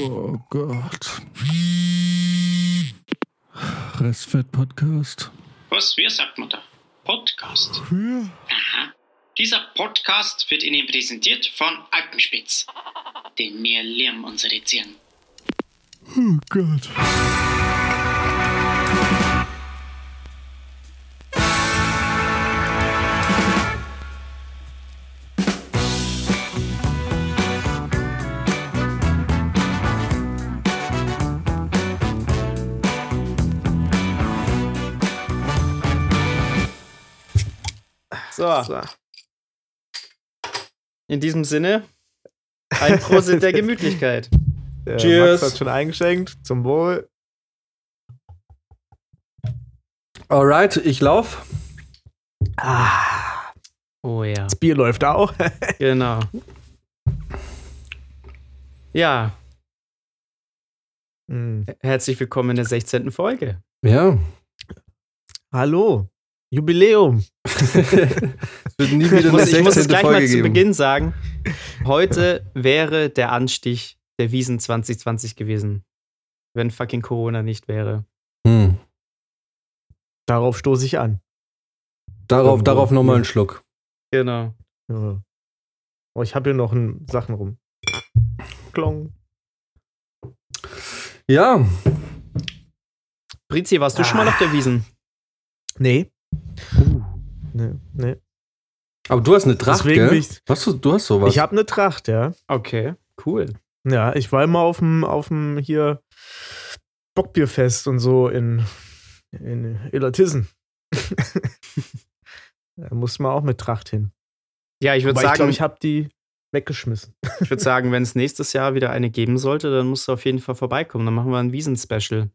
Oh Gott. Restfett-Podcast. Was? Wie sagt man da? Podcast. Ja. Aha. Dieser Podcast wird Ihnen präsentiert von Alpenspitz. Denn wir lieben unsere Tieren. Oh Gott. So. In diesem Sinne, ein Prosit der Gemütlichkeit. Der Cheers. Max hat schon eingeschenkt. Zum Wohl. Alright, ich lauf. Ah, Oh ja, das Bier läuft auch. genau. Ja, Hm. herzlich willkommen in der 16. Folge. Ja. Hallo. Jubiläum. es wird nie wieder Ich eine muss, ich muss es 16. gleich Folge mal zu geben. Beginn sagen. Heute wäre der Anstich der Wiesen 2020 gewesen. Wenn fucking Corona nicht wäre. Hm. Darauf stoße ich an. Darauf, Irgendwo. darauf nochmal einen Schluck. Genau. Ja. Oh, ich habe hier noch ein, Sachen rum. Klong. Ja. Brizi, warst du schon mal auf der Wiesen? Nee. Nee, nee. Aber du hast eine Tracht, Deswegen gell? ich- Hast du, du hast sowas. Ich habe eine Tracht, ja. Okay, cool. Ja, ich war immer auf dem, auf dem hier Bockbierfest und so in, in Illertissen. da musste man auch mit Tracht hin. Ja, ich würde ich sagen, glaube, ich habe die weggeschmissen. Ich würde sagen, wenn es nächstes Jahr wieder eine geben sollte, dann musst du auf jeden Fall vorbeikommen. Dann machen wir ein Wiesen-Special.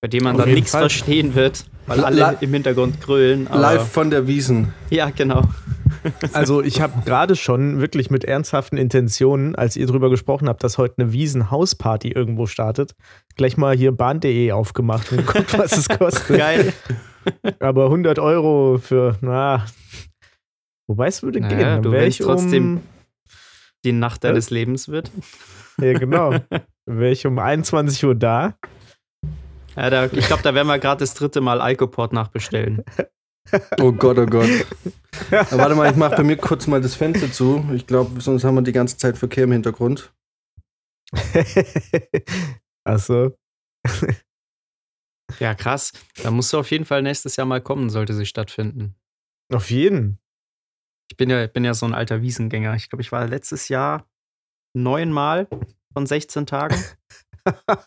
Bei dem man Auf dann nichts Fall. verstehen wird, weil alle la- im Hintergrund grölen. Aber Live von der Wiesen. Ja, genau. Also ich habe gerade schon wirklich mit ernsthaften Intentionen, als ihr drüber gesprochen habt, dass heute eine Wiesen-Hausparty irgendwo startet, gleich mal hier bahn.de aufgemacht und geguckt, was es kostet. Geil. Aber 100 Euro für, na, wobei es würde Naja, gehen. Dann du wär willst ich trotzdem- um, Die Nacht deines Lebens wird. ja genau, wäre ich um 21 Uhr da. Ja, da, ich glaube, da werden wir gerade das dritte Mal Alcoport nachbestellen. Oh Gott, oh Gott. Warte mal, ich mach bei mir kurz mal das Fenster zu. Ich glaube, sonst haben wir die ganze Zeit Verkehr im Hintergrund. Achso. Ja, krass. Da musst du auf jeden Fall nächstes Jahr mal kommen, sollte sie stattfinden. Auf jeden. Ich bin ja, bin ja so ein alter Wiesengänger. Ich glaube, ich war letztes Jahr neunmal von 16 Tagen.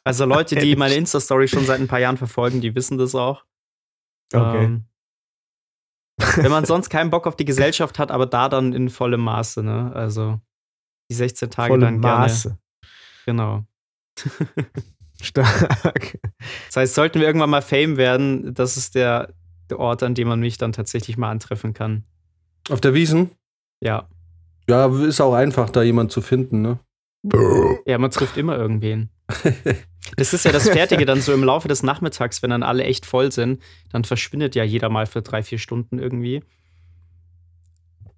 Also Leute, die meine Insta-Story schon seit ein paar Jahren verfolgen, die wissen das auch. Okay. Ähm, wenn man sonst keinen Bock auf die Gesellschaft hat, aber da dann in vollem Maße, ne? Also die 16 Tage Volle dann Maße. gerne. Genau. Stark. Das heißt, sollten wir irgendwann mal Fame werden, das ist der, der Ort, an dem man mich dann tatsächlich mal antreffen kann. Auf der Wiesen? Ja. Ja, ist auch einfach, da jemand zu finden, ne? Ja, man trifft immer irgendwen. Das ist ja das Fertige dann so im Laufe des Nachmittags, wenn dann alle echt voll sind, dann verschwindet ja jeder mal für drei, vier Stunden irgendwie.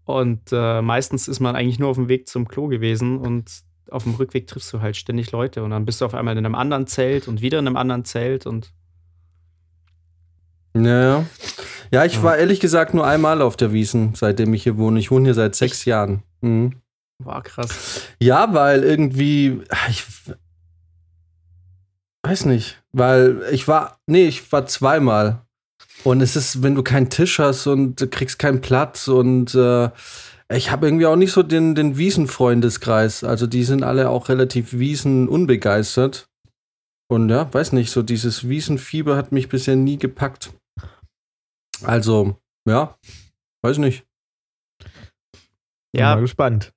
Und äh, meistens ist man eigentlich nur auf dem Weg zum Klo gewesen und auf dem Rückweg triffst du halt ständig Leute und dann bist du auf einmal in einem anderen Zelt und wieder in einem anderen Zelt und Ja, ja, ich Ja. war ehrlich gesagt nur einmal auf der Wiesen, seitdem ich hier wohne. Ich wohne hier seit sechs Jahren. Mhm. War krass. Ja, weil irgendwie, ich weiß nicht, weil ich war, nee, ich war zweimal. Und es ist, wenn du keinen Tisch hast und du kriegst keinen Platz und äh, ich habe irgendwie auch nicht so den, den Wiesenfreundeskreis. Also die sind alle auch relativ Wiesen unbegeistert. Und ja, weiß nicht, so dieses Wiesenfieber hat mich bisher nie gepackt. Also, ja, weiß nicht. Bin Ja, mal gespannt.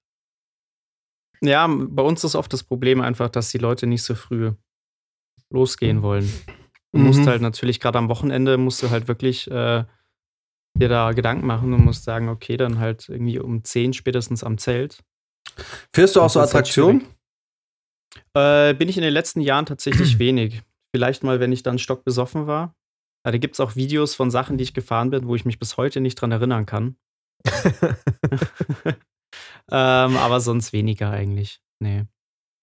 Ja, bei uns ist oft das Problem einfach, dass die Leute nicht so früh losgehen wollen. Du musst Mhm. halt natürlich gerade am Wochenende musst du halt wirklich äh, dir da Gedanken machen und musst sagen, okay, dann halt irgendwie um 10 spätestens am Zelt. Fährst du auch so halt Attraktionen? Äh, bin ich in den letzten Jahren tatsächlich wenig. Vielleicht mal, wenn ich dann stockbesoffen war. Ja, da gibt es auch Videos von Sachen, die ich gefahren bin, wo ich mich bis heute nicht dran erinnern kann. ähm, aber sonst weniger eigentlich. Nee.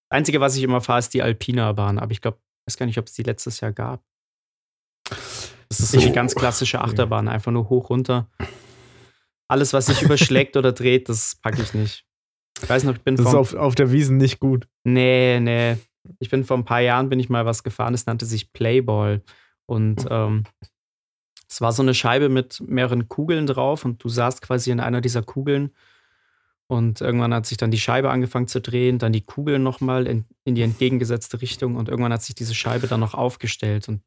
Einzige, was ich immer fahre, ist die Alpina-Bahn, aber ich glaube, weiß gar nicht, ob es die letztes Jahr gab. Das ist so eine ganz klassische Achterbahn, einfach nur hoch runter. Alles, was sich überschlägt oder dreht, das packe ich nicht. Ich weiß noch, ich bin Das ist auf, auf der Wiesen nicht gut. Nee, nee. Ich bin vor ein paar Jahren bin ich mal was gefahren, das nannte sich Playball. Und ähm, es war so eine Scheibe mit mehreren Kugeln drauf und du saßt quasi in einer dieser Kugeln. Und irgendwann hat sich dann die Scheibe angefangen zu drehen, dann die Kugeln nochmal in, in die entgegengesetzte Richtung und irgendwann hat sich diese Scheibe dann noch aufgestellt. Und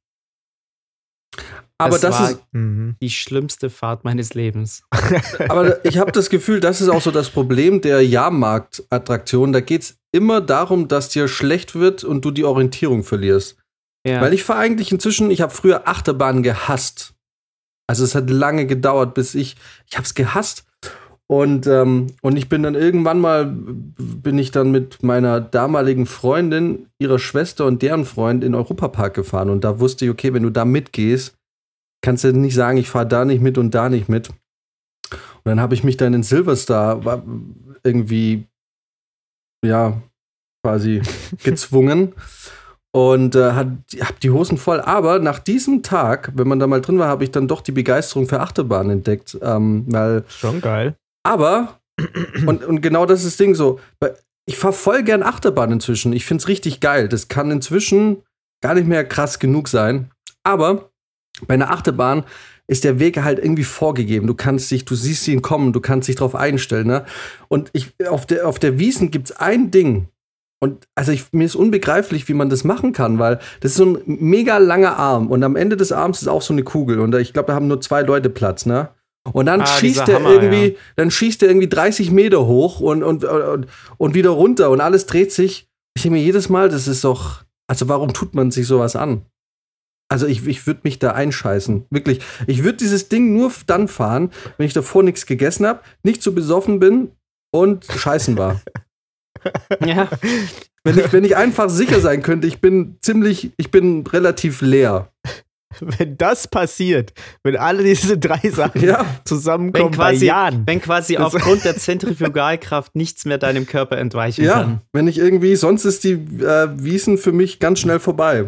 Aber das, war ist, Mhm. die schlimmste Fahrt meines Lebens. aber ich habe das Gefühl, das ist auch so das Problem der Jahrmarktattraktion. Da geht es immer darum, dass dir schlecht wird und du die Orientierung verlierst. Ja. Weil ich fahre eigentlich inzwischen, ich habe früher Achterbahnen gehasst. Also es hat lange gedauert, bis ich, ich habe es gehasst. Und, ähm, und ich bin dann irgendwann mal, bin ich dann mit meiner damaligen Freundin, ihrer Schwester und deren Freund in den Europapark gefahren. Und da wusste ich, okay, wenn du da mitgehst, kannst du nicht sagen, ich fahre da nicht mit und da nicht mit. Und dann habe ich mich dann in Silverstar irgendwie, ja, quasi gezwungen und äh, hat, hab die Hosen voll. Aber nach diesem Tag, wenn man da mal drin war, habe ich dann doch die Begeisterung für Achterbahn entdeckt. Ähm, weil, Schon geil. Aber, und, und genau das ist das Ding so, ich fahre voll gern Achterbahn inzwischen. Ich finde es richtig geil. Das kann inzwischen gar nicht mehr krass genug sein. Aber bei einer Achterbahn ist der Weg halt irgendwie vorgegeben. Du kannst dich, du siehst ihn kommen, du kannst dich drauf einstellen. Ne? Und ich, auf der, auf der Wiesen gibt es ein Ding. Und also ich, mir ist unbegreiflich, wie man das machen kann, weil das ist so ein mega langer Arm und am Ende des Arms ist auch so eine Kugel und ich glaube, da haben nur zwei Leute Platz, ne? Und dann Ah, schießt der Hammer, irgendwie, ja. dann schießt der irgendwie 30 Meter hoch und, und, und, und wieder runter und alles dreht sich. Ich denke mir jedes Mal, das ist doch, also warum tut man sich sowas an? Also ich, ich würde mich da einscheißen. Wirklich. Ich würde dieses Ding nur dann fahren, wenn ich davor nichts gegessen habe, nicht zu besoffen bin und scheißen war. ja. Wenn ich, wenn ich einfach sicher sein könnte, ich bin ziemlich, ich bin relativ leer. Wenn das passiert, wenn alle diese drei Sachen Ja. Wenn zusammenkommen bei quasi, Jan, wenn quasi aufgrund der Zentrifugalkraft nichts mehr deinem Körper entweichen Ja, kann. wenn ich irgendwie, sonst ist die äh, Wiesen für mich ganz schnell vorbei.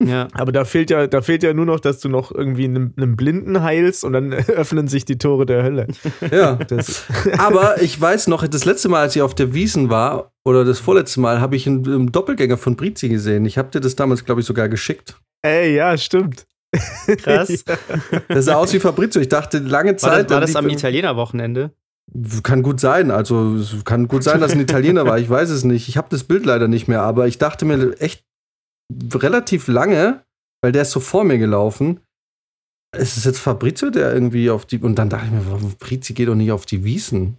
Ja. aber da fehlt ja, da fehlt ja nur noch, dass du noch irgendwie einen, einen Blinden heilst und dann öffnen sich die Tore der Hölle. Ja. Das, Aber ich weiß noch, das letzte Mal, als ich auf der Wiesen war, oder das vorletzte Mal, habe ich einen, einen Doppelgänger von Brizi gesehen. Ich habe dir das damals, glaube ich, sogar geschickt. ey, ja, stimmt. Krass. Das sah aus wie Fabrizio. Ich dachte lange War Zeit. das, war das am Italiener-Wochenende? Kann gut sein. Also es kann gut sein, dass es ein Italiener war. Ich weiß es nicht. Ich habe das Bild leider nicht mehr. Aber ich dachte mir echt relativ lange, weil der ist so vor mir gelaufen. Ist es jetzt Fabrizio, der irgendwie auf die. Und dann dachte ich mir, Fabrizio geht doch nicht auf die Wiesen?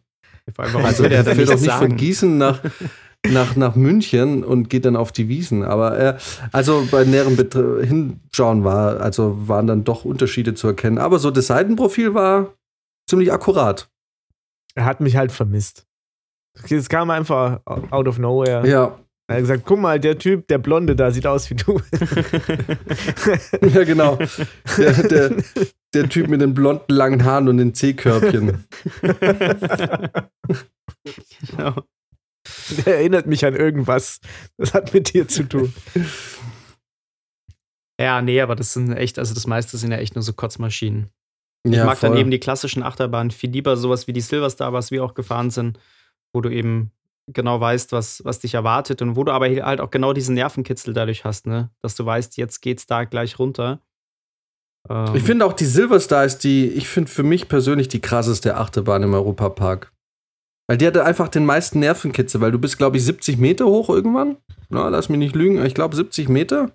Vor allem, Also der er fährt doch nicht von? Gießen nach, nach, nach München und geht dann auf die Wiesen. Aber äh, also bei näherem Betra- Hinschauen war, also waren dann doch Unterschiede zu erkennen. Aber so das Seitenprofil war ziemlich akkurat. Er hat mich halt vermisst. Es kam einfach out of nowhere. Ja, Er hat gesagt, guck mal, der Typ, der Blonde da, sieht aus wie du. ja genau. Der, der, der Typ mit den blonden langen Haaren und den C-Körbchen. genau. Der erinnert mich an irgendwas. Das hat mit dir zu tun. Ja, nee, aber das sind echt, also das meiste sind ja echt nur so Kotzmaschinen. Ich Ja, mag dann voll. eben die klassischen Achterbahnen viel lieber, sowas wie die Silverstar, was wir auch gefahren sind, wo du eben genau weißt, was, was dich erwartet und wo du aber halt auch genau diesen Nervenkitzel dadurch hast, ne? Dass du weißt, jetzt geht's da gleich runter. Ähm, Ich finde auch die Silverstar ist die, ich finde für mich persönlich die krasseste Achterbahn im Europapark. Weil die hatte einfach den meisten Nervenkitzel, weil du bist, glaube ich, 70 Meter hoch irgendwann. Na, lass mich nicht lügen, ich glaube 70 Meter.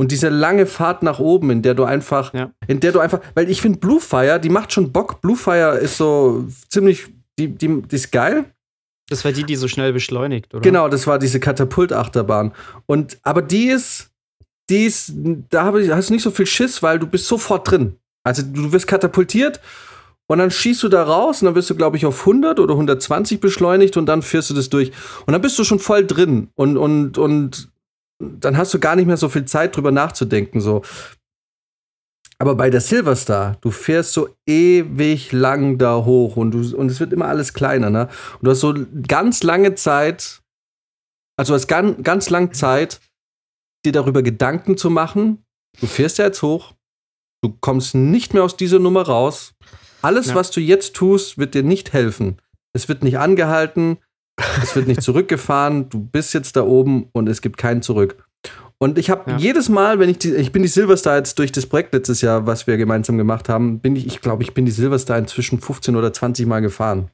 Und diese lange Fahrt nach oben, in der du einfach, Ja. in der du einfach, weil ich finde Bluefire, die macht schon Bock. Bluefire ist so ziemlich, die, die, die ist geil. Das war die, die so schnell beschleunigt, oder? Genau, das war diese Katapultachterbahn. Und aber die ist, die ist, da habe ich, hast du nicht so viel Schiss, weil du bist sofort drin. Also du wirst katapultiert und dann schießt du da raus und dann wirst du, glaube ich, auf 100 oder 120 beschleunigt und dann fährst du das durch. Und dann bist du schon voll drin und, und, und dann hast du gar nicht mehr so viel Zeit drüber nachzudenken. So. Aber bei der Silverstar, du fährst so ewig lang da hoch und, du, und es wird immer alles kleiner, ne? Und du hast so ganz lange Zeit, also du hast ganz, ganz lange Zeit, dir darüber Gedanken zu machen. Du fährst ja jetzt hoch, du kommst nicht mehr aus dieser Nummer raus. Alles, Ja. was du jetzt tust, wird dir nicht helfen. Es wird nicht angehalten, es wird nicht zurückgefahren, du bist jetzt da oben und es gibt kein Zurück. Und ich habe Ja. jedes Mal, wenn ich die, ich bin die Silverstar jetzt durch das Projekt letztes Jahr, was wir gemeinsam gemacht haben, bin ich, ich glaube, ich bin die Silverstar inzwischen 15 oder 20 Mal gefahren.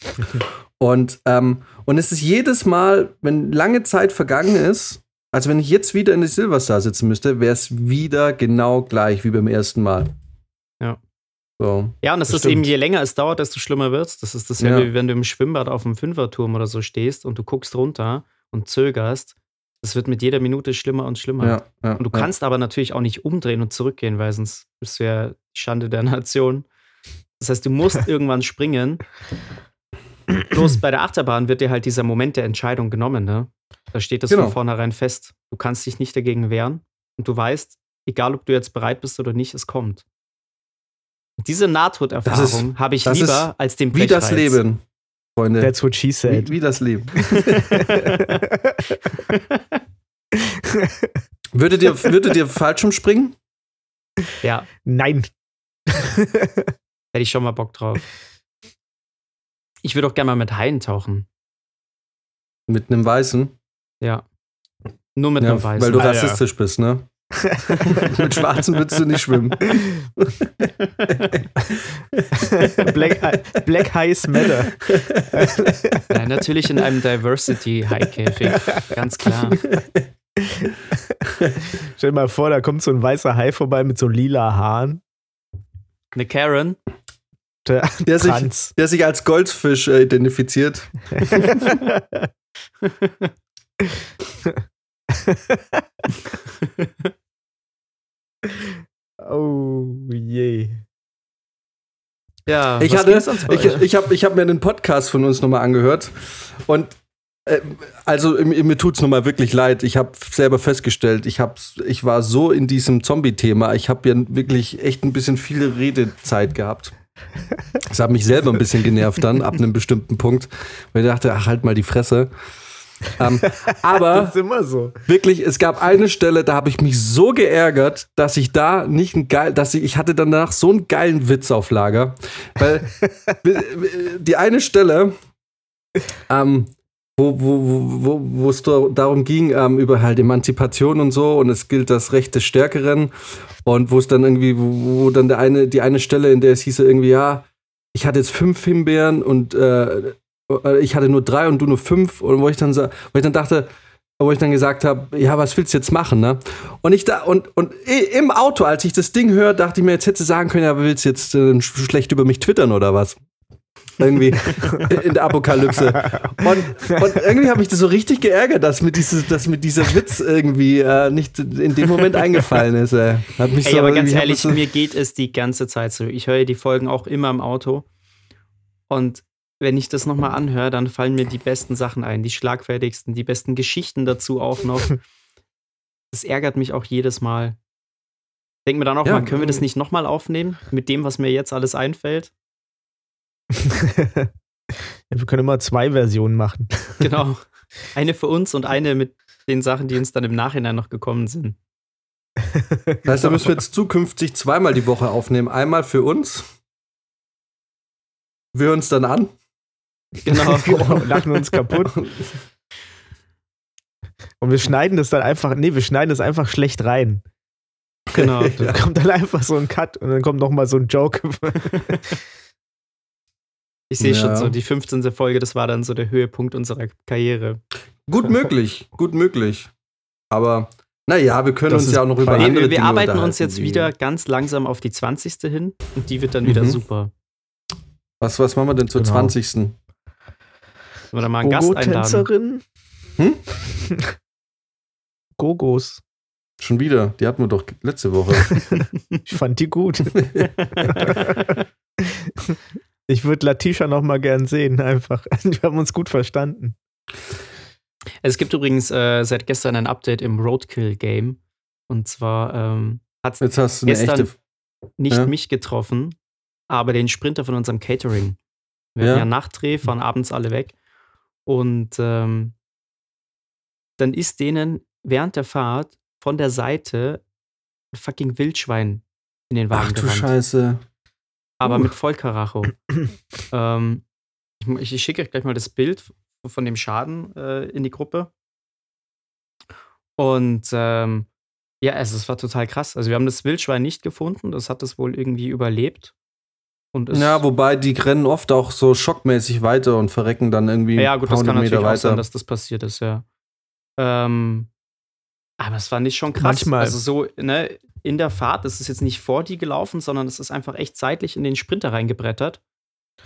und, ähm, und es ist jedes Mal, wenn lange Zeit vergangen ist, also wenn ich jetzt wieder in die Silverstar sitzen müsste, wäre es wieder genau gleich wie beim ersten Mal. Ja. So. Ja, und es Das ist eben, je länger es dauert, desto schlimmer wird's. Das ist dasselbe, Ja. wie wenn du im Schwimmbad auf dem Fünferturm oder so stehst und du guckst runter und zögerst. Das wird mit jeder Minute schlimmer und schlimmer. Ja, ja, Und du kannst aber natürlich auch nicht umdrehen und zurückgehen, weil sonst bist du ja die Schande der Nation. Das heißt, du musst irgendwann springen. Bloß bei der Achterbahn wird dir halt dieser Moment der Entscheidung genommen. Ne? Da steht das Genau. von vornherein fest. Du kannst dich nicht dagegen wehren und du weißt, egal ob du jetzt bereit bist oder nicht, es kommt. Diese Nahtoderfahrung habe ich lieber ist als den Wie das Brechreiz. Leben, Freunde. That's what she Wie, said. wie das Leben. Würdet ihr, würdet ihr Fallschirmspringen? Ja, Nein. hätte ich schon mal Bock drauf. Ich würde auch gerne mal mit Haien tauchen. Mit einem Weißen? Ja. Nur mit Ja, einem Weißen. weil du Alter. rassistisch bist, ne? Mit Schwarzen würdest du nicht schwimmen. Black, Black Highs Matter. Nein, natürlich in einem Diversity-High-Käfig. Ganz klar. Stell dir mal vor, da kommt so ein weißer Hai vorbei mit so lila Haaren. Eine Karen. Der, Der sich, der sich als Goldfisch äh, identifiziert. oh je. Ja, Ich hatte, ich, ich habe ich hab mir einen Podcast von uns nochmal angehört und äh, also mir tut's noch nochmal wirklich leid. Ich habe selber festgestellt, ich, hab's, ich war so in diesem Zombie-Thema, ich habe ja wirklich echt ein bisschen viel Redezeit gehabt. Das hat mich selber ein bisschen genervt dann, ab einem bestimmten Punkt, weil ich dachte, ach, halt mal die Fresse. Ähm, aber Das ist immer so. wirklich, es gab eine Stelle, da habe ich mich so geärgert, dass ich da nicht ein geil, dass ich, ich hatte danach so einen geilen Witz auf Lager. Weil die eine Stelle, ähm, wo, wo, wo, wo, wo es da- darum ging, ähm, über halt Emanzipation und so, und es gilt das Recht des Stärkeren. Und wo es dann irgendwie, wo, wo dann der eine, die eine Stelle, in der es hieß irgendwie, ja, ich hatte jetzt fünf Himbeeren und äh, ich hatte nur drei und du nur fünf. Und wo ich dann, wo ich dann dachte, wo ich dann gesagt habe, ja, was willst du jetzt machen, ne? Und ich da, und, und im Auto, als ich das Ding höre, dachte ich mir, jetzt hättest du sagen können, ja, willst du jetzt äh, sch- schlecht über mich twittern oder was? Irgendwie in der Apokalypse. Und, und irgendwie habe ich das so richtig geärgert, dass mir, dieses, dass mir dieser Witz irgendwie äh, nicht in dem Moment eingefallen ist. Ey. Hat mich Ey, so, aber ganz ehrlich, so, mir geht es die ganze Zeit so. Ich höre die Folgen auch immer im Auto. Und wenn ich das nochmal anhöre, dann fallen mir die besten Sachen ein, die schlagfertigsten, die besten Geschichten dazu auch noch. Das ärgert mich auch jedes Mal. Denk mir dann auch Ja, mal, können wir das ähm, nicht nochmal aufnehmen? Mit dem, was mir jetzt alles einfällt? ja, wir können immer zwei Versionen machen. Genau. Eine für uns und eine mit den Sachen, die uns dann im Nachhinein noch gekommen sind. Das heißt, da müssen wir jetzt zukünftig zweimal die Woche aufnehmen. Einmal für uns. Wir hören uns dann an. Genau. genau, lachen uns kaputt. Und wir schneiden das dann einfach, nee, wir schneiden das einfach schlecht rein. Genau. Da kommt dann einfach so ein Cut und dann kommt noch mal so ein Joke. Ich sehe schon Ja. so, die 15. Folge, das war dann so der Höhepunkt unserer Karriere. Gut möglich, gut möglich. Aber naja, wir können Das uns ja auch noch über andere wir, wir Dinge arbeiten uns jetzt wie- wieder ganz langsam auf die 20. hin und die wird dann wieder Mhm. super. Was, was machen wir denn zur Genau. 20.? Sollen wir da mal einen Gast einladen? Gogo-Tänzerin? Hm? Gogos. Schon wieder. Die hatten wir doch letzte Woche. Ich fand die gut. ich würde Latisha noch mal gern sehen, einfach. Wir haben uns gut verstanden. Es gibt übrigens äh, seit gestern ein Update im Roadkill-Game. Und zwar ähm, hat eine Gestern- echte. nicht Ja. mich getroffen, aber den Sprinter von unserem Catering. Wir Ja. hatten ja Nachtdreh, fahren abends alle weg. Und ähm, dann ist denen während der Fahrt von der Seite ein fucking Wildschwein in den Wagen Ach du gerannt. Scheiße. aber Uh. mit Vollkaracho. ähm, ich, ich schicke euch gleich mal das Bild von dem Schaden äh, in die Gruppe. Und ähm, ja, es, es war total krass. Also wir haben das Wildschwein nicht gefunden. Das hat es wohl irgendwie überlebt. Und es, Ja, wobei die rennen oft auch so schockmäßig weiter und verrecken dann irgendwie ja, gut, das kann hundert natürlich Meter auch sein, weiter. dass das passiert ist, ja. Ähm, aber es fand ich schon krass. Manchmal- Also so, ne, in der Fahrt, das ist jetzt nicht vor die gelaufen, sondern es ist einfach echt seitlich in den Sprinter reingebrettert.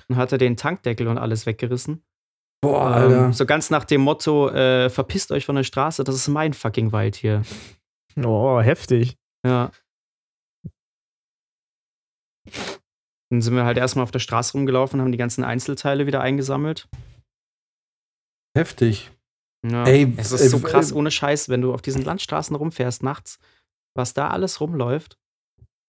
Und hat er den Tankdeckel und alles weggerissen. Boah, Alter. Ähm, so ganz nach dem Motto, äh, verpisst euch von der Straße, das ist mein fucking Wald hier. Oh, heftig. Ja. Dann sind wir halt erstmal auf der Straße rumgelaufen, haben die ganzen Einzelteile wieder eingesammelt. Heftig. Ja. Ey, es ist so äh, krass, äh, ohne Scheiß, wenn du auf diesen Landstraßen rumfährst nachts, was da alles rumläuft.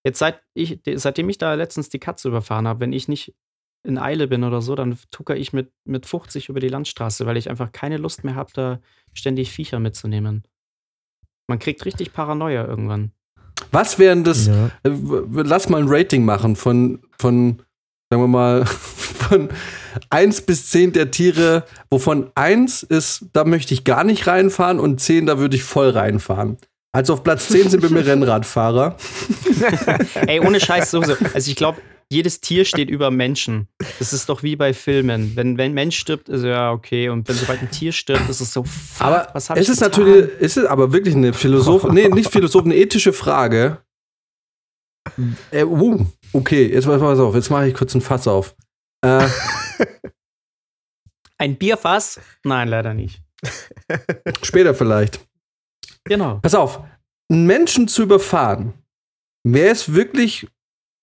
Jetzt seit ich, seitdem ich da letztens die Katze überfahren habe, wenn ich nicht in Eile bin oder so, dann tucker ich mit, mit 50 über die Landstraße, weil ich einfach keine Lust mehr habe, da ständig Viecher mitzunehmen. Man kriegt richtig Paranoia irgendwann. Was wären das? Ja. äh, Lass mal ein Rating machen von, von sagen wir mal, von 1 bis 10 der Tiere, wovon 1 ist, da möchte ich gar nicht reinfahren und 10, da würde ich voll reinfahren. Also auf Platz 10 sind bei mir Rennradfahrer. Ey, ohne Scheiß sowieso. Also ich glaube, jedes Tier steht über Menschen. Das ist doch wie bei Filmen. Wenn, wenn ein Mensch stirbt, ist ja okay. Und wenn sobald ein Tier stirbt, ist es so, fuck, Aber was hab es ich ist getan? natürlich, es ist aber wirklich eine Philosoph, nee, nicht Philosoph, eine ethische Frage. Äh, uh, okay, jetzt pass auf, jetzt mache ich kurz ein Fass auf. Äh, Ein Bierfass? Nein, leider nicht. später vielleicht. Genau. Pass auf, einen Menschen zu überfahren, wäre es wirklich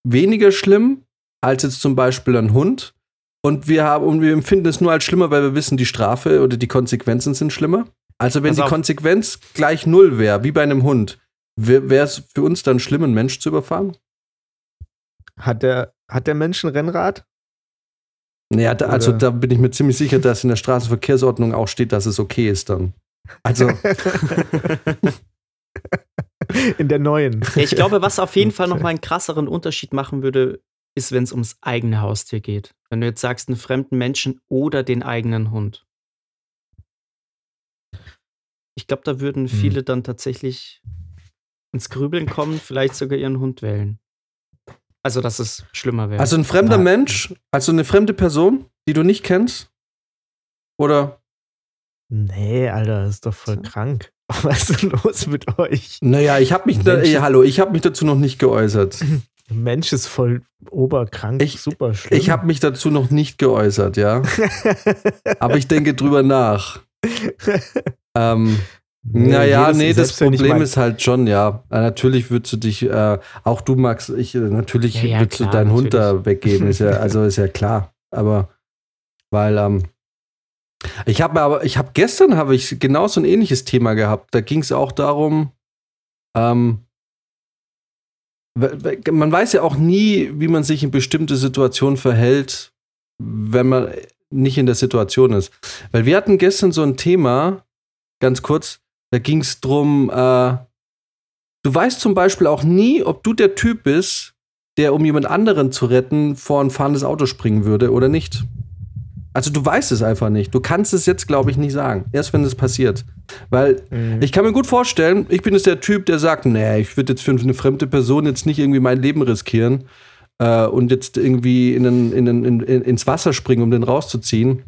weniger schlimm als jetzt zum Beispiel ein Hund. Und wir haben und wir empfinden es nur als schlimmer, weil wir wissen, die Strafe oder die Konsequenzen sind schlimmer. Also wenn Pass die auf. Konsequenz gleich null wäre, wie bei einem Hund, wäre es für uns dann schlimm, einen Mensch zu überfahren? Hat der, hat der Mensch ein Rennrad? Naja, da, also da bin ich mir ziemlich sicher, dass in der Straßenverkehrsordnung auch steht, dass es okay ist dann. Also, In der neuen. Ich glaube, was auf jeden Fall nochmal einen krasseren Unterschied machen würde, ist, wenn es ums eigene Haustier geht. Wenn du jetzt sagst, einen fremden Menschen oder den eigenen Hund. Ich glaube, da würden viele dann tatsächlich ins Grübeln kommen, vielleicht sogar ihren Hund wählen. Also, dass es schlimmer wäre. also ein fremder Ja. Mensch, also eine fremde Person, die du nicht kennst? Oder? Nee, Alter, das ist doch voll krank. Was ist denn los mit euch? Naja, ich habe mich, da, ey, hallo, ich habe mich dazu noch nicht geäußert. Mensch ist voll oberkrank, Ich- super schlimm. Ich habe mich dazu noch nicht geäußert, ja. Aber ich denke drüber nach. Ähm, naja, jedes- nee, das Problem ist halt schon, ja. Äh, natürlich würdest du dich, äh, auch du Max, ich, äh, natürlich Ja, ja, würdest du klar, deinen Hund da natürlich. weggeben, ist ja, also ist ja klar. Aber weil, ähm, ich habe aber, ich habe gestern habe ich genau so ein ähnliches Thema gehabt. Da ging es auch darum, ähm, man weiß ja auch nie, wie man sich in bestimmte Situationen verhält, wenn man nicht in der Situation ist. Weil wir hatten gestern so ein Thema, ganz kurz, da ging es drum, äh, du weißt zum Beispiel auch nie, ob du der Typ bist, der, um jemand anderen zu retten, vor ein fahrendes Auto springen würde oder nicht. Also du weißt es einfach nicht. Du kannst es jetzt, glaube ich, nicht sagen. Erst wenn es passiert. Weil Mhm. ich kann mir gut vorstellen, ich bin jetzt der Typ, der sagt, nee, ich würde jetzt für eine fremde Person jetzt nicht irgendwie mein Leben riskieren äh, und jetzt irgendwie in den, in den, in, in, ins Wasser springen, um den rauszuziehen.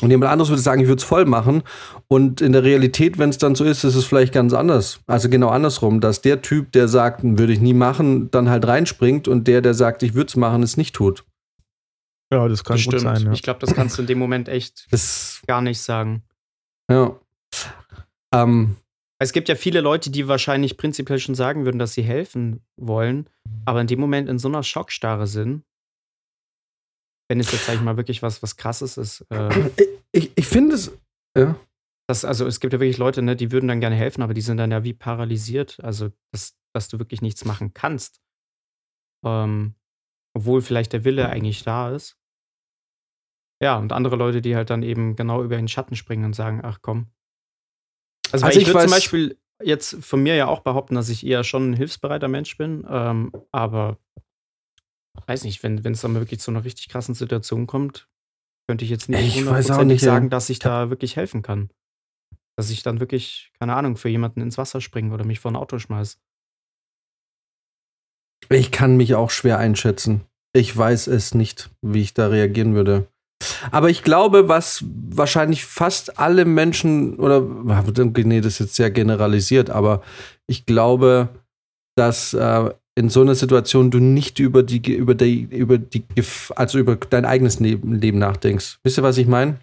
Und jemand anderes würde sagen, ich würde es voll machen. Und in der Realität, wenn es dann so ist, ist es vielleicht ganz anders. Also genau andersrum, dass der Typ, der sagt, würde ich nie machen, dann halt reinspringt und der, der sagt, ich würde es machen, es nicht tut. Ja, das kann das gut sein. Ja. Ich glaube, das kannst du in dem Moment echt Das, gar nicht sagen. ja. Ähm, Es gibt ja viele Leute, die wahrscheinlich prinzipiell schon sagen würden, dass sie helfen wollen, aber in dem Moment in so einer Schockstarre sind, wenn es jetzt, sag ich mal, wirklich was, was krasses ist. Äh, ich ich finde es. Ja. das, also es gibt ja wirklich Leute, ne, die würden dann gerne helfen, aber die sind dann ja wie paralysiert. Also das, dass du wirklich nichts machen kannst. Ähm, obwohl vielleicht der Wille eigentlich da ist. Ja, und andere Leute, die halt dann eben genau über den Schatten springen und sagen, ach komm. Also, Also ich, ich würde zum Beispiel jetzt von mir ja auch behaupten, dass ich eher schon ein hilfsbereiter Mensch bin, ähm, aber weiß nicht, wenn es dann wirklich zu einer richtig krassen Situation kommt, könnte ich jetzt nicht Ich weiß auch hundertprozentig sagen, dass ich da wirklich helfen kann. Dass ich dann wirklich, keine Ahnung, für jemanden ins Wasser springe oder mich vor ein Auto schmeiß. Ich kann mich auch schwer einschätzen. Ich weiß es nicht, wie ich da reagieren würde. Aber ich glaube, was wahrscheinlich fast alle Menschen oder nee, das ist jetzt sehr generalisiert, aber ich glaube, dass äh, in so einer Situation du nicht über die über die über die also über dein eigenes Leben, Leben nachdenkst. Wisst ihr, was ich meine?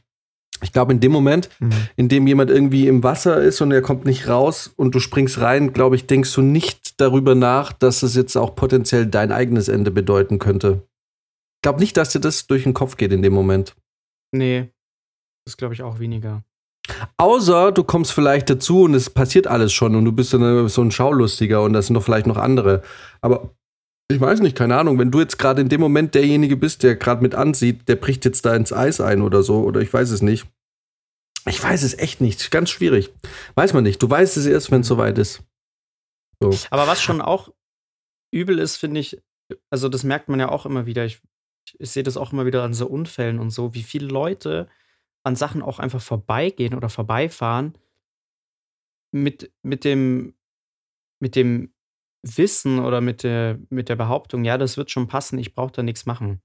Ich glaube, in dem Moment, in dem jemand irgendwie im Wasser ist und er kommt nicht raus und du springst rein, glaube ich, denkst du nicht darüber nach, dass es jetzt auch potenziell dein eigenes Ende bedeuten könnte. Ich glaube nicht, dass dir das durch den Kopf geht in dem Moment. Nee, das glaube ich auch weniger. Außer du kommst vielleicht dazu und es passiert alles schon und du bist so, eine, so ein Schaulustiger und das sind doch vielleicht noch andere. Aber ich weiß nicht, keine Ahnung, wenn du jetzt gerade in dem Moment derjenige bist, der gerade mit ansieht, der bricht jetzt da ins Eis ein oder so, oder ich weiß es nicht. Ich weiß es echt nicht. Ganz schwierig. Weiß man nicht. Du weißt es erst, wenn es soweit ist. So. Aber was schon auch übel ist, finde ich, also das merkt man ja auch immer wieder. Ich, ich sehe das auch immer wieder an so Unfällen und so, wie viele Leute an Sachen auch einfach vorbeigehen oder vorbeifahren mit, mit dem, mit dem Wissen oder mit der, mit der Behauptung, ja, das wird schon passen, ich brauche da nichts machen.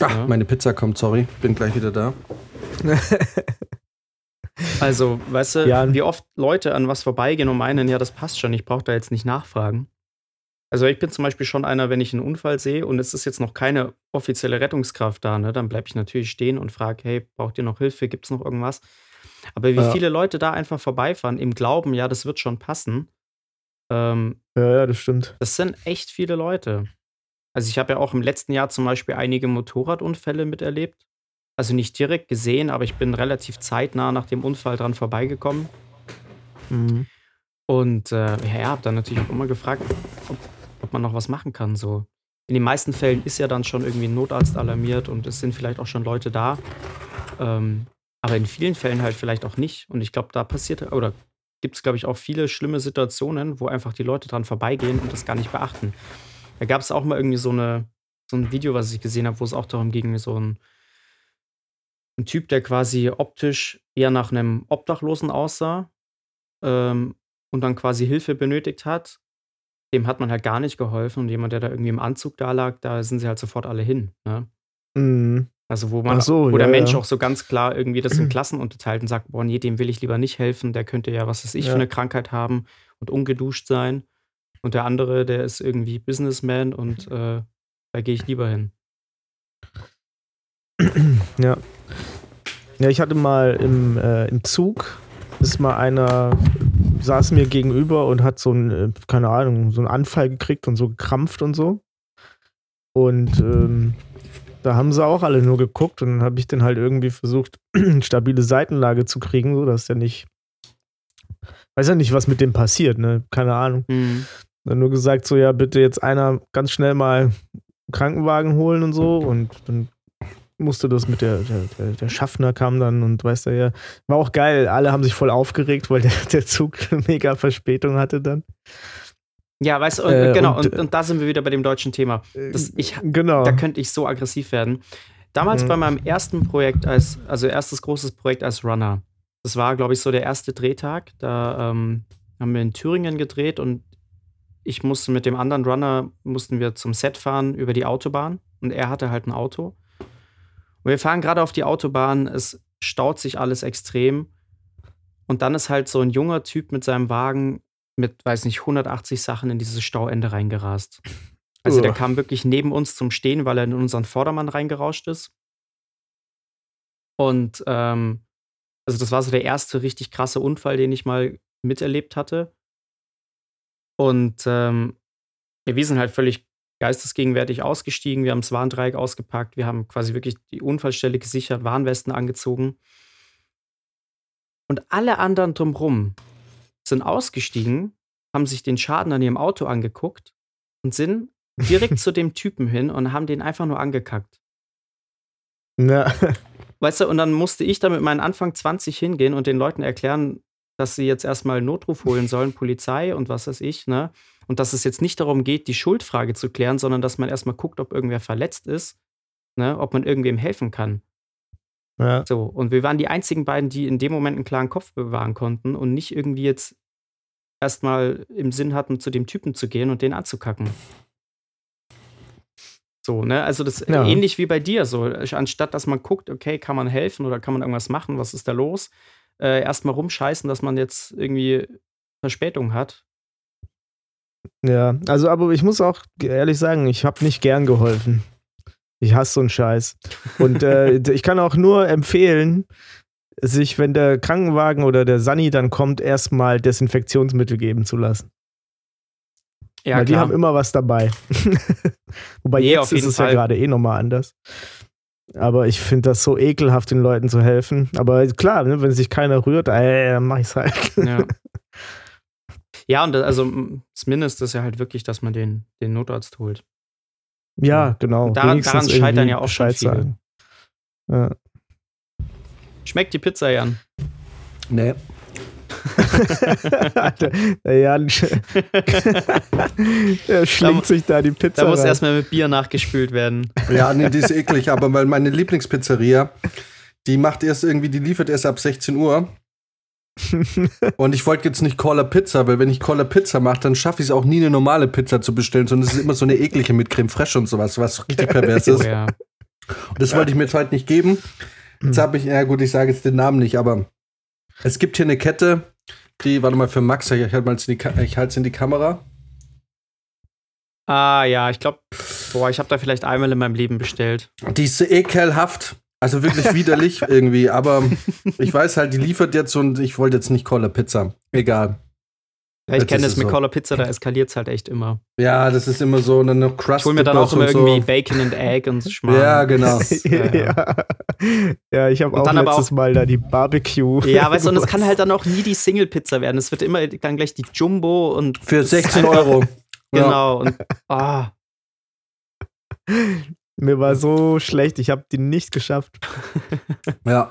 Ach, Ja. meine Pizza kommt, sorry. Bin gleich wieder da. Also, weißt du, Ja. wie oft Leute an was vorbeigehen und meinen, ja, das passt schon, ich brauche da jetzt nicht nachfragen. Also ich bin zum Beispiel schon einer, wenn ich einen Unfall sehe und es ist jetzt noch keine offizielle Rettungskraft da, ne, dann bleibe ich natürlich stehen und frage, hey, braucht ihr noch Hilfe? Gibt es noch irgendwas? Aber wie Ja. viele Leute da einfach vorbeifahren, im Glauben, ja, das wird schon passen, ähm, Ja, ja, das stimmt. das sind echt viele Leute. Also ich habe ja auch im letzten Jahr zum Beispiel einige Motorradunfälle miterlebt. Also nicht direkt gesehen, aber ich bin relativ zeitnah nach dem Unfall dran vorbeigekommen. Mhm. Und äh, ja, habe dann natürlich auch immer gefragt, ob, man noch was machen kann. So. In den meisten Fällen ist ja dann schon irgendwie ein Notarzt alarmiert und es sind vielleicht auch schon Leute da. Ähm, aber in vielen Fällen halt vielleicht auch nicht. Und ich glaube, da passiert, oder gibt es, glaube ich, auch viele schlimme Situationen, wo einfach die Leute dran vorbeigehen und das gar nicht beachten. Da gab es auch mal irgendwie so, eine, so ein Video, was ich gesehen habe, wo es auch darum ging, so ein, ein Typ, der quasi optisch eher nach einem Obdachlosen aussah ähm, und dann quasi Hilfe benötigt hat. Dem hat man halt gar nicht geholfen. Und jemand, der da irgendwie im Anzug da lag, da sind sie halt sofort alle hin. Ne? Mhm. Also wo man, so, wo der ja, Mensch ja. auch so ganz klar irgendwie das in Klassen unterteilt und sagt, boah, nee, dem will ich lieber nicht helfen, der könnte ja, was weiß ich, Ja. für eine Krankheit haben und ungeduscht sein. Und der andere, der ist irgendwie Businessman und äh, da gehe ich lieber hin. Ja. Ja, ich hatte mal im, äh, im Zug, ist mal einer, saß mir gegenüber und hat so einen, äh, keine Ahnung, so einen Anfall gekriegt und so gekrampft und so. Und ähm, da haben sie auch alle nur geguckt und dann habe ich dann halt irgendwie versucht, stabile Seitenlage zu kriegen, so dass der nicht. Weiß ja nicht, was mit dem passiert, ne? Keine Ahnung. Mhm. Dann nur gesagt, so, ja, bitte jetzt einer ganz schnell mal einen Krankenwagen holen und so. Und dann musste das mit der, der, der, Schaffner kam dann und weißt du ja, war auch geil. Alle haben sich voll aufgeregt, weil der, der Zug mega Verspätung hatte dann. Ja, weißt du, Äh, genau, und, und, und da sind wir wieder bei dem deutschen Thema. Das, ich, genau. Da könnte ich so aggressiv werden. Damals Mhm. bei meinem ersten Projekt als, also erstes großes Projekt als Runner. Das war, glaube ich, so der erste Drehtag. Da ähm, haben wir in Thüringen gedreht und ich musste mit dem anderen Runner, mussten wir zum Set fahren über die Autobahn und er hatte halt ein Auto. Und wir fahren gerade auf die Autobahn, es staut sich alles extrem. Und dann ist halt so ein junger Typ mit seinem Wagen mit, weiß nicht, 180 Sachen in dieses Stauende reingerast. Also der Uah. kam wirklich neben uns zum Stehen, weil er in unseren Vordermann reingerauscht ist. Und ähm, also das war so der erste richtig krasse Unfall, den ich mal miterlebt hatte. Und ähm, ja, wir sind halt völlig geistesgegenwärtig ausgestiegen. Wir haben das Warndreieck ausgepackt. Wir haben quasi wirklich die Unfallstelle gesichert, Warnwesten angezogen. Und alle anderen drumrum sind ausgestiegen haben sich den Schaden an ihrem Auto angeguckt und sind direkt zu dem Typen hin und haben den einfach nur angekackt. Ja. Weißt du, und dann musste ich da mit meinen Anfang 20 hingehen und den Leuten erklären, dass sie jetzt erstmal Notruf holen sollen, Polizei und was weiß ich, ne? Und dass es jetzt nicht darum geht, die Schuldfrage zu klären, sondern dass man erstmal guckt, ob irgendwer verletzt ist, ne? Ob man irgendwem helfen kann. ja. So, und wir waren die einzigen beiden, die in dem Moment einen klaren Kopf bewahren konnten und nicht irgendwie jetzt erstmal im Sinn hatten, zu dem Typen zu gehen und den anzukacken. So, ne? Also das Ja. ähnlich wie bei dir, so, anstatt dass man guckt, okay, kann man helfen oder kann man irgendwas machen, was ist da los? Äh, erstmal rumscheißen, dass man jetzt irgendwie Verspätung hat. Ja, also aber ich muss auch ehrlich sagen, ich habe nicht gern geholfen. Ich hasse so einen Scheiß. Und äh, ich kann auch nur empfehlen, sich, wenn der Krankenwagen oder der Sani dann kommt, erstmal Desinfektionsmittel geben zu lassen. Ja, Weil die klar. haben immer was dabei. Wobei Nee, jetzt ist es ja Fall. gerade eh nochmal anders. Aber ich finde das so ekelhaft, den Leuten zu helfen. Aber klar, ne, wenn sich keiner rührt, ey, dann mach ich's halt. Ja. ja, und das, also das Mindeste ist ja halt wirklich, dass man den, den Notarzt holt. Ja, genau. Und daran- daran scheitern ja auch schon Bescheid viele. sagen. Ja. Schmeckt die Pizza, Jan? Nee. Alter, der Jan, der schlingt sich da die Pizza Da muss rein. erstmal mit Bier nachgespült werden. Ja, nee, die ist eklig, aber weil meine Lieblingspizzeria, die macht erst irgendwie, die liefert erst ab 16 Uhr. Und ich wollte jetzt nicht Caller Pizza, weil wenn ich Caller Pizza mache, dann schaffe ich es auch nie, eine normale Pizza zu bestellen, sondern es ist immer so eine eklige mit Creme Fraiche und sowas, was richtig pervers Oh ist. ja. Und das wollte ich mir jetzt heute nicht geben. Jetzt habe ich, ja gut, ich sage jetzt den Namen nicht, aber es gibt hier eine Kette, die, warte mal, für Max, ich halte es in, die in die Kamera. Ah ja, ich glaube, boah, ich habe da vielleicht einmal in meinem Leben bestellt. Die ist ekelhaft. Also wirklich widerlich irgendwie, aber ich weiß halt, die liefert jetzt und ich wollte jetzt nicht Caller Pizza. Egal. Ja, ich kenne das es mit so. Caller Pizza, da eskaliert es halt echt immer. Ja, das ist immer so eine, Crust. Ich hole mir dann auch immer irgendwie so. Bacon and Egg und Schmarrn. Ja, genau. Ja, ja. ja, ich habe auch dann aber letztes Mal da die Barbecue. Ja, weißt du, und es kann halt dann auch nie die Single-Pizza werden. Es wird immer dann gleich die Jumbo und Für es ist 16 einfach- Euro. Ja. Genau. Und ah, Mir war so schlecht, ich habe die nicht geschafft. Ja.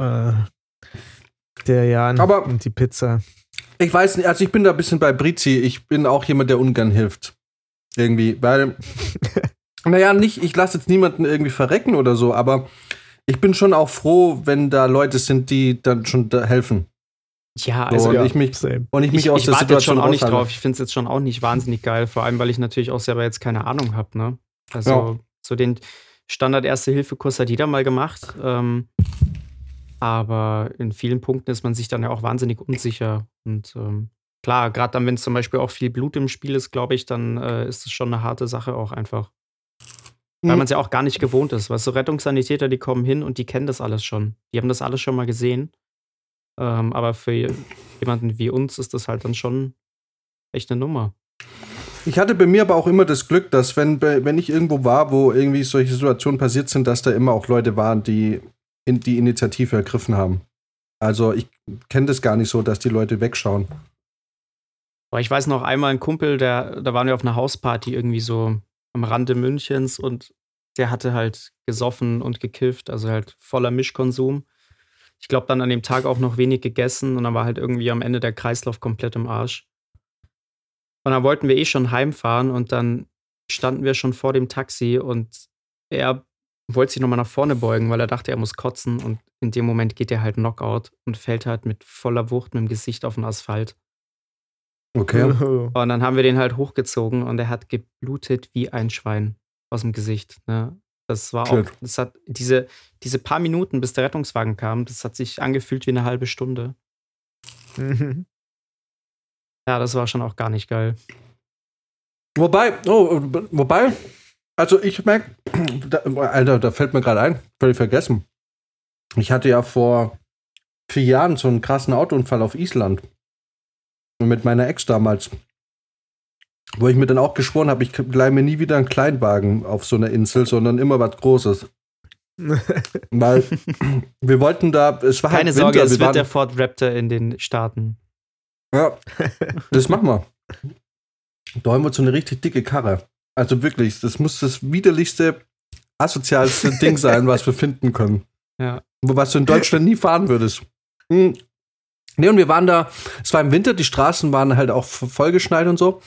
Äh, der Jan Aber- und die Pizza. Ich weiß nicht, also ich bin da ein bisschen bei Brizi. Ich bin auch jemand, der ungern hilft. Irgendwie, weil, naja, nicht, ich lasse jetzt niemanden irgendwie verrecken oder so, aber ich bin schon auch froh, wenn da Leute sind, die dann schon da helfen. Ja, So, also und ja, ich mich, same. und ich mich ich, aus ich der warte jetzt Situation schon auch nicht drauf. Ich finde es jetzt schon auch nicht wahnsinnig geil, vor allem, weil ich natürlich auch selber jetzt keine Ahnung habe. Ne? Also Ja. so den Standard-Erste-Hilfe-Kurs hat jeder mal gemacht. Ähm, aber in vielen Punkten ist man sich dann ja auch wahnsinnig unsicher. Und ähm, klar, gerade dann, wenn es zum Beispiel auch viel Blut im Spiel ist, glaube ich, dann äh, ist es schon eine harte Sache auch einfach. Weil Mhm. man es ja auch gar nicht gewohnt ist. Weißt du, Rettungssanitäter, die kommen hin und die kennen das alles schon. Die haben das alles schon mal gesehen. Ähm, aber für jemanden wie uns ist das halt dann schon echt eine Nummer. Ich hatte bei mir aber auch immer das Glück, dass wenn, wenn ich irgendwo war, wo irgendwie solche Situationen passiert sind, dass da immer auch Leute waren, die in die Initiative ergriffen haben. Also ich kenne das gar nicht so, dass die Leute wegschauen. Aber ich weiß noch einmal ein Kumpel, der, da waren wir auf einer Hausparty irgendwie so am Rande Münchens und der hatte halt gesoffen und gekifft, also halt voller Mischkonsum. Ich glaube, dann an dem Tag auch noch wenig gegessen und dann war halt irgendwie am Ende der Kreislauf komplett im Arsch. Und dann wollten wir eh schon heimfahren und dann standen wir schon vor dem Taxi und er wollte sich nochmal nach vorne beugen, weil er dachte, er muss kotzen und in dem Moment geht er halt Knockout und fällt halt mit voller Wucht mit dem Gesicht auf den Asphalt. Okay. Und dann haben wir den halt hochgezogen und er hat geblutet wie ein Schwein aus dem Gesicht. Ne? Das war auch, das hat diese, diese paar Minuten, bis der Rettungswagen kam, das hat sich angefühlt wie eine halbe Stunde. Mhm. Ja, das war schon auch gar nicht geil. Wobei, oh, wobei, also ich merke, Alter, da fällt mir gerade ein, völlig vergessen. Ich hatte ja vor vier Jahren so einen krassen Autounfall auf Island. Mit meiner Ex damals. Wo ich mir dann auch geschworen habe, ich leih mir nie wieder einen Kleinwagen auf so einer Insel, sondern immer was Großes. Weil wir wollten da, es war Keine halt Sorge, Winter, es wir wird waren, der Ford Raptor in den Staaten. Ja, das machen wir. Da haben wir so eine richtig dicke Karre. Also wirklich, das muss das widerlichste, asozialste Ding sein, was wir finden können. Ja. Was du in Deutschland nie fahren würdest. Hm. Nee, und wir waren da, es war im Winter, die Straßen waren halt auch vollgeschneit und so.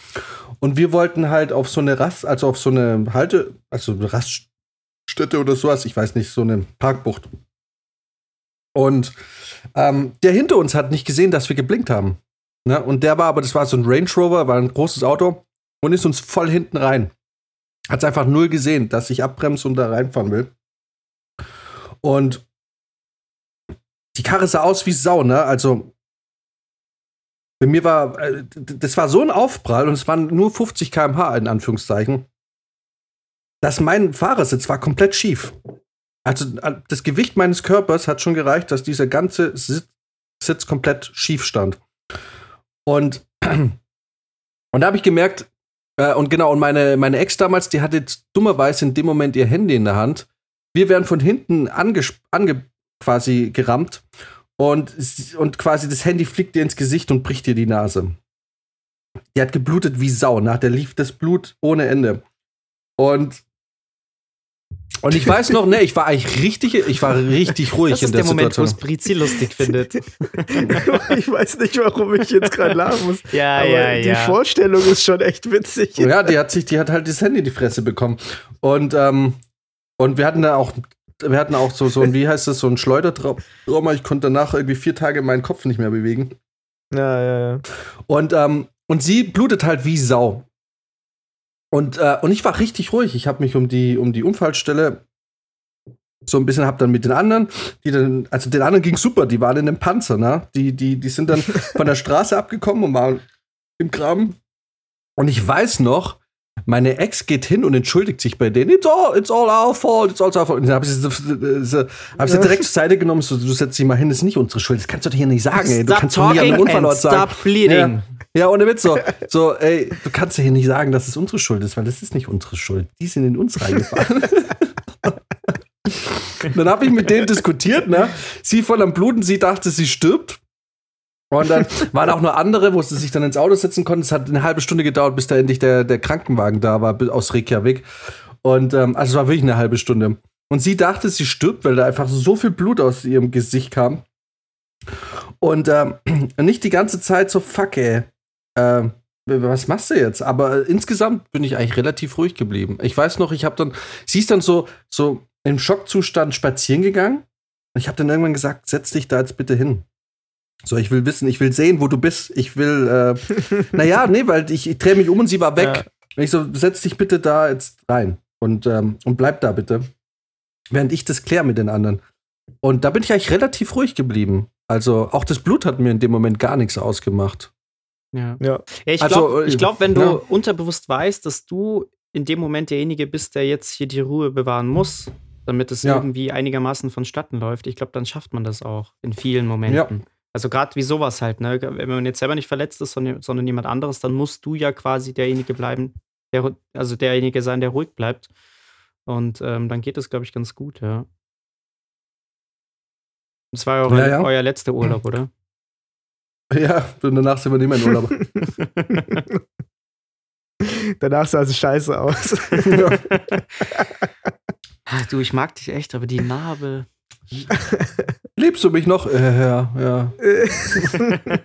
Und wir wollten halt auf so eine Rast, also auf so eine Halte, also eine Raststätte oder sowas, ich weiß nicht, so eine Parkbucht. Und ähm, der hinter uns hat nicht gesehen, dass wir geblinkt haben. Ne? Und der war aber, das war so ein Range Rover, war ein großes Auto und ist uns voll hinten rein. Hat es einfach null gesehen, dass ich abbremse und da reinfahren will. Und die Karre sah aus wie Sau, ne? Also bei mir war, äh, das war so ein Aufprall und es waren nur 50 km/h in Anführungszeichen, dass mein Fahrersitz war komplett schief. Also äh, das Gewicht meines Körpers hat schon gereicht, dass dieser ganze Sitz, komplett schief stand. Und, und da habe ich gemerkt, äh, und genau, und meine, meine Ex damals, die hatte dummerweise in dem Moment ihr Handy in der Hand. Wir werden von hinten ange, ange quasi gerammt und, und quasi das Handy fliegt dir ins Gesicht und bricht dir die Nase. Die hat geblutet wie Sau. Nach der lief das Blut ohne Ende. Und und ich weiß noch, ne, ich war eigentlich richtig, ich war richtig ruhig das in der, der Moment, Situation. wo Brizi lustig findet. ich weiß nicht, warum ich jetzt gerade lachen muss. Ja, aber ja, die ja. Vorstellung ist schon echt witzig. Ja, die hat sich, die hat halt das Handy in die Fresse bekommen. Und, ähm, und wir hatten da auch, wir hatten auch so, so ein, wie heißt das, so ein Schleudertrauma. Ich konnte danach irgendwie vier Tage meinen Kopf nicht mehr bewegen. Ja, ja, ja. Und, ähm, und sie blutet halt wie Sau. Und, äh, und ich war richtig ruhig. Ich habe mich um die, um die Unfallstelle so ein bisschen hab dann mit den anderen, die dann, also den anderen ging super, die waren in einem Panzer, ne? Die, die, die sind dann von der Straße abgekommen und waren im Graben. Und ich weiß noch, meine Ex geht hin und entschuldigt sich bei denen. It's all, it's all our fault, it's all our fault. Und dann habe ich sie, sie, hab sie direkt zur Seite genommen. So, du setzt dich mal hin, das ist nicht unsere Schuld. Das kannst du hier nicht sagen, ey. Du Stop kannst talking einem Unfallort and sagen. stop bleeding. Ja. Ja, ohne Witz so. So, ey, du kannst hier nicht sagen, dass es unsere Schuld ist, weil das ist nicht unsere Schuld. Die sind in uns reingefahren. dann habe ich mit denen diskutiert, ne? Sie voll am Bluten, sie dachte, sie stirbt. Und dann waren auch nur andere, wo sie sich dann ins Auto setzen konnten. Es hat eine halbe Stunde gedauert, bis da endlich der, der Krankenwagen da war, aus Reykjavik. Und ähm, also es war wirklich eine halbe Stunde. Und sie dachte, sie stirbt, weil da einfach so viel Blut aus ihrem Gesicht kam. Und ähm, nicht die ganze Zeit so, fuck, ey. Ähm, was machst du jetzt? Aber äh, insgesamt bin ich eigentlich relativ ruhig geblieben. Ich weiß noch, ich habe dann, sie ist dann so, so im Schockzustand spazieren gegangen. Und ich habe dann irgendwann gesagt, setz dich da jetzt bitte hin. So, ich will wissen, ich will sehen, wo du bist. Ich will, äh, naja, nee, weil ich, ich drehe mich um und sie war weg. Und ich so, setz dich bitte da jetzt rein und, ähm, und bleib da bitte. Während ich das kläre mit den anderen. Und da bin ich eigentlich relativ ruhig geblieben. Also, auch das Blut hat mir in dem Moment gar nichts ausgemacht. Ja. Ja. Ja, ich Also, glaube, äh, glaub, wenn du ja. unterbewusst weißt, dass du in dem Moment derjenige bist, der jetzt hier die Ruhe bewahren muss, damit es Ja. irgendwie einigermaßen vonstatten läuft, ich glaube, dann schafft man das auch in vielen Momenten. Also gerade wie sowas halt, ne? Wenn man jetzt selber nicht verletzt ist, sondern, sondern jemand anderes, dann musst du ja quasi derjenige bleiben, der, also derjenige sein, der ruhig bleibt. Und ähm, dann geht es, glaube ich, ganz gut, ja. Das war ja euer, Ja, ja. euer letzter Urlaub, oder? Ja, und danach sind wir nicht mehr in Urlaub. Danach sah es scheiße aus. Ach, du, ich mag dich echt, aber die Narbe. Liebst du mich noch? Äh, ja, ja.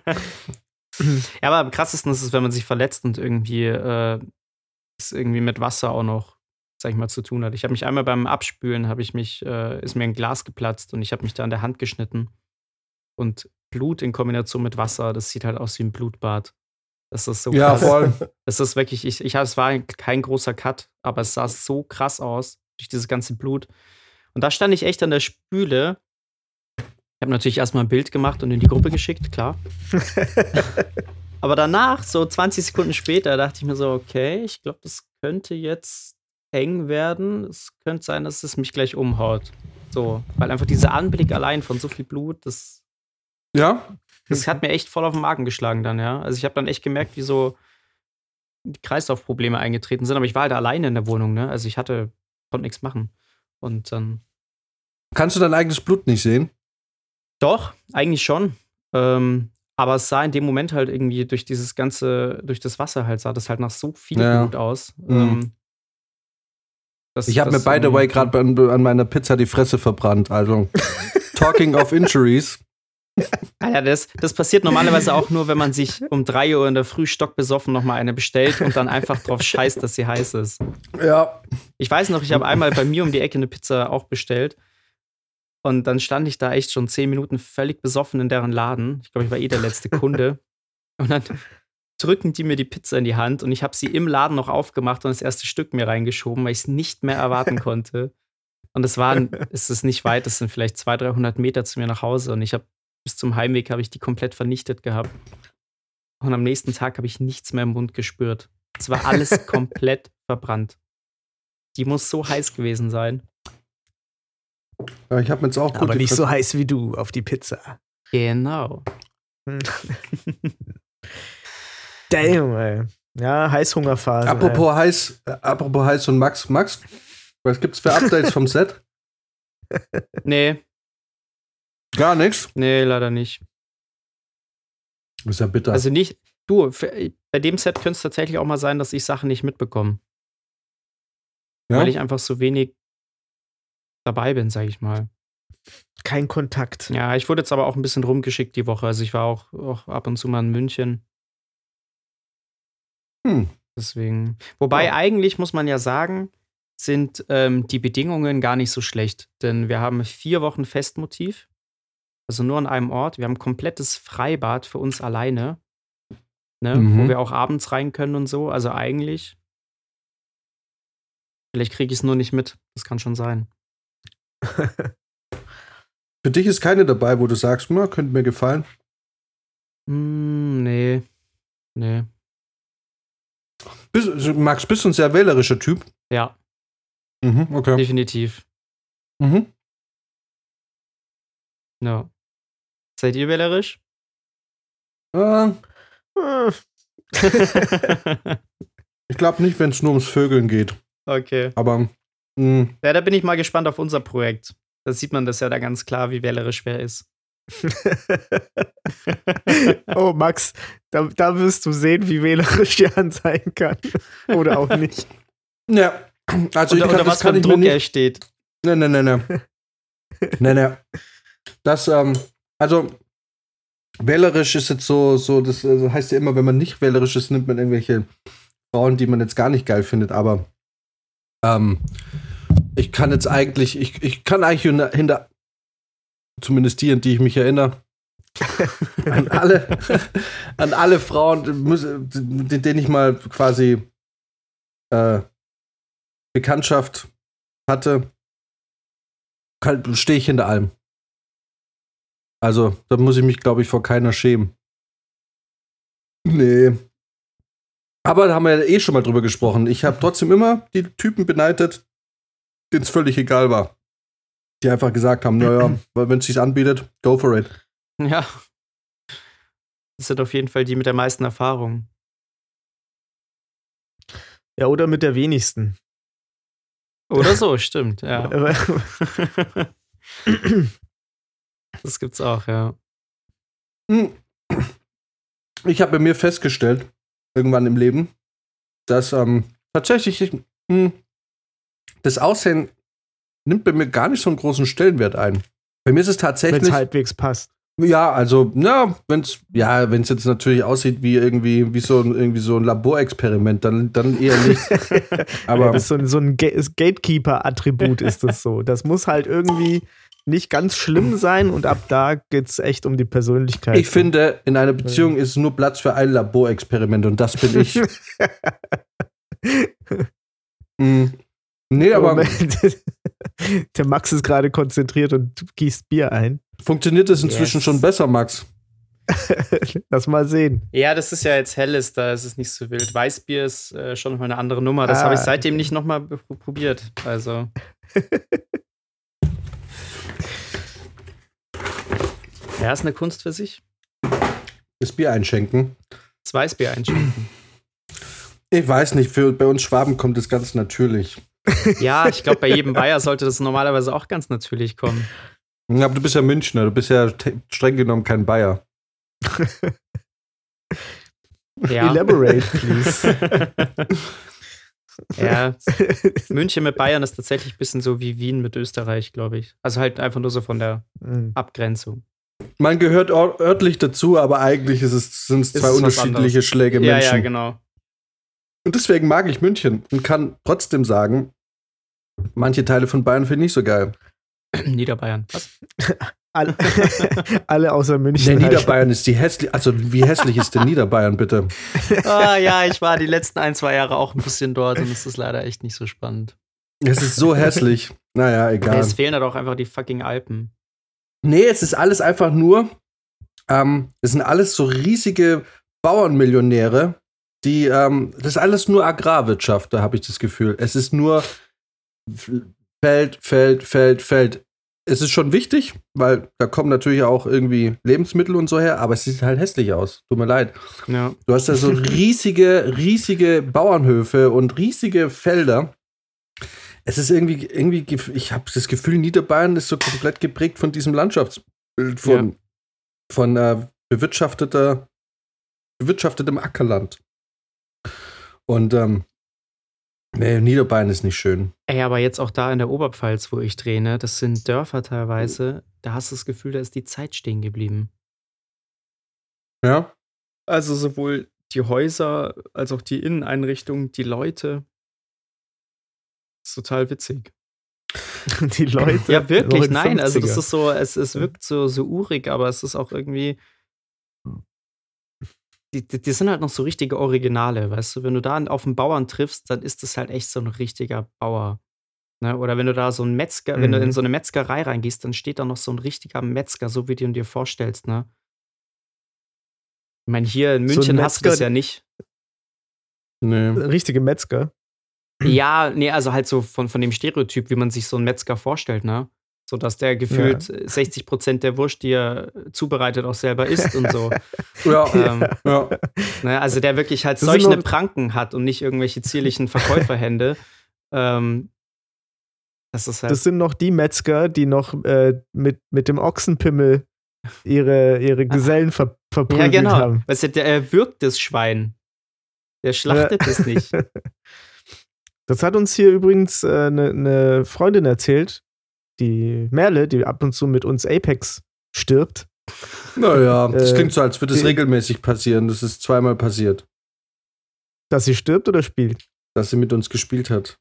Ja, aber am krassesten ist es, wenn man sich verletzt und irgendwie äh, es irgendwie mit Wasser auch noch, sag ich mal, zu tun hat. Ich habe mich einmal beim Abspülen, habe ich mich, äh, ist mir ein Glas geplatzt und ich habe mich da an der Hand geschnitten. Und Blut in Kombination mit Wasser, das sieht halt aus wie ein Blutbad. Das ist so Ja, krass. voll. Das ist wirklich, ich, ich, es war kein großer Cut, aber es sah so krass aus durch dieses ganze Blut. Und da stand ich echt an der Spüle. Ich habe natürlich erstmal ein Bild gemacht und in die Gruppe geschickt, klar. aber danach, so 20 Sekunden später, dachte ich mir so, okay, ich glaube, das könnte jetzt eng werden. Es könnte sein, dass es mich gleich umhaut. So, weil einfach dieser Anblick allein von so viel Blut, das, Ja? das hat mir echt voll auf den Magen geschlagen dann, ja. Also ich habe dann echt gemerkt, wie so die Kreislaufprobleme eingetreten sind, aber ich war halt alleine in der Wohnung, ne? Also ich hatte, konnte nichts machen. Und dann. Kannst du dein eigenes Blut nicht sehen? Doch, eigentlich schon. Ähm, Aber es sah in dem Moment halt irgendwie durch dieses ganze, durch das Wasser halt, sah das halt nach so viel Ja. Blut aus. Mhm. Ähm, dass- Ich habe mir, by the way, gerade an, an meiner Pizza die Fresse verbrannt. Also, talking of injuries. Alter, das, das passiert normalerweise auch nur, wenn man sich um 3 Uhr in der Früh stockbesoffen nochmal eine bestellt und dann einfach drauf scheißt, dass sie heiß ist. Ja. Ich weiß noch, ich habe einmal bei mir um die Ecke eine Pizza auch bestellt. Und dann stand ich da echt schon 10 Minuten völlig besoffen in deren Laden. Ich glaube, ich war eh der letzte Kunde. Und dann drücken die mir die Pizza in die Hand und ich habe sie im Laden noch aufgemacht und das erste Stück mir reingeschoben, weil ich es nicht mehr erwarten konnte. Und es waren, es ist nicht weit, es sind vielleicht 200, 300 Meter zu mir nach Hause und ich habe bis zum Heimweg habe ich die komplett vernichtet gehabt. Und am nächsten Tag habe ich nichts mehr im Mund gespürt. Es war alles komplett verbrannt. Die muss so heiß gewesen sein. Ja, Ich habe mir jetzt auch gut Aber nicht so heiß wie du auf die Pizza. Genau. Damn, ey. Ja, Heißhungerphase. Apropos heiß, äh, apropos heiß und Max, Max, was gibt's für Updates vom Set? Nee, Gar nichts. nee, leider nicht. Ist ja bitter. Also nicht, du, für, bei dem Set könnte es tatsächlich auch mal sein, dass ich Sachen nicht mitbekomme. ja? Weil ich einfach so wenig dabei bin, sag ich mal. Kein Kontakt. Ja, ich wurde jetzt aber auch ein bisschen rumgeschickt die Woche. Also ich war auch, auch ab und zu mal in München. Hm. Deswegen. Wobei Ja. eigentlich muss man ja sagen, sind ähm, die Bedingungen gar nicht so schlecht. Denn wir haben vier Wochen Festmotiv. Also nur an einem Ort. Wir haben ein komplettes Freibad für uns alleine. Ne? Mhm. Wo wir auch abends rein können und so. Also eigentlich. Vielleicht kriege ich es nur nicht mit. Das kann schon sein. Für dich ist keine dabei, wo du sagst, na, könnte mir gefallen. Hm, nee. Nee. Bist, Max, bist du ein sehr wählerischer Typ? Ja, Mhm, okay. definitiv. Mhm. Ja. Seid ihr wählerisch? Äh, Äh, ich glaube nicht, wenn es nur ums Vögeln geht. okay. Aber mh, Ja, da bin ich mal gespannt auf unser Projekt. Da sieht man das ja da ganz klar, wie wählerisch wer ist. oh, Max, da, da wirst du sehen, wie wählerisch Jan sein kann. Oder auch nicht. ja. Also unter, ich kann, unter das was für Druck nicht er steht. Nee, nee, nee, nee. nee, nee. Das, ähm, also, wählerisch ist jetzt so, so, das also heißt ja immer, wenn man nicht wählerisch ist, nimmt man irgendwelche Frauen, die man jetzt gar nicht geil findet, aber, ähm, ich kann jetzt eigentlich, ich, ich kann eigentlich hinter, hinter zumindest die, an die ich mich erinnere, an alle, an alle Frauen, mit denen ich mal quasi, äh, Bekanntschaft hatte, stehe ich hinter allem. Also, da muss ich mich, glaube ich, vor keiner schämen. Nee. Aber da haben wir ja eh schon mal drüber gesprochen. Ich habe trotzdem immer die Typen beneidet, denen es völlig egal war. Die einfach gesagt haben, naja, wenn es sich anbietet, go for it. Ja. Das sind auf jeden Fall die mit der meisten Erfahrung. Ja, oder mit der wenigsten. Oder so, stimmt, ja. Das gibt's auch, ja. Hm. Ich habe bei mir festgestellt, irgendwann im Leben, dass ähm, tatsächlich ich, hm, das Aussehen nimmt bei mir gar nicht so einen großen Stellenwert ein. Bei mir ist es Wenn tatsächlich. es halbwegs passt. Ja, also, na, wenn's, ja, wenn es jetzt natürlich aussieht wie irgendwie, wie so, ein- irgendwie so ein Laborexperiment, dann, dann eher nicht. Aber das ist so ein, so ein Ga- Gatekeeper-Attribut ist das so. Das muss halt irgendwie nicht ganz schlimm sein und ab da geht's echt um die Persönlichkeit. ich finde, in einer Beziehung ist nur Platz für ein Laborexperiment und das bin ich. Hm. Nee, aber Moment. Der Max ist gerade konzentriert und gießt Bier ein. funktioniert es inzwischen Yes. schon besser, Max? Lass mal sehen. Ja, das ist ja jetzt helles, da ist es nicht so wild. Weißbier ist äh, schon mal eine andere Nummer. Das Ah. habe ich seitdem nicht nochmal probiert. Also. Ja, ist eine Kunst für sich. Das Bier einschenken. Das Weißbier einschenken. Ich weiß nicht, für, bei uns Schwaben kommt es ganz natürlich. ja, ich glaube, bei jedem Bayer sollte das normalerweise auch ganz natürlich kommen. Ja, aber du bist ja Münchner, du bist ja streng genommen kein Bayer. Ja. Elaborate, please. ja, München mit Bayern ist tatsächlich ein bisschen so wie Wien mit Österreich, glaube ich. Also halt einfach nur so von der Hm. Abgrenzung. Man gehört örtlich dazu, aber eigentlich ist es, sind es Ist zwei unterschiedliche. Schläge Ja, Menschen. ja, genau. Und deswegen mag ich München und kann trotzdem sagen, manche Teile von Bayern finde ich nicht so geil. Niederbayern. Was? Alle, alle außer München. Der. Niederbayern ist die hässlich. Also, wie hässlich ist denn Niederbayern, bitte? Ah, ja, ich war die letzten ein, zwei Jahre auch ein bisschen dort und es ist leider echt nicht so spannend. Es ist so hässlich. Naja, Ja, egal. es fehlen da doch einfach die fucking Alpen. Nee, es ist alles einfach nur, ähm, es sind alles so riesige Bauernmillionäre, die, ähm, das ist alles nur Agrarwirtschaft, da habe ich das Gefühl. Es ist nur Feld, Feld, Feld, Feld. Es ist schon wichtig, weil da kommen natürlich auch irgendwie Lebensmittel und so her, aber es sieht halt hässlich aus. Tut mir leid. Ja. Du hast da so riesige, riesige Bauernhöfe und riesige Felder. Es ist irgendwie, irgendwie, ich habe das Gefühl, Niederbayern ist so komplett geprägt von diesem Landschaftsbild von, von äh, bewirtschafteter, bewirtschaftetem Ackerland. Und ähm, nee, Niederbayern ist nicht schön. Ey, aber jetzt auch da in der Oberpfalz, wo ich drehe, ne, das sind Dörfer teilweise, da hast du das Gefühl, da ist die Zeit stehen geblieben. Ja? Also sowohl die Häuser als auch die Inneneinrichtungen, die Leute. Ist total witzig. Die Leute. Ja, wirklich, nein. Also das 50er. ist so, es, es wirkt so, so urig, aber es ist auch irgendwie. Die, die, die sind halt noch so richtige Originale, weißt du? Wenn du da auf einen Bauern triffst, dann ist das halt echt so ein richtiger Bauer. Ne? Oder wenn du da so ein Metzger, wenn du Mhm. in so eine Metzgerei reingehst, dann steht da noch so ein richtiger Metzger, so wie du ihn dir vorstellst, ne? Ich meine, hier in So München hast du das ja nicht. Nee. Richtige Metzger. Ja, nee, also halt so von, von dem Stereotyp, wie man sich so einen Metzger vorstellt, ne? So dass der gefühlt 60 Prozent der Wurst, die er zubereitet, auch selber isst und so. Ja, ähm, ja. ne? Also der wirklich halt Das solche Pranken hat und nicht irgendwelche zierlichen Verkäuferhände. ähm, das ist halt. Das sind noch die Metzger, die noch äh, mit, mit dem Ochsenpimmel ihre, ihre Gesellen ver ja, verprügelt genau. haben. Weißt du, der er wirkt das Schwein. Der schlachtet es nicht. Das hat uns hier übrigens eine äh, ne Freundin erzählt, die Merle, die ab und zu mit uns Apex stirbt. Naja, das Äh, klingt so, als würde es regelmäßig passieren. Das ist zweimal passiert, Dass sie stirbt oder spielt? dass sie mit uns gespielt hat.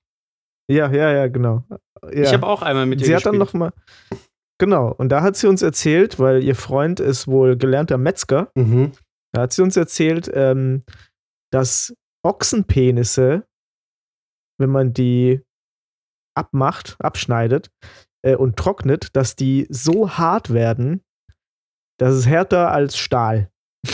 Ja, ja, ja, genau. Ja. Ich habe auch einmal mit ihr sie hat dann gespielt. noch mal Genau, und da hat sie uns erzählt, weil ihr Freund ist wohl gelernter Metzger, Mhm. da hat sie uns erzählt, ähm, dass Ochsenpenisse, wenn man die abmacht, abschneidet äh, und trocknet, dass die so hart werden, dass es härter als Stahl.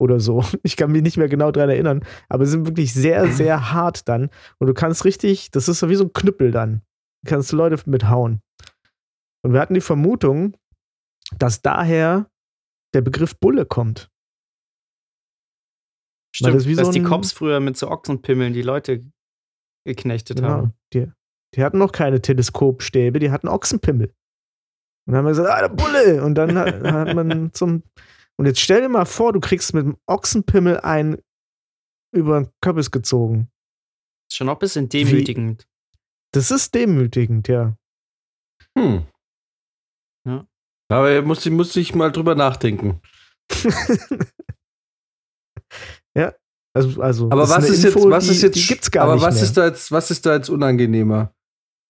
Oder so. Ich kann mich nicht mehr genau dran erinnern. Aber sie sind wirklich sehr, sehr hart dann. Und du kannst richtig, das ist so wie so ein Knüppel dann. Du kannst Leute mithauen. Und wir hatten die Vermutung, dass daher der Begriff Bulle kommt. Stimmt, das dass so die ein- Cops früher mit so Ochsenpimmeln die Leute geknechtet Genau. haben. Die, die hatten noch keine Teleskopstäbe, die hatten Ochsenpimmel. Und dann haben wir gesagt, ah, der Bulle! Und dann hat, hat man zum. Und jetzt stell dir mal vor, du kriegst mit dem Ochsenpimmel einen über den Köppis gezogen. Ist schon auch ein bisschen demütigend. Das ist demütigend, ja. Hm. Ja. Aber muss, muss ich mal drüber nachdenken. ja. Also, also Aber das was ist Info, jetzt, was die, ist jetzt, die gibt's gar aber nicht was mehr. ist da jetzt, was ist da jetzt unangenehmer?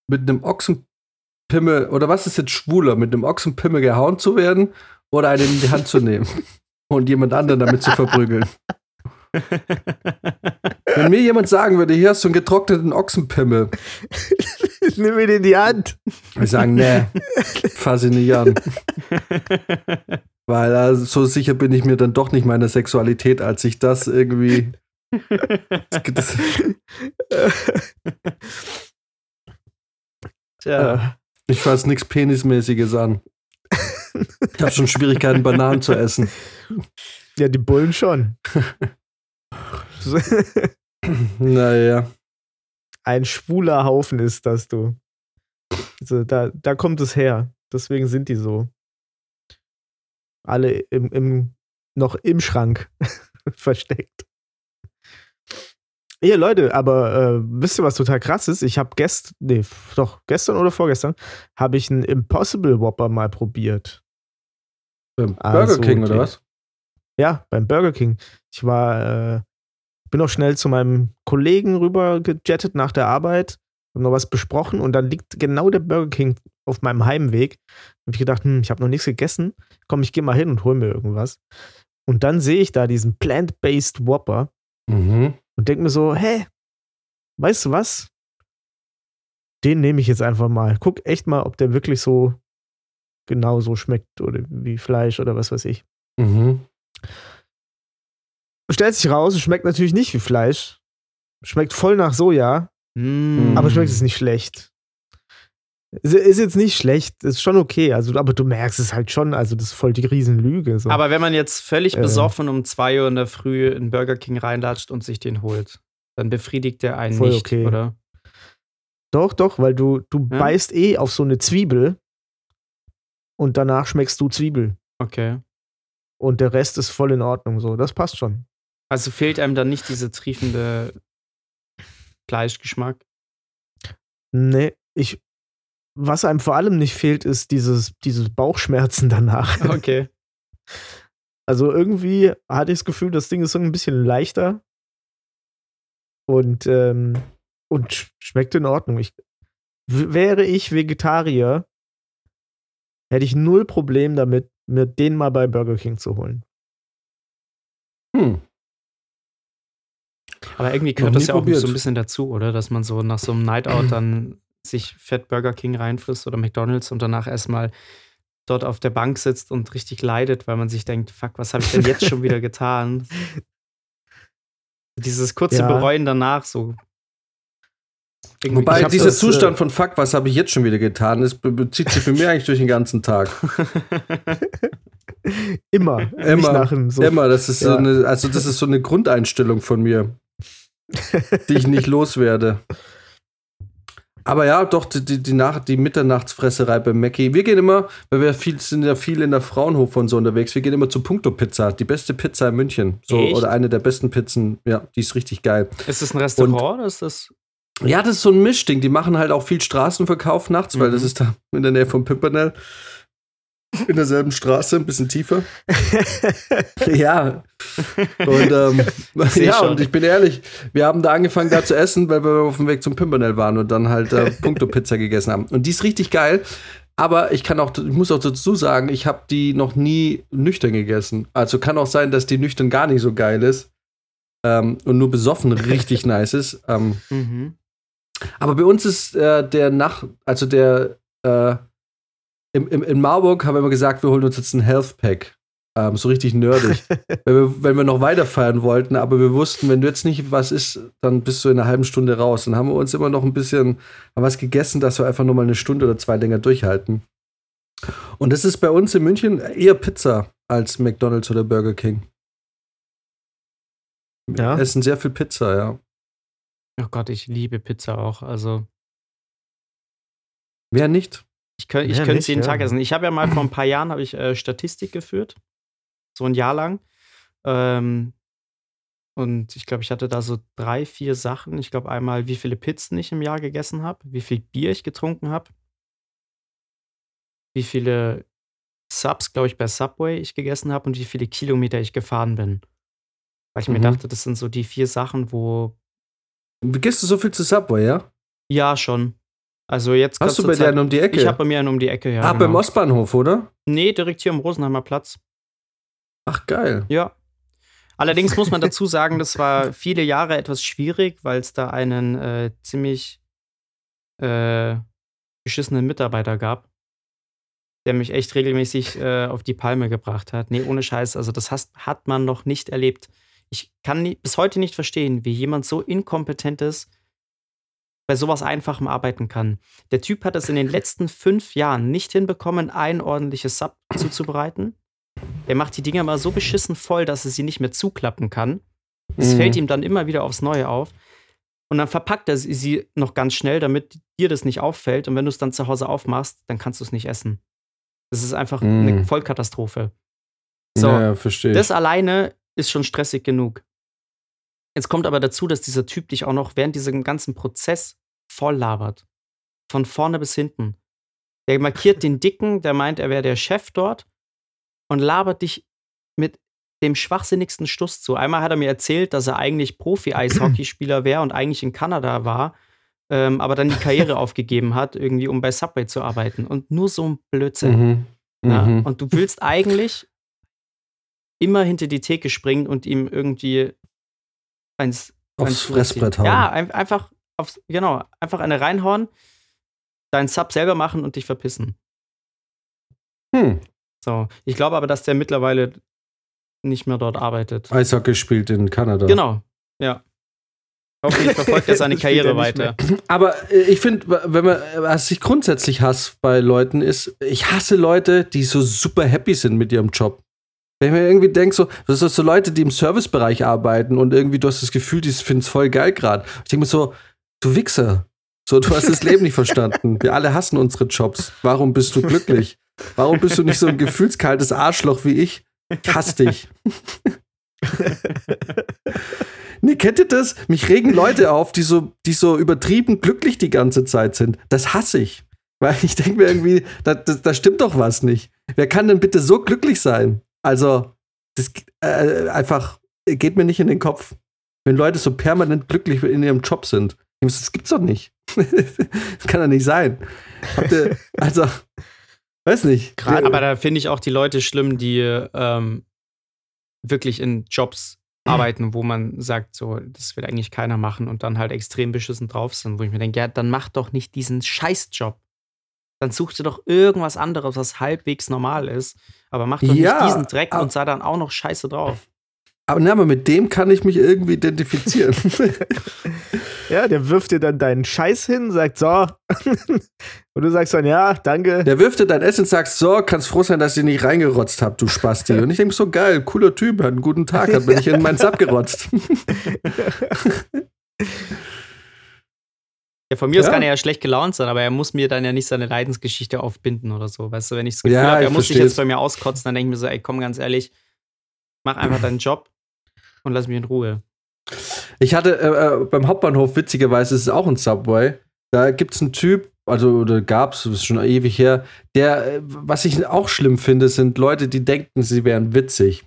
Mit einem Ochsenpimmel, oder was ist jetzt schwuler, mit einem Ochsenpimmel gehauen zu werden oder einen in die Hand zu nehmen und jemand anderen damit zu verprügeln? Wenn mir jemand sagen würde, hier hast du einen getrockneten Ochsenpimmel, Nimm den in die Hand. ich sagen, nee, fass ihn nicht an. Weil also, so sicher bin ich mir dann doch nicht meiner Sexualität, als ich das irgendwie. Das, Tja, Äh, ich fass nichts Penismäßiges an. Ich habe schon Schwierigkeiten, Bananen zu essen. ja, die Bullen schon. Naja. Ein schwuler Haufen ist das, du. Also da, da kommt es her. Deswegen sind die so. Alle im, im, noch im Schrank versteckt. Ja, Leute, aber äh, wisst ihr, was total krass ist? Ich habe gestern, nee, doch, gestern oder vorgestern, habe ich einen Impossible Whopper mal probiert. Beim Burger Also, King oder was? Ja, beim Burger King. Ich war, äh, bin auch schnell zu meinem Kollegen rüber gejettet nach der Arbeit, haben noch was besprochen und dann liegt genau der Burger King auf meinem Heimweg. Hab ich gedacht, hm, ich habe noch nichts gegessen. Komm, ich gehe mal hin und hol mir irgendwas. Und dann sehe ich da diesen Plant-Based Whopper Mhm. und denke mir so, hä, weißt du was? Den nehme ich jetzt einfach mal. Guck echt mal, ob der wirklich so genau so schmeckt oder wie Fleisch oder was weiß ich. Mhm. Stellt sich raus, es schmeckt natürlich nicht wie Fleisch. Schmeckt voll nach Soja, Mm. aber schmeckt es nicht schlecht. Ist, ist jetzt nicht schlecht, ist schon okay. Also, aber du merkst es halt schon, also das ist voll die Riesenlüge. So. Aber wenn man jetzt völlig Äh. besoffen um 2 Uhr in der Früh in Burger King reinlatscht und sich den holt, dann befriedigt der einen Voll nicht, okay. oder? doch, doch, weil du, du Ja? beißt eh auf so eine Zwiebel und danach schmeckst du Zwiebel. Okay. Und der Rest ist voll in Ordnung. So, das passt schon. Also fehlt einem dann nicht diese triefende Fleischgeschmack. Nee, ich. Was einem vor allem nicht fehlt, ist dieses, dieses Bauchschmerzen danach. Okay. Also irgendwie hatte ich das Gefühl, das Ding ist so ein bisschen leichter und, ähm, und sch- schmeckt in Ordnung. Ich, wäre ich Vegetarier, hätte ich null Problem damit, mir den mal bei Burger King zu holen. Hm. Aber irgendwie gehört das ja auch probiert. so ein bisschen dazu, oder? Dass man so nach so einem Night Out dann sich Fett Burger King reinfrisst oder McDonalds und danach erstmal dort auf der Bank sitzt und richtig leidet, weil man sich denkt, fuck, was habe ich denn jetzt schon wieder getan? Dieses kurze Ja. Bereuen danach so. Irgendwie- Wobei dieser das, äh, Zustand von Fuck, was habe ich jetzt schon wieder getan, ist, be- bezieht sich für mich eigentlich durch den ganzen Tag. Immer. Nicht Immer, nach dem so Immer, das ist so Ja. eine, also das ist so eine Grundeinstellung von mir, die ich nicht loswerde. Aber ja, doch, die, die, die, Nach die Mitternachtsfresserei bei Mackie. Wir gehen immer, weil wir viel, sind ja viel in der Fraunhofer und so unterwegs, wir gehen immer zu Punkto Pizza, die beste Pizza in München. So, Echt? oder eine der besten Pizzen, ja, die ist richtig geil. ist das ein Restaurant oder ist das. Ja, das ist so ein Mischding. Die machen halt auch viel Straßenverkauf nachts, weil Mhm. das ist da in der Nähe von Pimpernel. In derselben Straße, ein bisschen tiefer. ja. Und, ähm, ja, schon. und ich bin ehrlich, wir haben da angefangen, da zu essen, weil wir auf dem Weg zum Pimpernel waren und dann halt äh, Punkto-Pizza gegessen haben. Und die ist richtig geil. Aber ich kann auch, ich muss auch dazu sagen, ich habe die noch nie nüchtern gegessen. Also kann auch sein, dass die nüchtern gar nicht so geil ist. Ähm, und nur besoffen richtig nice ist. Ähm, Mhm. aber bei uns ist äh, der Nach, also der äh, im, im, in Marburg haben wir immer gesagt, wir holen uns jetzt einen Health Pack. Ähm, so richtig nerdig. wenn, wir, wenn wir noch weiter feiern wollten, aber wir wussten, wenn du jetzt nicht was isst, dann bist du in einer halben Stunde raus. Dann haben wir uns immer noch ein bisschen haben was gegessen, dass wir einfach nur mal eine Stunde oder zwei länger durchhalten. Und das ist bei uns in München eher Pizza als McDonalds oder Burger King. Wir Ja. essen sehr viel Pizza, ja. Oh Gott, ich liebe Pizza auch. Also, Wer nicht? Ich, könnt, ich Ja, könnte es jeden ja. Tag essen. Ich habe ja mal vor ein paar Jahren habe ich, äh, Statistik geführt. So ein Jahr lang. Ähm, und ich glaube, ich hatte da so drei, vier Sachen. Ich glaube einmal, wie viele Pizzen ich im Jahr gegessen habe, wie viel Bier ich getrunken habe, wie viele Subs, glaube ich, bei Subway ich gegessen habe und wie viele Kilometer ich gefahren bin. Weil ich mir Mhm. dachte, das sind so die vier Sachen, wo Gehst du so viel zu Subway, ja? ja schon. Also jetzt Hast du bei dir einen um die Ecke? Ich habe bei mir einen um die Ecke, ja. ah, beim genau. Ostbahnhof, oder? Nee, direkt hier am Rosenheimer Platz. Ach, geil. Ja. Allerdings muss man dazu sagen, das war viele Jahre etwas schwierig, weil es da einen äh, ziemlich äh, beschissenen Mitarbeiter gab, der mich echt regelmäßig äh, auf die Palme gebracht hat. Nee, ohne Scheiß. Also, das hast, hat man noch nicht erlebt. Ich kann nie, bis heute nicht verstehen, wie jemand so inkompetent ist, bei sowas Einfachem arbeiten kann. Der Typ hat es in den letzten fünf Jahren nicht hinbekommen, ein ordentliches Sub zuzubereiten. Der macht die Dinger mal so beschissen voll, dass er sie nicht mehr zuklappen kann. Es Mhm. fällt ihm dann immer wieder aufs Neue auf. Und dann verpackt er sie- noch ganz schnell, damit dir das nicht auffällt. Und wenn du es dann zu Hause aufmachst, dann kannst du es nicht essen. Das ist einfach Mhm. eine Vollkatastrophe. So, ja, verstehe. Das alleine ist schon stressig genug. Jetzt kommt aber dazu, dass dieser Typ dich auch noch während diesem ganzen Prozess voll labert. Von vorne bis hinten. Der markiert den Dicken, der meint, er wäre der Chef dort und labert dich mit dem schwachsinnigsten Stuss zu. Einmal hat er mir erzählt, dass er eigentlich Profi-Eishockeyspieler wäre und eigentlich in Kanada war, ähm, aber dann die Karriere aufgegeben hat, irgendwie um bei Subway zu arbeiten. Und nur so ein Blödsinn. Mhm. Ja, Mhm. und du willst eigentlich immer hinter die Theke springen und ihm irgendwie eins, Aufs Fressbrett hauen. Ja, ein, einfach aufs, genau, einfach eine reinhauen, deinen Sub selber machen und dich verpissen. Hm. So, ich glaube aber, dass der mittlerweile nicht mehr dort arbeitet. Eishockey spielt in Kanada. Genau, ja. Hoffentlich verfolgt er seine Karriere er weiter. Aber äh, ich finde, wenn man, was ich grundsätzlich hasse bei Leuten ist, ich hasse Leute, die so super happy sind mit ihrem Job. Wenn ich mir irgendwie denke, so, das sind so Leute, die im Servicebereich arbeiten und irgendwie du hast das Gefühl, die finden es voll geil gerade. Ich denke mir so, du Wichser. So, du hast das Leben nicht verstanden. Wir alle hassen unsere Jobs. Warum bist du glücklich? Warum bist du nicht so ein gefühlskaltes Arschloch wie ich? Ich hasse dich. Nee, kennt ihr das? Mich regen Leute auf, die so, die so übertrieben glücklich die ganze Zeit sind. Das hasse ich. Weil ich denke mir irgendwie, da, da, da stimmt doch was nicht. Wer kann denn bitte so glücklich sein? Also, das äh, einfach geht mir nicht in den Kopf. Wenn Leute so permanent glücklich in ihrem Job sind. Das gibt's doch nicht. das kann doch nicht sein. Ihr, also, weiß nicht. Gerade- Aber da finde ich auch die Leute schlimm, die ähm, wirklich in Jobs arbeiten, wo man sagt, so, das will eigentlich keiner machen und dann halt extrem beschissen drauf sind, wo ich mir denke, ja, dann mach doch nicht diesen Scheißjob. Dann such dir doch irgendwas anderes, was halbwegs normal ist. Aber mach doch Ja, nicht diesen Dreck und sei dann auch noch scheiße drauf. Aber, ne, aber mit dem kann ich mich irgendwie identifizieren. Ja, der wirft dir dann deinen Scheiß hin, sagt so. Und du sagst dann, ja, danke. Der wirft dir dein Essen und sagt, so, kannst froh sein, dass ich nicht reingerotzt hab, du Spasti. Und ich denke so, geil, cooler Typ, hat einen guten Tag, hat mir nicht in meinen Sub gerotzt. Ja, von mir aus Ja. kann er ja schlecht gelaunt sein, aber er muss mir dann ja nicht seine Leidensgeschichte aufbinden oder so. Weißt du, wenn ich das Gefühl Ja, habe, er muss sich jetzt bei mir auskotzen, dann denke ich mir so, ey, komm ganz ehrlich, mach einfach deinen Job und lass mich in Ruhe. Ich hatte äh, äh, beim Hauptbahnhof, witzigerweise, ist es auch ein Subway. Da gibt es einen Typ, also oder gab es, ist schon ewig her, der, äh, was ich auch schlimm finde, sind Leute, die denken, sie wären witzig.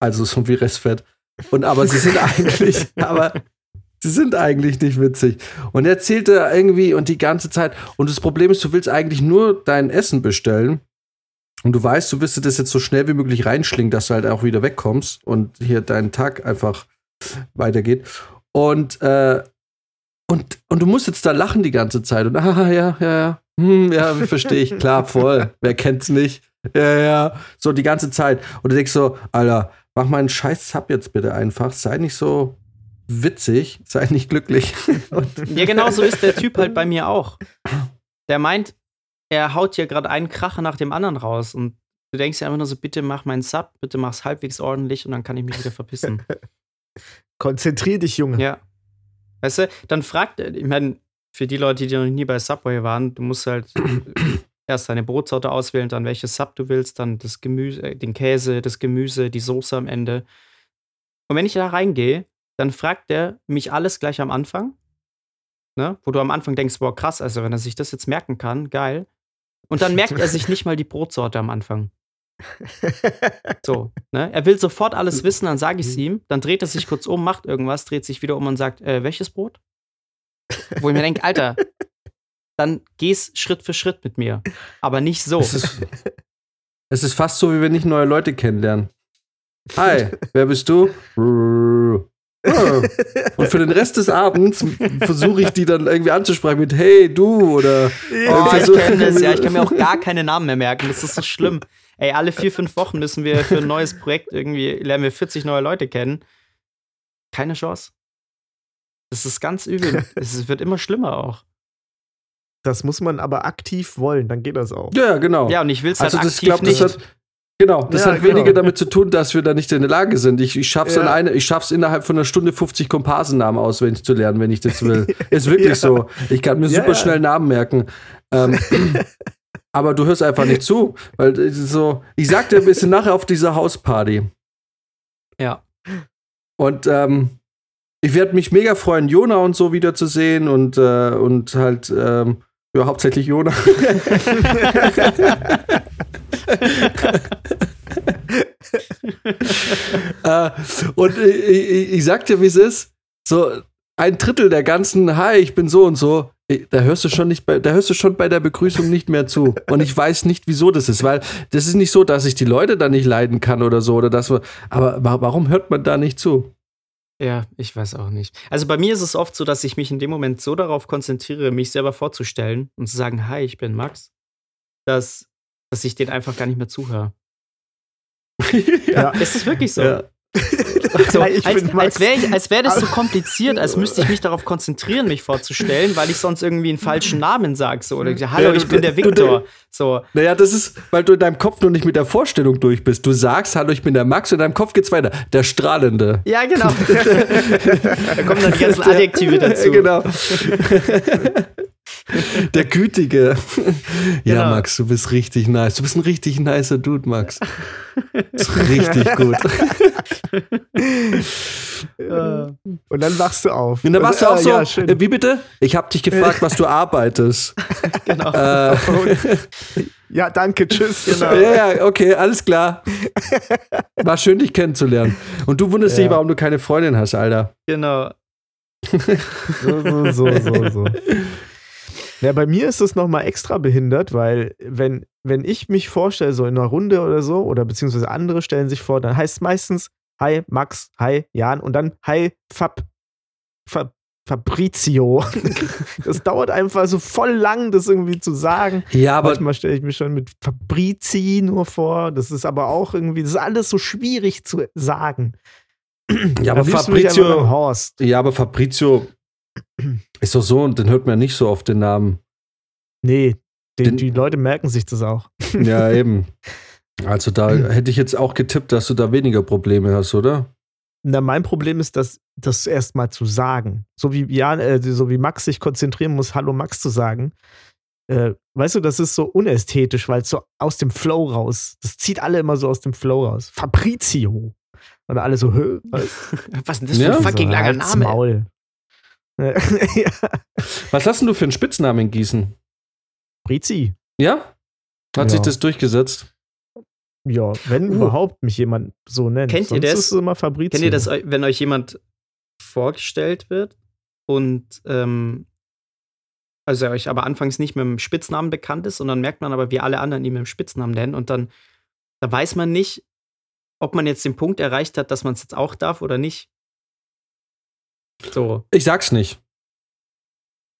Also so wie Restfett. Und aber sie sind eigentlich, aber sie sind eigentlich nicht witzig. Und er erzählte irgendwie und die ganze Zeit. Und das Problem ist, du willst eigentlich nur dein Essen bestellen. Und du weißt, du wirst dir das jetzt so schnell wie möglich reinschlingen, dass du halt auch wieder wegkommst und hier deinen Tag einfach weitergeht. Und, äh, und, und du musst jetzt da lachen die ganze Zeit. Und ah, ja, ja, ja. Hm, ja, verstehe ich. Klar, voll. Wer kennt's nicht? Ja, ja. So die ganze Zeit. Und du denkst so, Alter, mach mal einen scheiß Sub jetzt bitte einfach. Sei nicht so witzig, sei nicht glücklich. Ja, genau so ist der Typ halt bei mir auch. Der meint, er haut hier gerade einen Kracher nach dem anderen raus und du denkst dir einfach nur so, bitte mach meinen Sub, bitte mach's halbwegs ordentlich und dann kann ich mich wieder verpissen. Konzentrier dich, Junge. Ja. Weißt du, dann fragt, er- ich meine, für die Leute, die noch nie bei Subway waren, du musst halt erst deine Brotsorte auswählen, dann welches Sub du willst, dann das Gemüse, äh, den Käse, das Gemüse, die Soße am Ende. Und wenn ich da reingehe, dann fragt er mich alles gleich am Anfang. Ne? Wo du am Anfang denkst, boah, krass, also wenn er sich das jetzt merken kann, geil. Und dann merkt er sich nicht mal die Brotsorte am Anfang. So, ne? Er will sofort alles wissen, dann sage ich es ihm, dann dreht er sich kurz um, macht irgendwas, dreht sich wieder um und sagt, äh, welches Brot? Wo ich mir denke, Alter, dann geh's Schritt für Schritt mit mir. Aber nicht so. es, ist, es ist fast so, wie wenn ich neue Leute kennenlernen. Hi, wer bist du? Und für den Rest des Abends versuche ich die dann irgendwie anzusprechen mit Hey, du oder Oh, ich kenne das ja. Ich kann mir auch gar keine Namen mehr merken. Das ist so schlimm. Ey, alle vier, fünf Wochen müssen wir für ein neues Projekt irgendwie, lernen wir 40 neue Leute kennen. Keine Chance. Das ist ganz übel. Es wird immer schlimmer auch. Das muss man aber aktiv wollen, dann geht das auch. Ja, genau. Ja, und ich will es halt also das aktiv glaube das nicht. hat genau, das Ja, hat genau. weniger damit zu tun, dass wir da nicht in der Lage sind. Ich, ich schaff's Ja. in eine, ich schaff's innerhalb von einer Stunde 50 Komparsennamen auswendig zu lernen, wenn ich das will. Ist wirklich Ja. so. Ich kann mir Ja, super ja. schnell Namen merken. Ähm, aber du hörst einfach nicht zu. Weil es so, ich sag dir ein bisschen nachher auf dieser Hausparty. Ja. Und ähm, ich werde mich mega freuen, Jona und so wiederzusehen und, äh, und halt, ähm, ja, hauptsächlich Jona. äh, und ich, ich, sag dir, wie es ist. So ein Drittel der ganzen, hi, ich bin so und so, da hörst du schon nicht bei, da hörst du schon bei der Begrüßung nicht mehr zu. Und ich weiß nicht, wieso das ist, weil das ist nicht so, dass ich die Leute da nicht leiden kann oder so oder das. Aber warum hört man da nicht zu? Ja, ich weiß auch nicht. Also bei mir ist es oft so, dass ich mich in dem Moment so darauf konzentriere, mich selber vorzustellen und zu sagen, hi, ich bin Max, dass, dass ich den einfach gar nicht mehr zuhöre. ja. Ist das wirklich so? Ja. So, als, als wäre wär das so kompliziert, als müsste ich mich darauf konzentrieren, mich vorzustellen, weil ich sonst irgendwie einen falschen Namen sage. So, oder hallo, ich bin der Viktor. So. Naja, das ist, weil du in deinem Kopf noch nicht mit der Vorstellung durch bist. Du sagst, hallo, ich bin der Max und in deinem Kopf geht's weiter. Der Strahlende. Ja, genau. da kommen dann die ganzen Adjektive dazu. Genau. Der Gütige. Ja, genau. Max, du bist richtig nice. Du bist ein richtig nicer Dude, Max. richtig gut. Und dann wachst du auf. Und dann wachst du auch so, ja, äh, wie bitte? Ich habe dich gefragt, was du arbeitest. Genau. Äh, ja, danke, tschüss. Genau. Ja, ja, okay, alles klar. War schön, dich kennenzulernen. Und du wunderst ja. dich, warum du keine Freundin hast, Alter. Genau. so, so, so, so, so. Ja, bei mir ist es nochmal extra behindert, weil wenn, wenn ich mich vorstelle, so in einer Runde oder so, oder beziehungsweise andere stellen sich vor, dann heißt es meistens Hi Max, Hi Jan und dann Hi Fab, Fab Fabrizio. das dauert einfach so voll lang, das irgendwie zu sagen. Ja, aber manchmal stelle ich mir schon mit Fabrizi nur vor. Das ist aber auch irgendwie, das ist alles so schwierig zu sagen. Ja, aber Fabrizio, Horst. Ja, aber Fabrizio ist doch so und dann hört man nicht so oft den Namen. Nee, den, den, die Leute merken sich das auch. Ja, eben. Also da hätte ich jetzt auch getippt, dass du da weniger Probleme hast, oder? Na, mein Problem ist, dass das erstmal zu sagen. So wie, Jan, äh, so wie Max sich konzentrieren muss, Hallo Max zu sagen. Äh, weißt du, das ist so unästhetisch, weil es so aus dem Flow raus, das zieht alle immer so aus dem Flow raus. Fabrizio. Und alle so, Hö, was? ist denn das für ein fucking so, langer Name? Maul. ja. Was hast denn du für einen Spitznamen in Gießen? Brizi. Ja? Hat ja. sich das durchgesetzt? Ja, wenn uh. überhaupt mich jemand so nennt. Kennt Sonst ihr das? Ist es immer Fabrizio. Kennt ihr das, wenn euch jemand vorgestellt wird und ähm, also euch aber anfangs nicht mit dem Spitznamen bekannt ist und dann merkt man aber, wie alle anderen ihn mit dem Spitznamen nennen und dann da weiß man nicht, ob man jetzt den Punkt erreicht hat, dass man es jetzt auch darf oder nicht. So. Ich sag's nicht.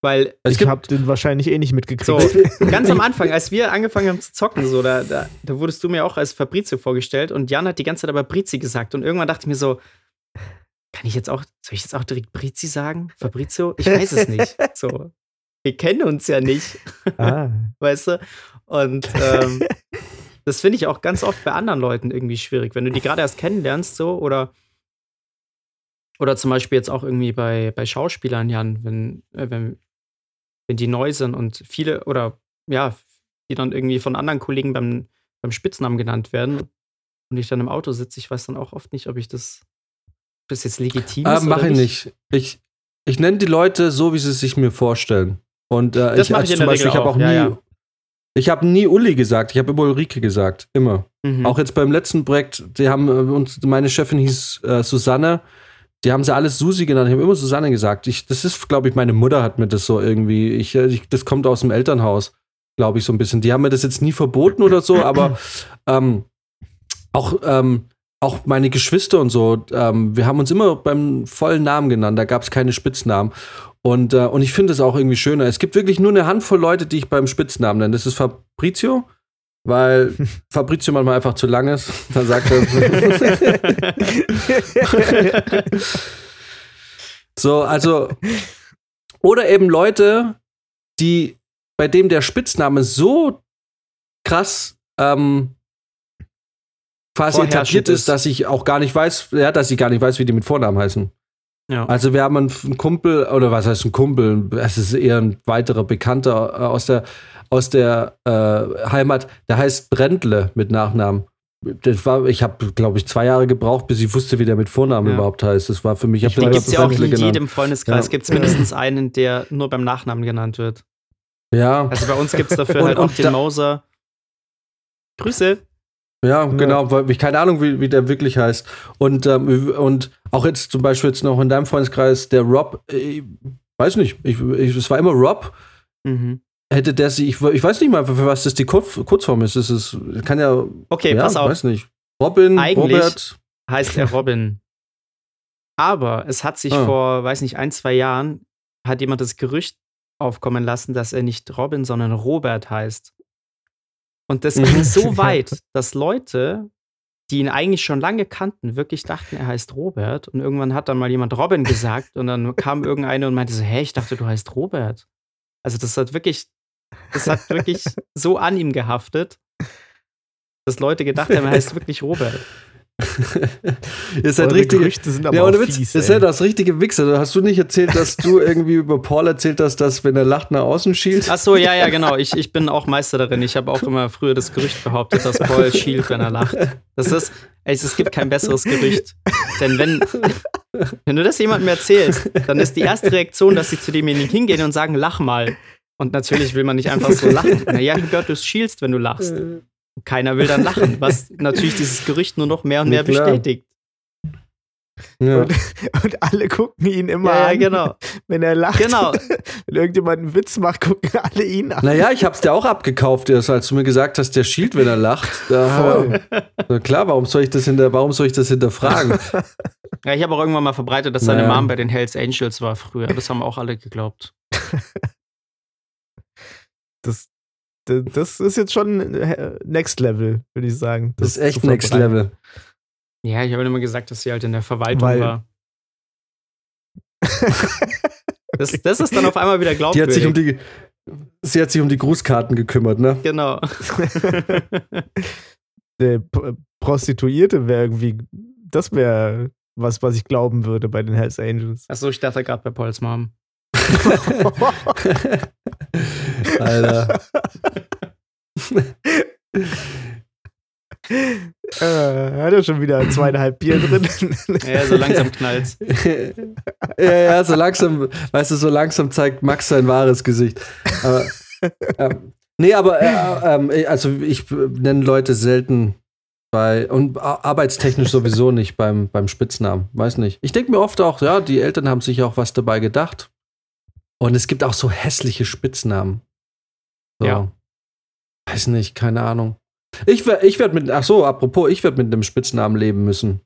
Weil also ich habe den wahrscheinlich eh nicht mitgekriegt. So, ganz am Anfang, als wir angefangen haben zu zocken, so, da, da, da, wurdest du mir auch als Fabrizio vorgestellt und Jan hat die ganze Zeit aber Brizi gesagt. Und irgendwann dachte ich mir so, kann ich jetzt auch, soll ich jetzt auch direkt Brizi sagen? Fabrizio? Ich weiß es nicht. So, wir kennen uns ja nicht. Ah. Weißt du? Und ähm, das finde ich auch ganz oft bei anderen Leuten irgendwie schwierig. Wenn du die gerade erst kennenlernst, so, oder oder zum Beispiel jetzt auch irgendwie bei, bei Schauspielern, Jan, wenn, äh, wenn, wenn die neu sind und viele oder ja, die dann irgendwie von anderen Kollegen beim, beim Spitznamen genannt werden und ich dann im Auto sitze, ich weiß dann auch oft nicht, ob ich das, ob das jetzt legitim äh, ist. Mach ich nicht. Ich, ich nenne die Leute so, wie sie sich mir vorstellen. Und äh, ich, also ich zum Beispiel, ich habe auch ja, nie, ja. ich habe nie Uli gesagt, ich habe immer Ulrike gesagt, immer. Mhm. Auch jetzt beim letzten Projekt, die haben äh, uns, meine Chefin hieß äh, Susanne die haben sie alles Susi genannt. Ich habe immer Susanne gesagt. Ich, das ist, glaube ich, meine Mutter hat mir das so irgendwie. Ich, ich, das kommt aus dem Elternhaus, glaube ich, so ein bisschen. Die haben mir das jetzt nie verboten oder so, aber ähm, auch, ähm, auch meine Geschwister und so, ähm, wir haben uns immer beim vollen Namen genannt. Da gab es keine Spitznamen. Und, äh, und ich finde es auch irgendwie schöner. Es gibt wirklich nur eine Handvoll Leute, die ich beim Spitznamen nenne. Das ist Fabrizio, weil Fabrizio manchmal einfach zu lang ist. Dann sagt er. so, also. Oder eben Leute, die, bei dem der Spitzname so krass ähm, quasi etabliert ist, dass ich auch gar nicht weiß, ja, dass ich gar nicht weiß, wie die mit Vornamen heißen. Ja. Also wir haben einen, Kumpel, oder was heißt ein Kumpel? Es ist eher ein weiterer Bekannter äh, aus der, aus der äh, Heimat, der heißt Brändle mit Nachnamen. Das war, ich habe, glaube ich, zwei Jahre gebraucht, bis ich wusste, wie der mit Vornamen Ja. überhaupt heißt. Das war für mich, ich Den gibt es ja auch in genannt. jedem Freundeskreis. Ja. Gibt es mindestens einen, der nur beim Nachnamen genannt wird. Ja, Also bei uns gibt es dafür Und- halt auch den da- Moser. Grüße. Ja, genau, weil ich keine Ahnung, wie, wie der wirklich heißt. Und, ähm, und auch jetzt zum Beispiel jetzt noch in deinem Freundeskreis, der Rob, äh, weiß nicht, ich, ich, es war immer Rob, Mhm. hätte der sich, ich, ich weiß nicht mal, für was das die Kurz, Kurzform ist. Das ist, kann ja, Okay, ja, pass auf. weiß nicht. Robin, Eigentlich- Robert. heißt er Robin. Aber es hat sich Ah. vor, weiß nicht, ein, zwei Jahren, hat jemand das Gerücht aufkommen lassen, dass er nicht Robin, sondern Robert heißt. Und das Mhm. ging so weit, dass Leute, die ihn eigentlich schon lange kannten, wirklich dachten, er heißt Robert. Und irgendwann hat dann mal jemand Robin gesagt und dann kam irgendeine und meinte so, hä, ich dachte, du heißt Robert. Also das hat wirklich, das hat wirklich so an ihm gehaftet, dass Leute gedacht haben, er heißt wirklich Robert. Ihr seid Eure richtige, Gerüchte sind aber ja, auch ohne Witz, fies, ihr ey. seid das richtige Wichser. Hast du nicht erzählt, dass du irgendwie über Paul erzählt hast, dass wenn er lacht nach außen schielt? Ach so, ja, ja, genau. Ich, ich bin auch Meister darin. Ich habe auch immer früher das Gerücht behauptet, dass Paul schielt, wenn er lacht. Das ist, ey, es gibt kein besseres Gerücht. Denn wenn, wenn du das jemandem erzählst, dann ist die erste Reaktion, dass sie zu demjenigen hingehen und sagen, lach mal. Und natürlich will man nicht einfach so lachen. Naja, Gott, du schielst, wenn du lachst. Keiner will dann lachen, was natürlich dieses Gerücht nur noch mehr und mehr bestätigt. Ja. Und alle gucken ihn immer Ja, ja, an, genau. wenn er lacht. Genau. Wenn irgendjemand einen Witz macht, gucken alle ihn an. Naja, ich hab's dir auch abgekauft, als du mir gesagt hast, der schielt, wenn er lacht. Da, na klar, warum soll ich das hinter, warum soll ich das hinterfragen? Ja, ich habe auch irgendwann mal verbreitet, dass seine Naja. Mom bei den Hells Angels war früher. Das haben auch alle geglaubt. Das, das, das ist jetzt schon äh, Next Level, würde ich sagen. Das ist echt Next. Level. Ja, ich habe immer gesagt, dass sie halt in der Verwaltung Weil- war. Das, das ist dann auf einmal wieder Die glaubwürdig. hat sich um die, sie hat sich um die Grußkarten gekümmert, ne? genau. Prostituierte wäre irgendwie, das wäre was, was ich glauben würde bei den Hells Angels. Achso, ich dachte gerade bei Pauls Mom. Alter. äh, hat er schon wieder zweieinhalb Bier drin. Ja, so langsam knallt's. ja, ja, so langsam, weißt du, so langsam zeigt Max sein wahres Gesicht. Aber, ähm, nee, aber äh, ähm, also ich nenne Leute selten bei und ar- arbeitstechnisch sowieso nicht beim, beim Spitznamen. Weiß nicht. Ich denke mir oft auch, ja, die Eltern haben sich auch was dabei gedacht. Und es gibt auch so hässliche Spitznamen. So. Ja. Weiß nicht, keine Ahnung. Ich, ich werde mit, ach so, apropos, ich werde mit einem Spitznamen leben müssen.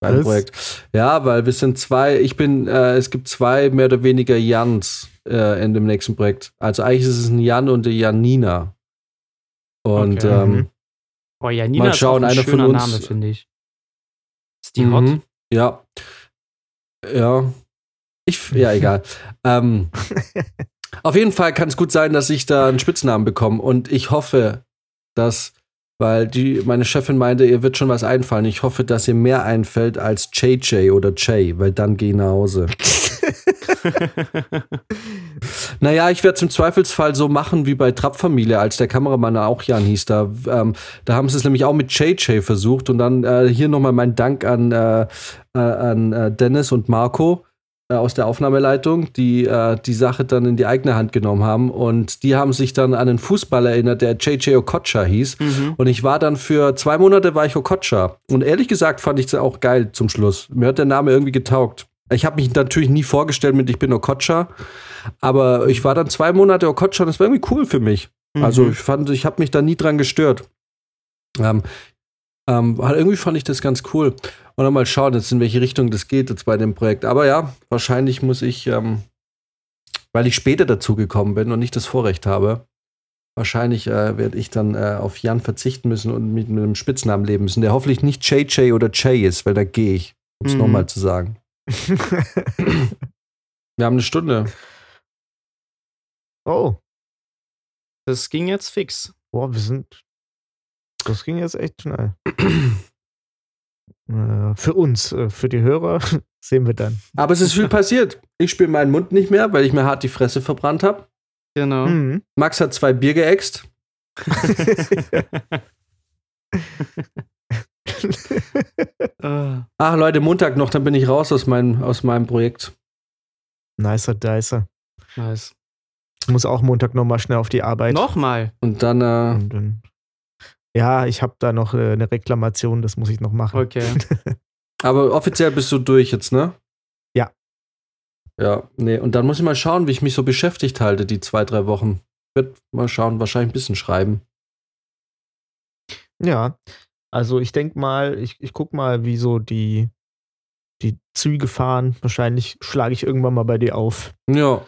Bei dem? Projekt. Ja, weil wir sind zwei, ich bin, äh, es gibt zwei mehr oder weniger Jans äh, in dem nächsten Projekt. Also eigentlich ist es ein Jan und eine Janina. Und Okay. ähm, Mhm. Oh, Janina Mal ist schauen, auch ein einer von schöner uns- Name, finde ich. Ist die mhm, hot? Ja. Ja. Ich, ja, egal. ähm, auf jeden Fall kann es gut sein, dass ich da einen Spitznamen bekomme. Und ich hoffe, dass, weil die, meine Chefin meinte, ihr wird schon was einfallen. Ich hoffe, dass ihr mehr einfällt als JJ oder Jay, weil dann geh ich nach Hause. Naja, ich werde es im Zweifelsfall so machen wie bei Trapp-Familie, als der Kameramann auch Jan hieß. Da, ähm, da haben sie es nämlich auch mit JJ versucht. Und dann äh, hier nochmal mein Dank an, äh, äh, an äh, Dennis und Marco aus der Aufnahmeleitung, die äh, die Sache dann in die eigene Hand genommen haben. Und die haben sich dann an einen Fußballer erinnert, der JJ Okocha hieß. Mhm. Und ich war dann für zwei Monate war ich Okocha. Und ehrlich gesagt fand ich es auch geil zum Schluss. Mir hat der Name irgendwie getaugt. Ich habe mich natürlich nie vorgestellt mit ich bin Okocha, aber ich war dann zwei Monate Okocha und das war irgendwie cool für mich. Also Mhm. ich fand, ich habe mich da nie dran gestört. Ähm, ähm, halt irgendwie fand ich das ganz cool. Und dann mal schauen, jetzt in welche Richtung das geht jetzt bei dem Projekt. Aber ja, wahrscheinlich muss ich, ähm, weil ich später dazu gekommen bin und nicht das Vorrecht habe, wahrscheinlich äh, werde ich dann äh, auf Jan verzichten müssen und mit, mit einem Spitznamen leben müssen, der hoffentlich nicht JJ oder Jay ist, weil da gehe ich, um es Mhm. nochmal zu sagen. Wir haben eine Stunde. oh, Das ging jetzt fix. boah, wir sind. Das ging jetzt echt schnell. Äh, für uns, äh, für die Hörer Sehen wir dann. Aber es ist viel passiert. Ich spiele meinen Mund nicht mehr, weil ich mir hart die Fresse verbrannt habe. Genau. Mhm. Max hat zwei Bier geäxt. Ach Leute, Montag noch, dann bin ich raus aus meinem, aus meinem Projekt. Nicer Dicer. nice. Ich muss auch Montag nochmal schnell auf die Arbeit. Nochmal. Und dann, äh, Und dann, ja, ich habe da noch äh, eine Reklamation, das muss ich noch machen. Okay. aber offiziell bist du durch jetzt, ne? Ja. Ja, nee, und dann muss ich mal schauen, wie ich mich so beschäftigt halte, die zwei, drei Wochen. Wird mal schauen, wahrscheinlich ein bisschen schreiben. Ja, also ich denke mal, ich, ich guck mal, wie so die, die Züge fahren. Wahrscheinlich schlage ich irgendwann mal bei dir auf. Ja.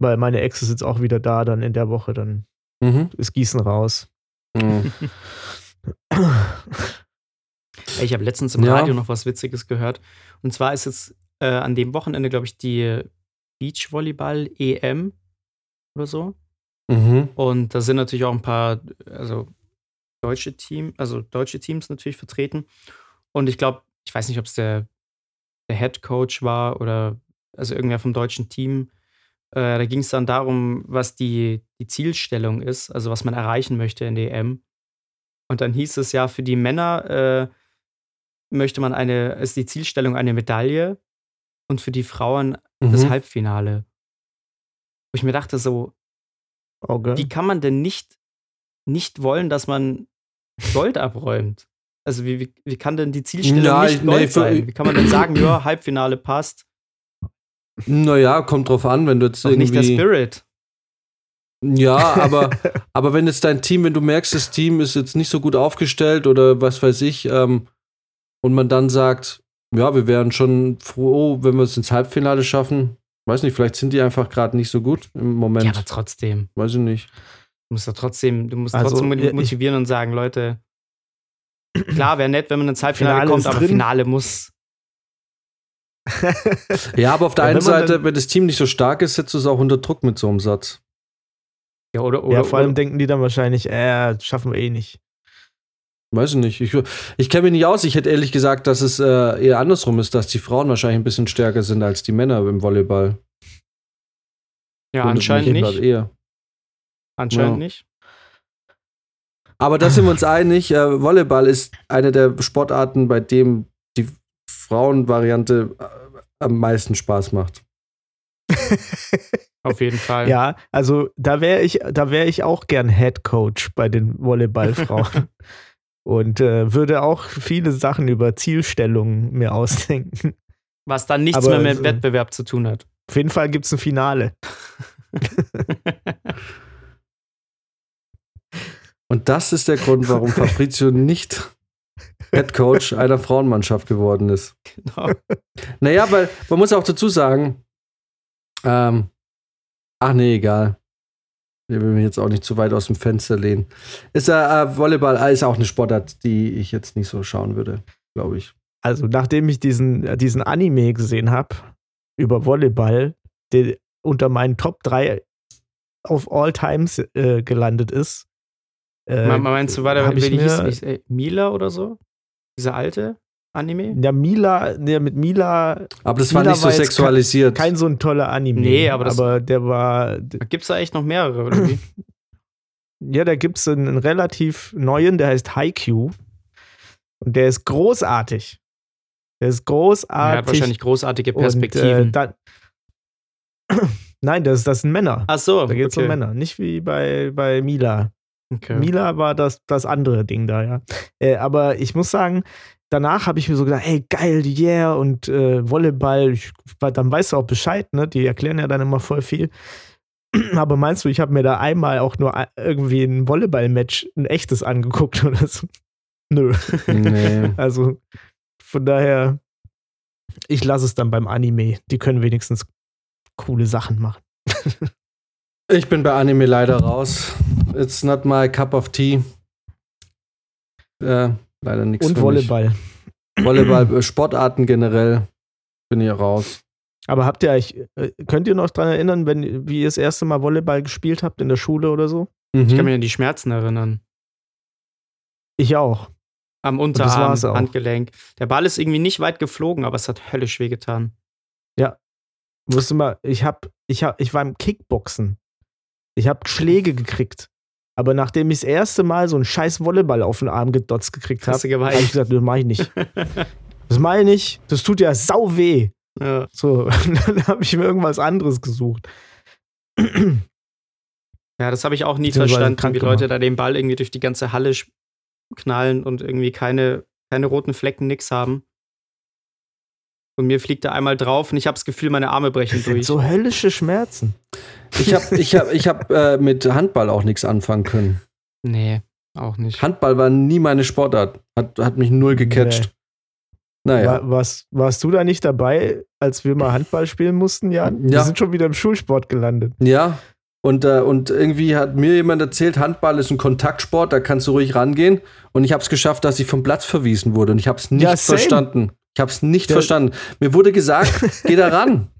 Weil meine Ex ist jetzt auch wieder da, dann in der Woche, dann Mhm. ist Gießen raus. Mhm. Ich habe letztens im Ja. Radio noch was Witziges gehört. Und zwar ist jetzt äh, an dem Wochenende, glaube ich, die Beachvolleyball-EM oder so. Mhm. Und da sind natürlich auch ein paar, also deutsche Team, also deutsche Teams natürlich vertreten. Und ich glaube, ich weiß nicht, ob es der, der Head Coach war oder also irgendwer vom deutschen Team. Äh, da ging es dann darum, was die, die Zielstellung ist, also was man erreichen möchte in der EM. Und dann hieß es ja, für die Männer äh, möchte man eine, ist die Zielstellung eine Medaille und für die Frauen das Mhm. Halbfinale. Wo ich mir dachte, so, Auge. wie kann man denn nicht, nicht wollen, dass man Gold abräumt? Also wie, wie, wie kann denn die Zielstellung Ja, nicht ich- Gold nee, sein? Wie kann man denn sagen, ja, Halbfinale passt? Naja, kommt drauf an, wenn du jetzt Doch nicht der irgendwie. Spirit. Ja, aber, aber wenn jetzt dein Team, wenn du merkst, das Team ist jetzt nicht so gut aufgestellt oder was weiß ich, ähm, und man dann sagt, ja, wir wären schon froh, wenn wir es ins Halbfinale schaffen. Weiß nicht, vielleicht sind die einfach gerade nicht so gut im Moment. Ja, aber trotzdem. Weiß ich nicht. Du musst doch trotzdem, du musst Also, trotzdem ja, ich- motivieren und sagen, Leute, klar, wäre nett, wenn man ins Halbfinale Finale kommt, aber drin. Finale muss. Ja, aber auf der Ja, einen wenn Seite, dann- wenn das Team nicht so stark ist, setzt du es auch unter Druck mit so einem Satz. Ja, oder, oder, ja, vor allem oder denken die dann wahrscheinlich, äh, schaffen wir eh nicht. Weiß ich nicht. Ich, ich kenne mich nicht aus. Ich hätte ehrlich gesagt, dass es äh, eher andersrum ist, dass die Frauen wahrscheinlich ein bisschen stärker sind als die Männer im Volleyball. ja, Wundert anscheinend nicht. Eher. Anscheinend Ja. nicht. Aber da sind wir uns einig, äh, Volleyball ist eine der Sportarten, bei dem Frauenvariante äh, am meisten Spaß macht. Auf jeden Fall. Ja, also da wäre ich, da wäre ich auch gern Head Coach bei den Volleyballfrauen. Und äh, würde auch viele Sachen über Zielstellungen mir ausdenken. Was dann nichts Aber mehr mit Wettbewerb zu tun hat. Auf jeden Fall gibt es ein Finale. Und das ist der Grund, warum Fabrizio nicht Head Coach einer Frauenmannschaft geworden ist. genau. Naja, weil man muss auch dazu sagen, ähm, ach nee, egal. Ich will mich jetzt auch nicht zu weit aus dem Fenster lehnen. Ist äh, Volleyball äh, ist auch eine Sportart, die ich jetzt nicht so schauen würde, glaube ich. Also, nachdem ich diesen, äh, diesen Anime gesehen habe über Volleyball, der unter meinen Top 3 of all times äh, gelandet ist. Äh, Me- Meinst du, war der, hab ich die hieß, mir- nicht, äh, Mila oder so? Dieser alte Anime? Ja, Mila, der mit Mila, Aber das war Mila nicht so war jetzt sexualisiert. kein so ein toller Anime. Nee, aber das- der war, Gibt es da echt noch mehrere, oder wie? ja, da gibt es einen, einen relativ neuen, der heißt Haikyuu. Und der ist großartig. Der ist Er großartig. hat wahrscheinlich großartige Und, Perspektiven. äh, dann, Nein, das, das sind Männer. Ach so, Da geht es okay. um Männer, nicht wie bei, bei Mila. Okay. Mila war das, das andere Ding da, ja. Äh, aber ich muss sagen, danach habe ich mir so gedacht, hey, geil, yeah, und äh, Volleyball, ich, weil dann weißt du auch Bescheid, ne? Die erklären ja dann immer voll viel. Aber meinst du, ich habe mir da einmal auch nur ein- irgendwie ein Volleyball-Match, ein echtes angeguckt oder so? Nö. Nee. Also von daher, ich lasse es dann beim Anime. Die können wenigstens coole Sachen machen. Ich bin bei Anime leider raus. It's not my cup of tea. Äh, leider nichts Und für Volleyball. Mich. Volleyball, äh, Sportarten generell bin ich raus. Aber habt ihr euch, äh, könnt ihr noch dran erinnern, wenn, wie ihr das erste Mal Volleyball gespielt habt in der Schule oder so? Ich kann Mhm. mich an die Schmerzen erinnern. Ich auch. Am Unterarm, auch. Handgelenk. Der Ball ist irgendwie nicht weit geflogen, aber es hat höllisch wehgetan. Musste mal, ich hab, ich hab, ich war im Kickboxen. Ich habe Schläge gekriegt. Aber nachdem ich das erste Mal so einen scheiß Volleyball auf den Arm gedotzt gekriegt habe, habe ich gesagt, das mach ich nicht. Das mach ich nicht. Das tut ja sau weh. Ja. So, dann habe ich mir irgendwas anderes gesucht. Ja, das habe ich auch nie verstanden, wie Leute da den Ball irgendwie durch die ganze Halle knallen und irgendwie keine, keine roten Flecken, nix haben. Und mir fliegt er einmal drauf und ich habe das Gefühl, meine Arme brechen durch. So höllische Schmerzen. Ich habe ich hab, ich hab, äh, mit Handball auch nichts anfangen können. Nee, auch nicht. Handball war nie meine Sportart. Hat, hat mich null gecatcht. Naja. War, warst, warst du da nicht dabei, als wir mal Handball spielen mussten, Jan? Wir Ja. sind schon wieder im Schulsport gelandet. Ja. Und, äh, und irgendwie hat mir jemand erzählt, Handball ist ein Kontaktsport, da kannst du ruhig rangehen. Und ich habe es geschafft, dass ich vom Platz verwiesen wurde. Und ich habe es nicht Ja, verstanden. Ich habe es nicht Der- verstanden. Mir wurde gesagt, geh da ran.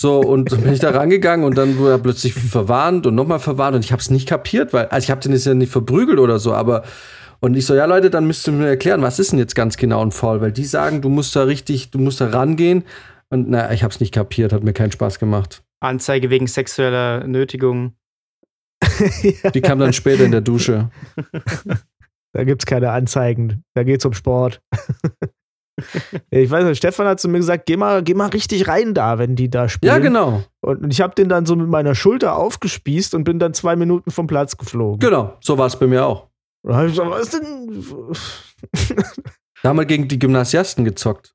So, und dann bin ich da rangegangen und dann wurde er plötzlich verwarnt und nochmal verwarnt und ich habe es nicht kapiert, weil, also ich habe den jetzt ja nicht verprügelt oder so, aber und ich so, ja Leute, dann müsst ihr mir erklären, was ist denn jetzt ganz genau ein Foul, weil die sagen, du musst da richtig, du musst da rangehen und na, ich habe es nicht kapiert, hat mir keinen Spaß gemacht. Anzeige wegen sexueller Nötigung. Die kam dann später in der Dusche. Da gibt es keine Anzeigen. Da geht es um Sport. ich weiß nicht, Stefan hat zu mir gesagt, geh mal, geh mal richtig rein da, wenn die da spielen. Ja, genau, Und ich habe den dann so mit meiner Schulter aufgespießt und bin dann zwei Minuten vom Platz geflogen. genau, so war es bei mir auch. Da hab ich gesagt, was denn? Da haben wir gegen die Gymnasiasten gezockt.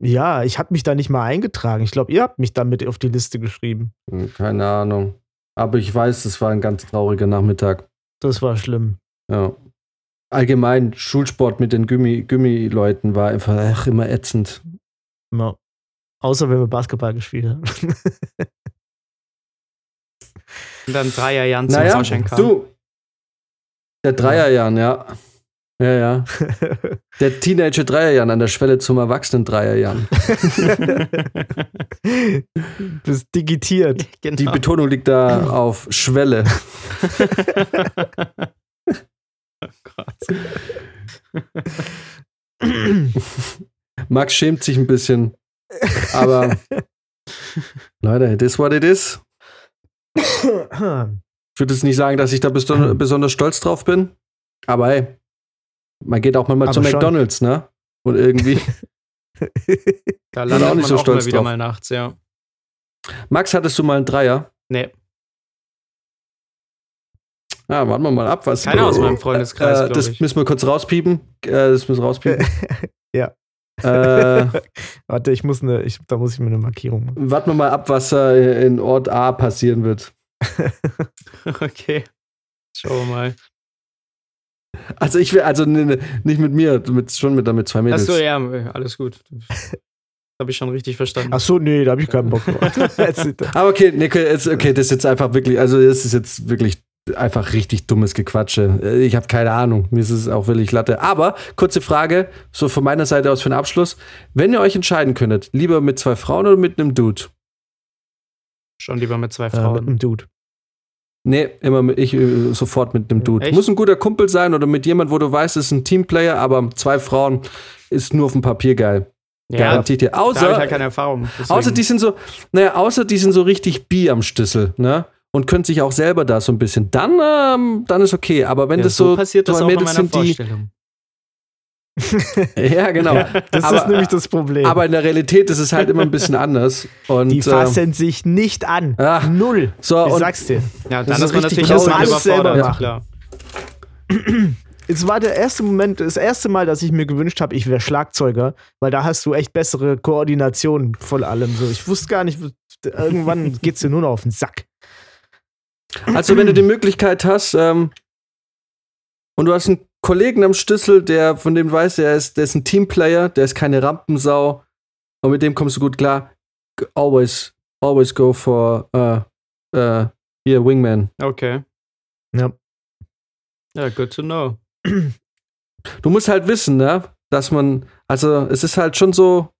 ja, ich habe mich da nicht mal eingetragen. Ich glaube, ihr habt mich damit auf die Liste geschrieben. Hm, Keine Ahnung. Aber ich weiß, es war ein ganz trauriger Nachmittag. Das war schlimm. Ja. Allgemein, Schulsport mit den Gummi- Gummi-Leuten war einfach ach, immer ätzend. Ja. Außer wenn wir Basketball gespielt haben. Und dann Dreierjahren zum Naja, Vorschein kam. du. Der Dreierjahren, ja. Ja, ja. Der Teenager Dreierjahren an der Schwelle zum Erwachsenen Dreierjahren. Bist digitiert. genau. Die Betonung liegt da auf Schwelle. Gott. Max schämt sich ein bisschen. Aber Leute, it is what it is. Ich würde jetzt nicht sagen, dass ich da beson besonders stolz drauf bin. Aber hey, man geht auch mal Aber zu schon. McDonalds, ne? Und irgendwie. Da auch landet nicht man so auch stolz immer wieder drauf. mal nachts, ja. Max, hattest du mal einen Dreier? Nee, Ja, warten wir mal ab, was. keiner aus meinem Freundeskreis, äh, das ich. müssen wir kurz rauspiepen. Äh, das müssen wir rauspiepen. Ja. Äh, Warte, ich muss eine, ich, da muss ich mir eine Markierung machen. warten wir mal ab, was äh, in Ort A passieren wird. okay. Schauen wir mal. Also ich will, also ne, ne, nicht mit mir, mit, schon mit, mit zwei Mädels. Achso, ja, alles gut. Habe ich schon richtig verstanden. Ach so, nee, da habe ich keinen Bock drauf. Aber okay, Nico, jetzt, okay, das ist jetzt einfach wirklich, also das ist jetzt wirklich einfach richtig dummes Gequatsche. Äh, Ich habe keine Ahnung, mir ist es auch wirklich Latte. Aber kurze Frage, so von meiner Seite aus für den Abschluss. Wenn ihr euch entscheiden könntet, lieber mit zwei Frauen oder mit einem Dude? Schon lieber mit zwei äh, mit Frauen. einem Dude. Nee, immer mit, ich äh, sofort mit einem Dude. Echt? Muss ein guter Kumpel sein oder mit jemand, wo du weißt, es ist ein Teamplayer, aber zwei Frauen ist nur auf dem Papier geil. ja, Garantiert dir. da habe ich Außer, halt keine Erfahrung. Deswegen. außer die sind so, naja, außer die sind so richtig bi am Schlüssel, ne? Und können sich auch selber da so ein bisschen. Dann, ähm, dann ist okay. Aber wenn ja, das so, passiert das zwei auch in meiner sind, die. Vorstellung. Ja, genau. Das Aber- ist nämlich das Problem. Aber in der Realität ist es halt immer ein bisschen anders. Und, die äh, fassen sich nicht an. ach, Null. so, Ich und sag's dir. Ja, Das dann ist ist man natürlich auch Alles selber machen. Klar. Es war der erste Moment, das erste Mal, dass ich mir gewünscht habe, ich wäre Schlagzeuger, weil da hast du echt bessere Koordination von allem. So, ich wusste gar nicht, irgendwann geht's dir nur noch auf den Sack. Also, wenn du die Möglichkeit hast, ähm, und du hast einen Kollegen am Schlüssel, der von dem du weißt, der ist, der ist ein Teamplayer, der ist keine Rampensau, und mit dem kommst du gut klar. Always, always go for uh, uh, hier, Wingman. Okay. Ja. Ja, good to know. Du musst halt wissen, ne, dass man, also es ist halt schon so,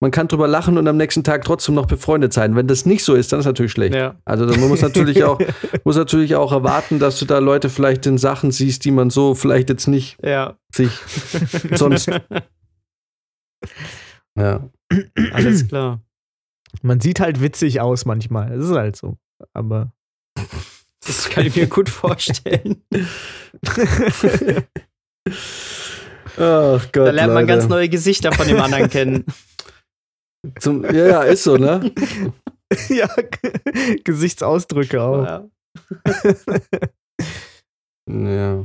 man kann drüber lachen und am nächsten Tag trotzdem noch befreundet sein. Wenn das nicht so ist, dann ist natürlich schlecht. Ja. Also man muss natürlich auch, muss natürlich auch erwarten, dass du da Leute vielleicht in Sachen siehst, die man so vielleicht jetzt nicht Ja. sich sonst. Ja. Alles klar. Man sieht halt witzig aus manchmal. Das ist halt so. Aber Das kann ich mir gut vorstellen. Ach Gott. Da lernt man Leute. ganz neue Gesichter von dem anderen kennen. Zum, ja, ja, ist so, ne? ja, Gesichtsausdrücke auch. Ja. Ja.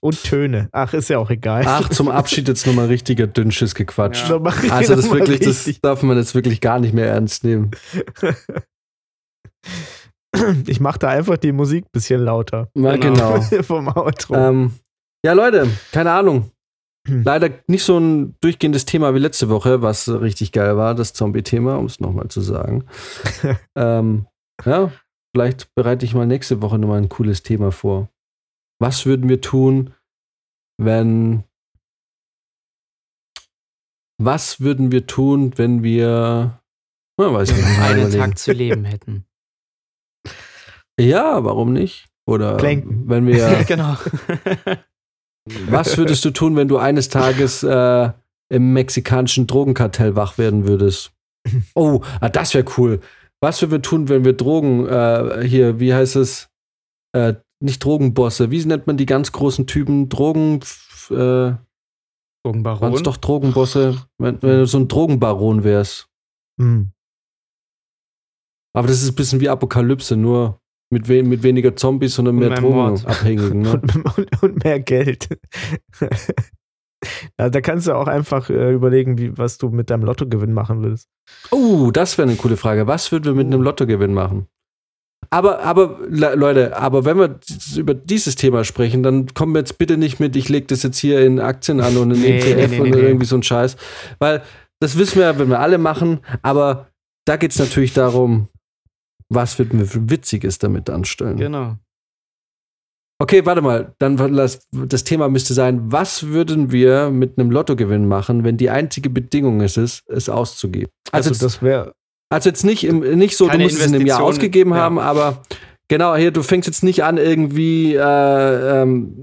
Und Töne. Ach, ist ja auch egal. Ach, zum Abschied jetzt nochmal richtiger Dünnschiss gequatscht. Ja. Also das wirklich, das darf man jetzt wirklich gar nicht mehr ernst nehmen. Ich mach da einfach die Musik ein bisschen lauter. Genau. genau. Vom Outro. Ähm, ja, Leute, keine Ahnung. Hm. Leider nicht so ein durchgehendes Thema wie letzte Woche, was richtig geil war, das Zombie-Thema, um es nochmal zu sagen. ähm, ja, vielleicht bereite ich mal nächste Woche nochmal ein cooles Thema vor. Was würden wir tun, wenn. Was würden wir tun, wenn wir. Na, weiß ich nicht. einen. Tag zu leben hätten. Ja, warum nicht? Oder Planken. wenn wir. genau. Was würdest du tun, wenn du eines Tages äh, im mexikanischen Drogenkartell wach werden würdest? Oh, ah, das wäre cool. Was würden wir tun, wenn wir Drogen äh, hier, wie heißt es? Äh, nicht Drogenbosse, wie nennt man die ganz großen Typen? Drogen, äh, waren es doch Drogenbosse, wenn, wenn du so ein Drogenbaron wärst. Hm. Aber das ist ein bisschen wie Apokalypse, nur mit, we mit weniger Zombies, sondern mehr. Drogenabhängigen. Ne? und, und, und mehr Geld. ja, da kannst du auch einfach äh, überlegen, wie, was du mit deinem Lottogewinn machen würdest. Oh, das wäre eine coole Frage. Was würden wir mit einem Lottogewinn machen? Aber, aber, Le- Leute, aber wenn wir über dieses Thema sprechen, dann kommen wir jetzt bitte nicht mit, ich lege das jetzt hier in Aktien an und in Nee, ETF nee, nee, und irgendwie so ein Scheiß. Weil das wissen wir ja, wenn wir alle machen, aber da geht es natürlich darum, was würden wir für Witziges damit anstellen. Genau. Okay, warte mal, dann lass, das Thema müsste sein, was würden wir mit einem Lottogewinn machen, wenn die einzige Bedingung ist, es, es auszugeben? Also, jetzt- das wäre. also jetzt nicht, im, nicht so, du musst es in einem Jahr ausgegeben ja. haben, aber genau, hier, du fängst jetzt nicht an irgendwie, äh, ähm,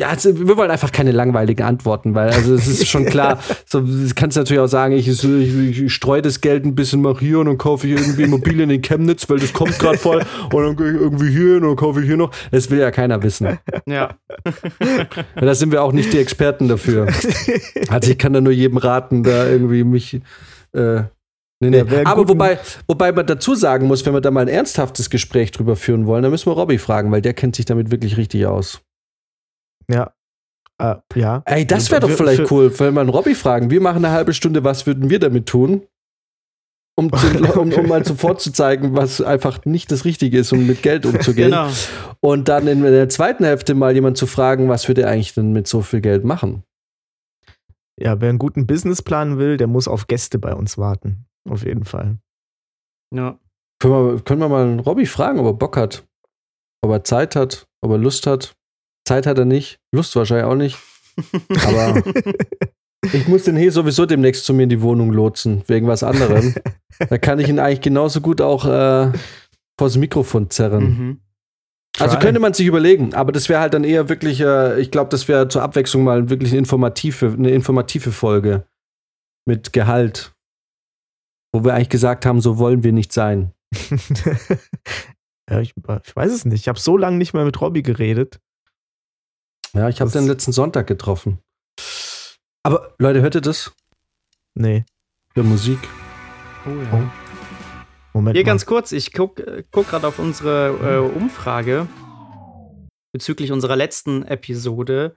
ja, es, wir wollen einfach keine langweiligen Antworten, weil also es ist schon klar, so du kannst natürlich auch sagen, ich, ich, ich streue das Geld ein bisschen nach hier und dann kaufe ich irgendwie Immobilien in Chemnitz, weil das kommt gerade voll und dann gehe ich irgendwie hier hin und dann kaufe ich hier noch. Das will ja keiner wissen. Ja. Da sind wir auch nicht die Experten dafür. Also ich kann da nur jedem raten, da irgendwie mich. Äh, nee, nee. Aber wobei, wobei man dazu sagen muss, wenn wir da mal ein ernsthaftes Gespräch drüber führen wollen, dann müssen wir Robby fragen, weil der kennt sich damit wirklich richtig aus. Ja. Äh, ja. Ey, das wäre doch vielleicht für- cool, wenn wir einen Robby fragen. Wir machen eine halbe Stunde, was würden wir damit tun? Um, zu, um, um mal sofort zu zeigen, was einfach nicht das Richtige ist, um mit Geld umzugehen. Genau. Und dann in der zweiten Hälfte mal jemand zu fragen, was würde er eigentlich denn mit so viel Geld machen? Ja, wer einen guten Businessplan will, der muss auf Gäste bei uns warten. Auf jeden Fall. Ja. Können wir, können wir mal einen Robby fragen, ob er Bock hat? Ob er Zeit hat, ob er Lust hat? Zeit hat er nicht, Lust wahrscheinlich auch nicht. Aber ich muss den hier sowieso demnächst zu mir in die Wohnung lotsen, wegen was anderem. Da kann ich ihn eigentlich genauso gut auch äh, vors Mikrofon zerren. Mhm. Also könnte man sich überlegen, aber das wäre halt dann eher wirklich, äh, ich glaube, das wäre zur Abwechslung mal wirklich eine informative, eine informative Folge mit Gehalt. Wo wir eigentlich gesagt haben, so wollen wir nicht sein. ja, ich, ich weiß es nicht. Ich habe so lange nicht mehr mit Robby geredet. Ja, ich habe den letzten Sonntag getroffen. Aber Leute, hört ihr das? Nee. Der Musik. Oh, ja. Oh. Moment. Hier mal. ganz kurz, ich guck, äh, guck gerade auf unsere äh, Umfrage bezüglich unserer letzten Episode,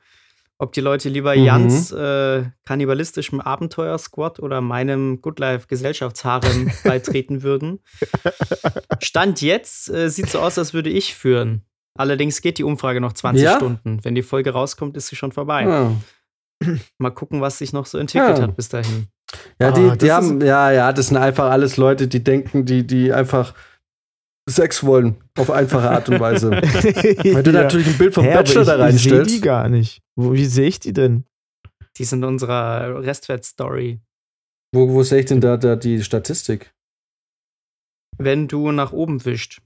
ob die Leute lieber Mhm. Jans äh, kannibalistischem Abenteuer-Squad oder meinem Good Life Gesellschaftsharem beitreten würden. Stand jetzt äh, sieht so aus, als würde ich führen. Allerdings geht die Umfrage noch 20 Ja? Stunden. Wenn die Folge rauskommt, ist sie schon vorbei. Ja, Mal gucken, was sich noch so entwickelt Ja. hat bis dahin. ja Ah, die, das die haben, ja, ja, das sind einfach alles Leute, die denken, die, die einfach Sex wollen. Auf einfache Art und Weise. Wenn du Ja. natürlich ein Bild vom Hä, Bachelor da ich, ich sehe die reinstellst. gar nicht. Wo, wie sehe ich die denn? Die sind unserer Restwert-Story. Wo, wo sehe ich denn da, da die Statistik? Wenn du nach oben wischt.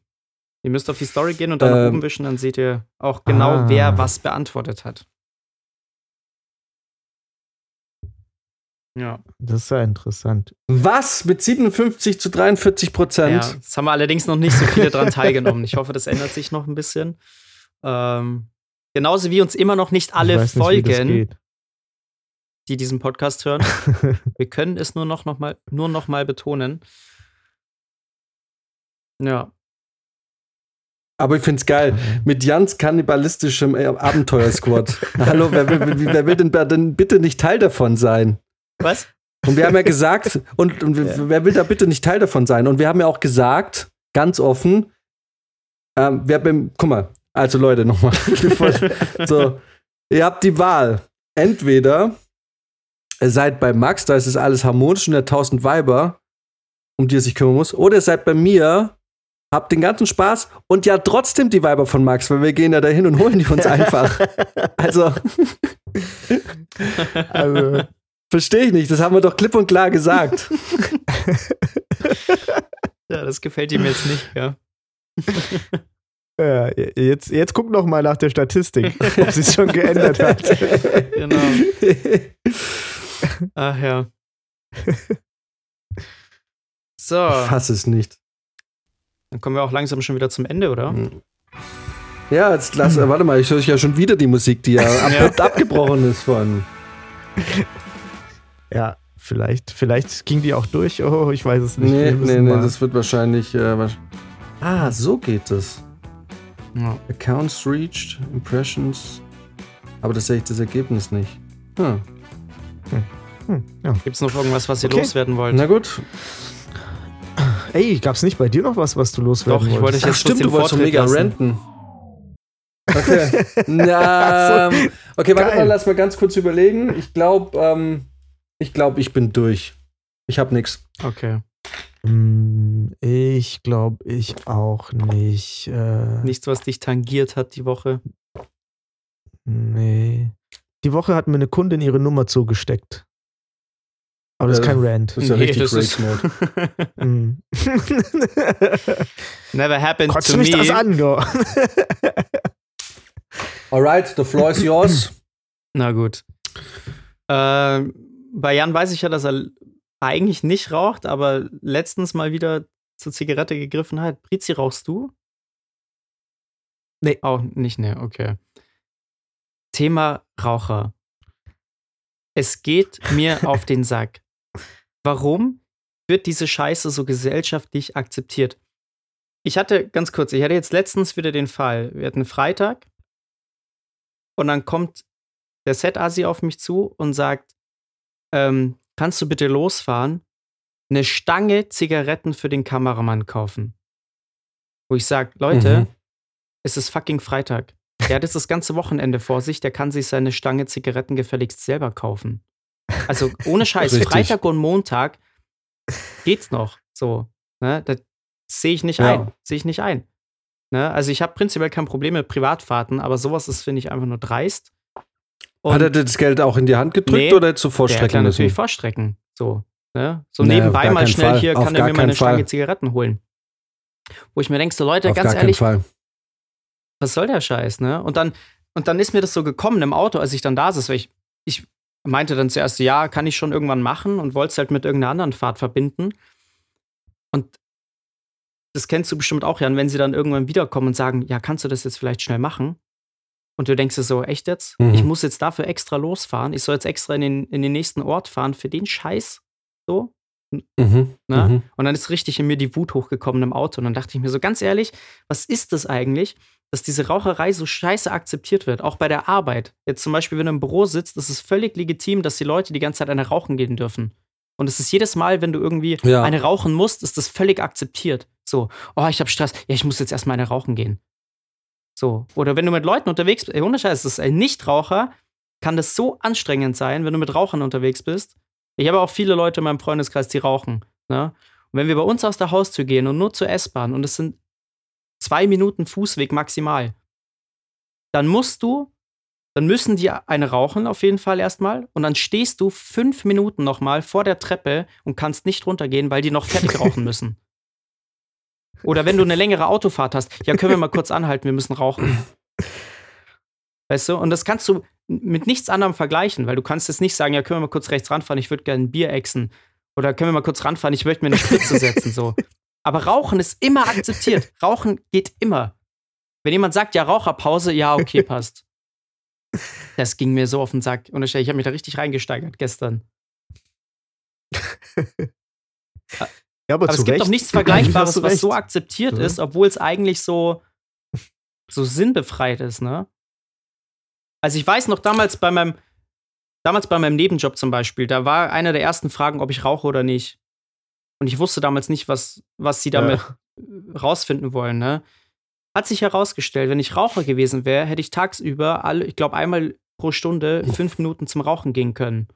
Ihr müsst auf die Story gehen und dann nach Ähm. oben wischen, dann seht ihr auch genau, Ah. wer was beantwortet hat. Ja. Das ist ja interessant. Was? Mit 57 zu 43 Prozent? ja. Es haben allerdings noch nicht so viele dran teilgenommen. Ich hoffe, das ändert sich noch ein bisschen. Ähm, genauso wie uns immer noch nicht alle nicht, folgen, die diesen Podcast hören. Wir können es nur noch, noch mal, nur noch mal betonen. Ja. Aber ich find's geil. Mit Jans kannibalistischem äh, Abenteuersquad. Hallo, wer will, wer- will denn, denn bitte nicht Teil davon sein? Was? Und wir haben ja gesagt, und, und wer will da bitte nicht Teil davon sein? Und wir haben ja auch gesagt, ganz offen, ähm, wer beim, guck mal, also Leute, nochmal, so, ihr habt die Wahl. Entweder ihr seid bei Max, da ist es alles harmonisch und der tausend Weiber, um die er sich kümmern muss, oder ihr seid bei mir, habt den ganzen Spaß und ja trotzdem die Weiber von Max, weil wir gehen ja dahin und holen die uns einfach. Also, Also, verstehe ich nicht, das haben wir doch klipp und klar gesagt. Ja, das gefällt ihm jetzt nicht, ja. ja, jetzt, jetzt guck noch mal nach der Statistik, ob sie es schon geändert hat. Genau. Ach ja. So, Ich fass es nicht. Dann kommen wir auch langsam schon wieder zum Ende, oder? Ja, jetzt lass, äh, warte mal, ich höre ja schon wieder die Musik, die ja abrupt abgebrochen ist von. Ja, vielleicht, vielleicht ging die auch durch. Oh, ich weiß es nicht. Nee, nee, nee, mal- das wird wahrscheinlich. Äh, ah, so geht es. Ja. Accounts reached, Impressions. Aber das sehe ich das Ergebnis nicht. Hm. Hm, ja. Gibt's noch irgendwas, was ihr Okay. loswerden wollt? Na gut. Ey, gab's nicht bei dir noch was, was du loswerden Doch, ich wollte wolltest? jetzt Ach, stimmt, du wolltest so mega renten. Okay. Na, ähm, okay, warte Geil. mal, lass mal ganz kurz überlegen. Ich glaube, ähm, ich glaube, ich bin durch. Ich habe nichts. Okay. Hm, Ich glaube, ich auch nicht. Äh, Nichts, was dich tangiert hat die Woche. Nee. Die Woche hat mir eine Kundin ihre Nummer zugesteckt. Aber das ist Äh, kein Rant. Das ist ja Nee, richtig das ist- Rage-Mode. Hm. Never happened Kotzt to mich me. das an, go. Alright, the floor is yours. Na gut. Ähm, bei Jan weiß ich ja, dass er eigentlich nicht raucht, aber letztens mal wieder zur Zigarette gegriffen hat. Prizi, rauchst du? Nee. Auch nicht, ne, okay. Thema Raucher. Es geht mir auf den Sack. Warum wird diese Scheiße so gesellschaftlich akzeptiert? Ich hatte, ganz kurz, ich hatte jetzt letztens wieder den Fall. Wir hatten Freitag und dann kommt der Set-Asi auf mich zu und sagt, ähm, kannst du bitte losfahren, eine Stange Zigaretten für den Kameramann kaufen? Wo ich sage, Leute, Mhm. es ist fucking Freitag. Der hat jetzt das ganze Wochenende vor sich, der kann sich seine Stange Zigaretten gefälligst selber kaufen. Also ohne Scheiß. Freitag und Montag geht's noch. So, ne? Das sehe ich nicht Ja. ein. Sehe ich nicht ein. Ne? Also ich habe prinzipiell kein Problem mit Privatfahrten, aber sowas ist, finde ich, einfach nur dreist. Und Hat er dir das Geld auch in die Hand gedrückt Nee, oder der vorstrecken müssen? natürlich vorstrecken. So, ne? so Nee, nebenbei mal schnell Fall. hier Auf kann er mir mal eine Fall. Stange Zigaretten holen. Wo ich mir denke, so Leute, Auf ganz ehrlich, was soll der Scheiß, ne? Und dann, und dann ist mir das so gekommen im Auto, als ich dann da saß, weil ich, ich meinte dann zuerst, ja, kann ich schon irgendwann machen und wollte es halt mit irgendeiner anderen Fahrt verbinden. Und das kennst du bestimmt auch, Jan, wenn sie dann irgendwann wiederkommen und sagen, ja, kannst du das jetzt vielleicht schnell machen? Und du denkst dir so, echt jetzt? Mhm. Ich muss jetzt dafür extra losfahren. Ich soll jetzt extra in den, in den nächsten Ort fahren für den Scheiß. So. Mhm. Ne? Mhm. Und dann ist richtig in mir die Wut hochgekommen im Auto. Und dann dachte ich mir so, ganz ehrlich, was ist das eigentlich, dass diese Raucherei so scheiße akzeptiert wird? Auch bei der Arbeit. Jetzt zum Beispiel, wenn du im Büro sitzt, ist es völlig legitim, dass die Leute die ganze Zeit eine rauchen gehen dürfen. Und es ist jedes Mal, wenn du irgendwie Ja. eine rauchen musst, ist das völlig akzeptiert. So, oh, ich habe Stress. Ja, ich muss jetzt erstmal eine rauchen gehen. So. Oder wenn du mit Leuten unterwegs bist, ey, ohne Scheiß, das ist ein Nichtraucher, kann das so anstrengend sein, wenn du mit Rauchern unterwegs bist. Ich habe auch viele Leute in meinem Freundeskreis, die rauchen. Ne? Und wenn wir bei uns aus der Haustür gehen und nur zur S-Bahn und es sind zwei Minuten Fußweg maximal, dann musst du dann müssen die eine rauchen auf jeden Fall erstmal und dann stehst du fünf Minuten nochmal vor der Treppe und kannst nicht runtergehen, weil die noch fertig rauchen müssen. Oder wenn du eine längere Autofahrt hast, ja, können wir mal kurz anhalten, wir müssen rauchen. Weißt du? Und das kannst du mit nichts anderem vergleichen, weil du kannst jetzt nicht sagen, ja, können wir mal kurz rechts ranfahren, ich würde gerne ein Bier exen. Oder können wir mal kurz ranfahren, ich möchte mir eine Spritze setzen, so. Aber Rauchen ist immer akzeptiert. Rauchen geht immer. Wenn jemand sagt, ja, Raucherpause, ja, okay, passt. Das ging mir so auf den Sack. Und ich habe mich da richtig reingesteigert gestern. Ja, aber, Aber es gibt Recht. doch nichts Vergleichbares, was so akzeptiert Ja. ist, obwohl es eigentlich so, so sinnbefreit ist, ne? Also ich weiß noch damals bei meinem, damals bei meinem Nebenjob zum Beispiel, da war eine der ersten Fragen, ob ich rauche oder nicht. Und ich wusste damals nicht, was, was sie damit äh, rausfinden wollen, ne? Hat sich herausgestellt, wenn ich Raucher gewesen wäre, hätte ich tagsüber alle, ich glaube, einmal pro Stunde fünf Minuten zum Rauchen gehen können.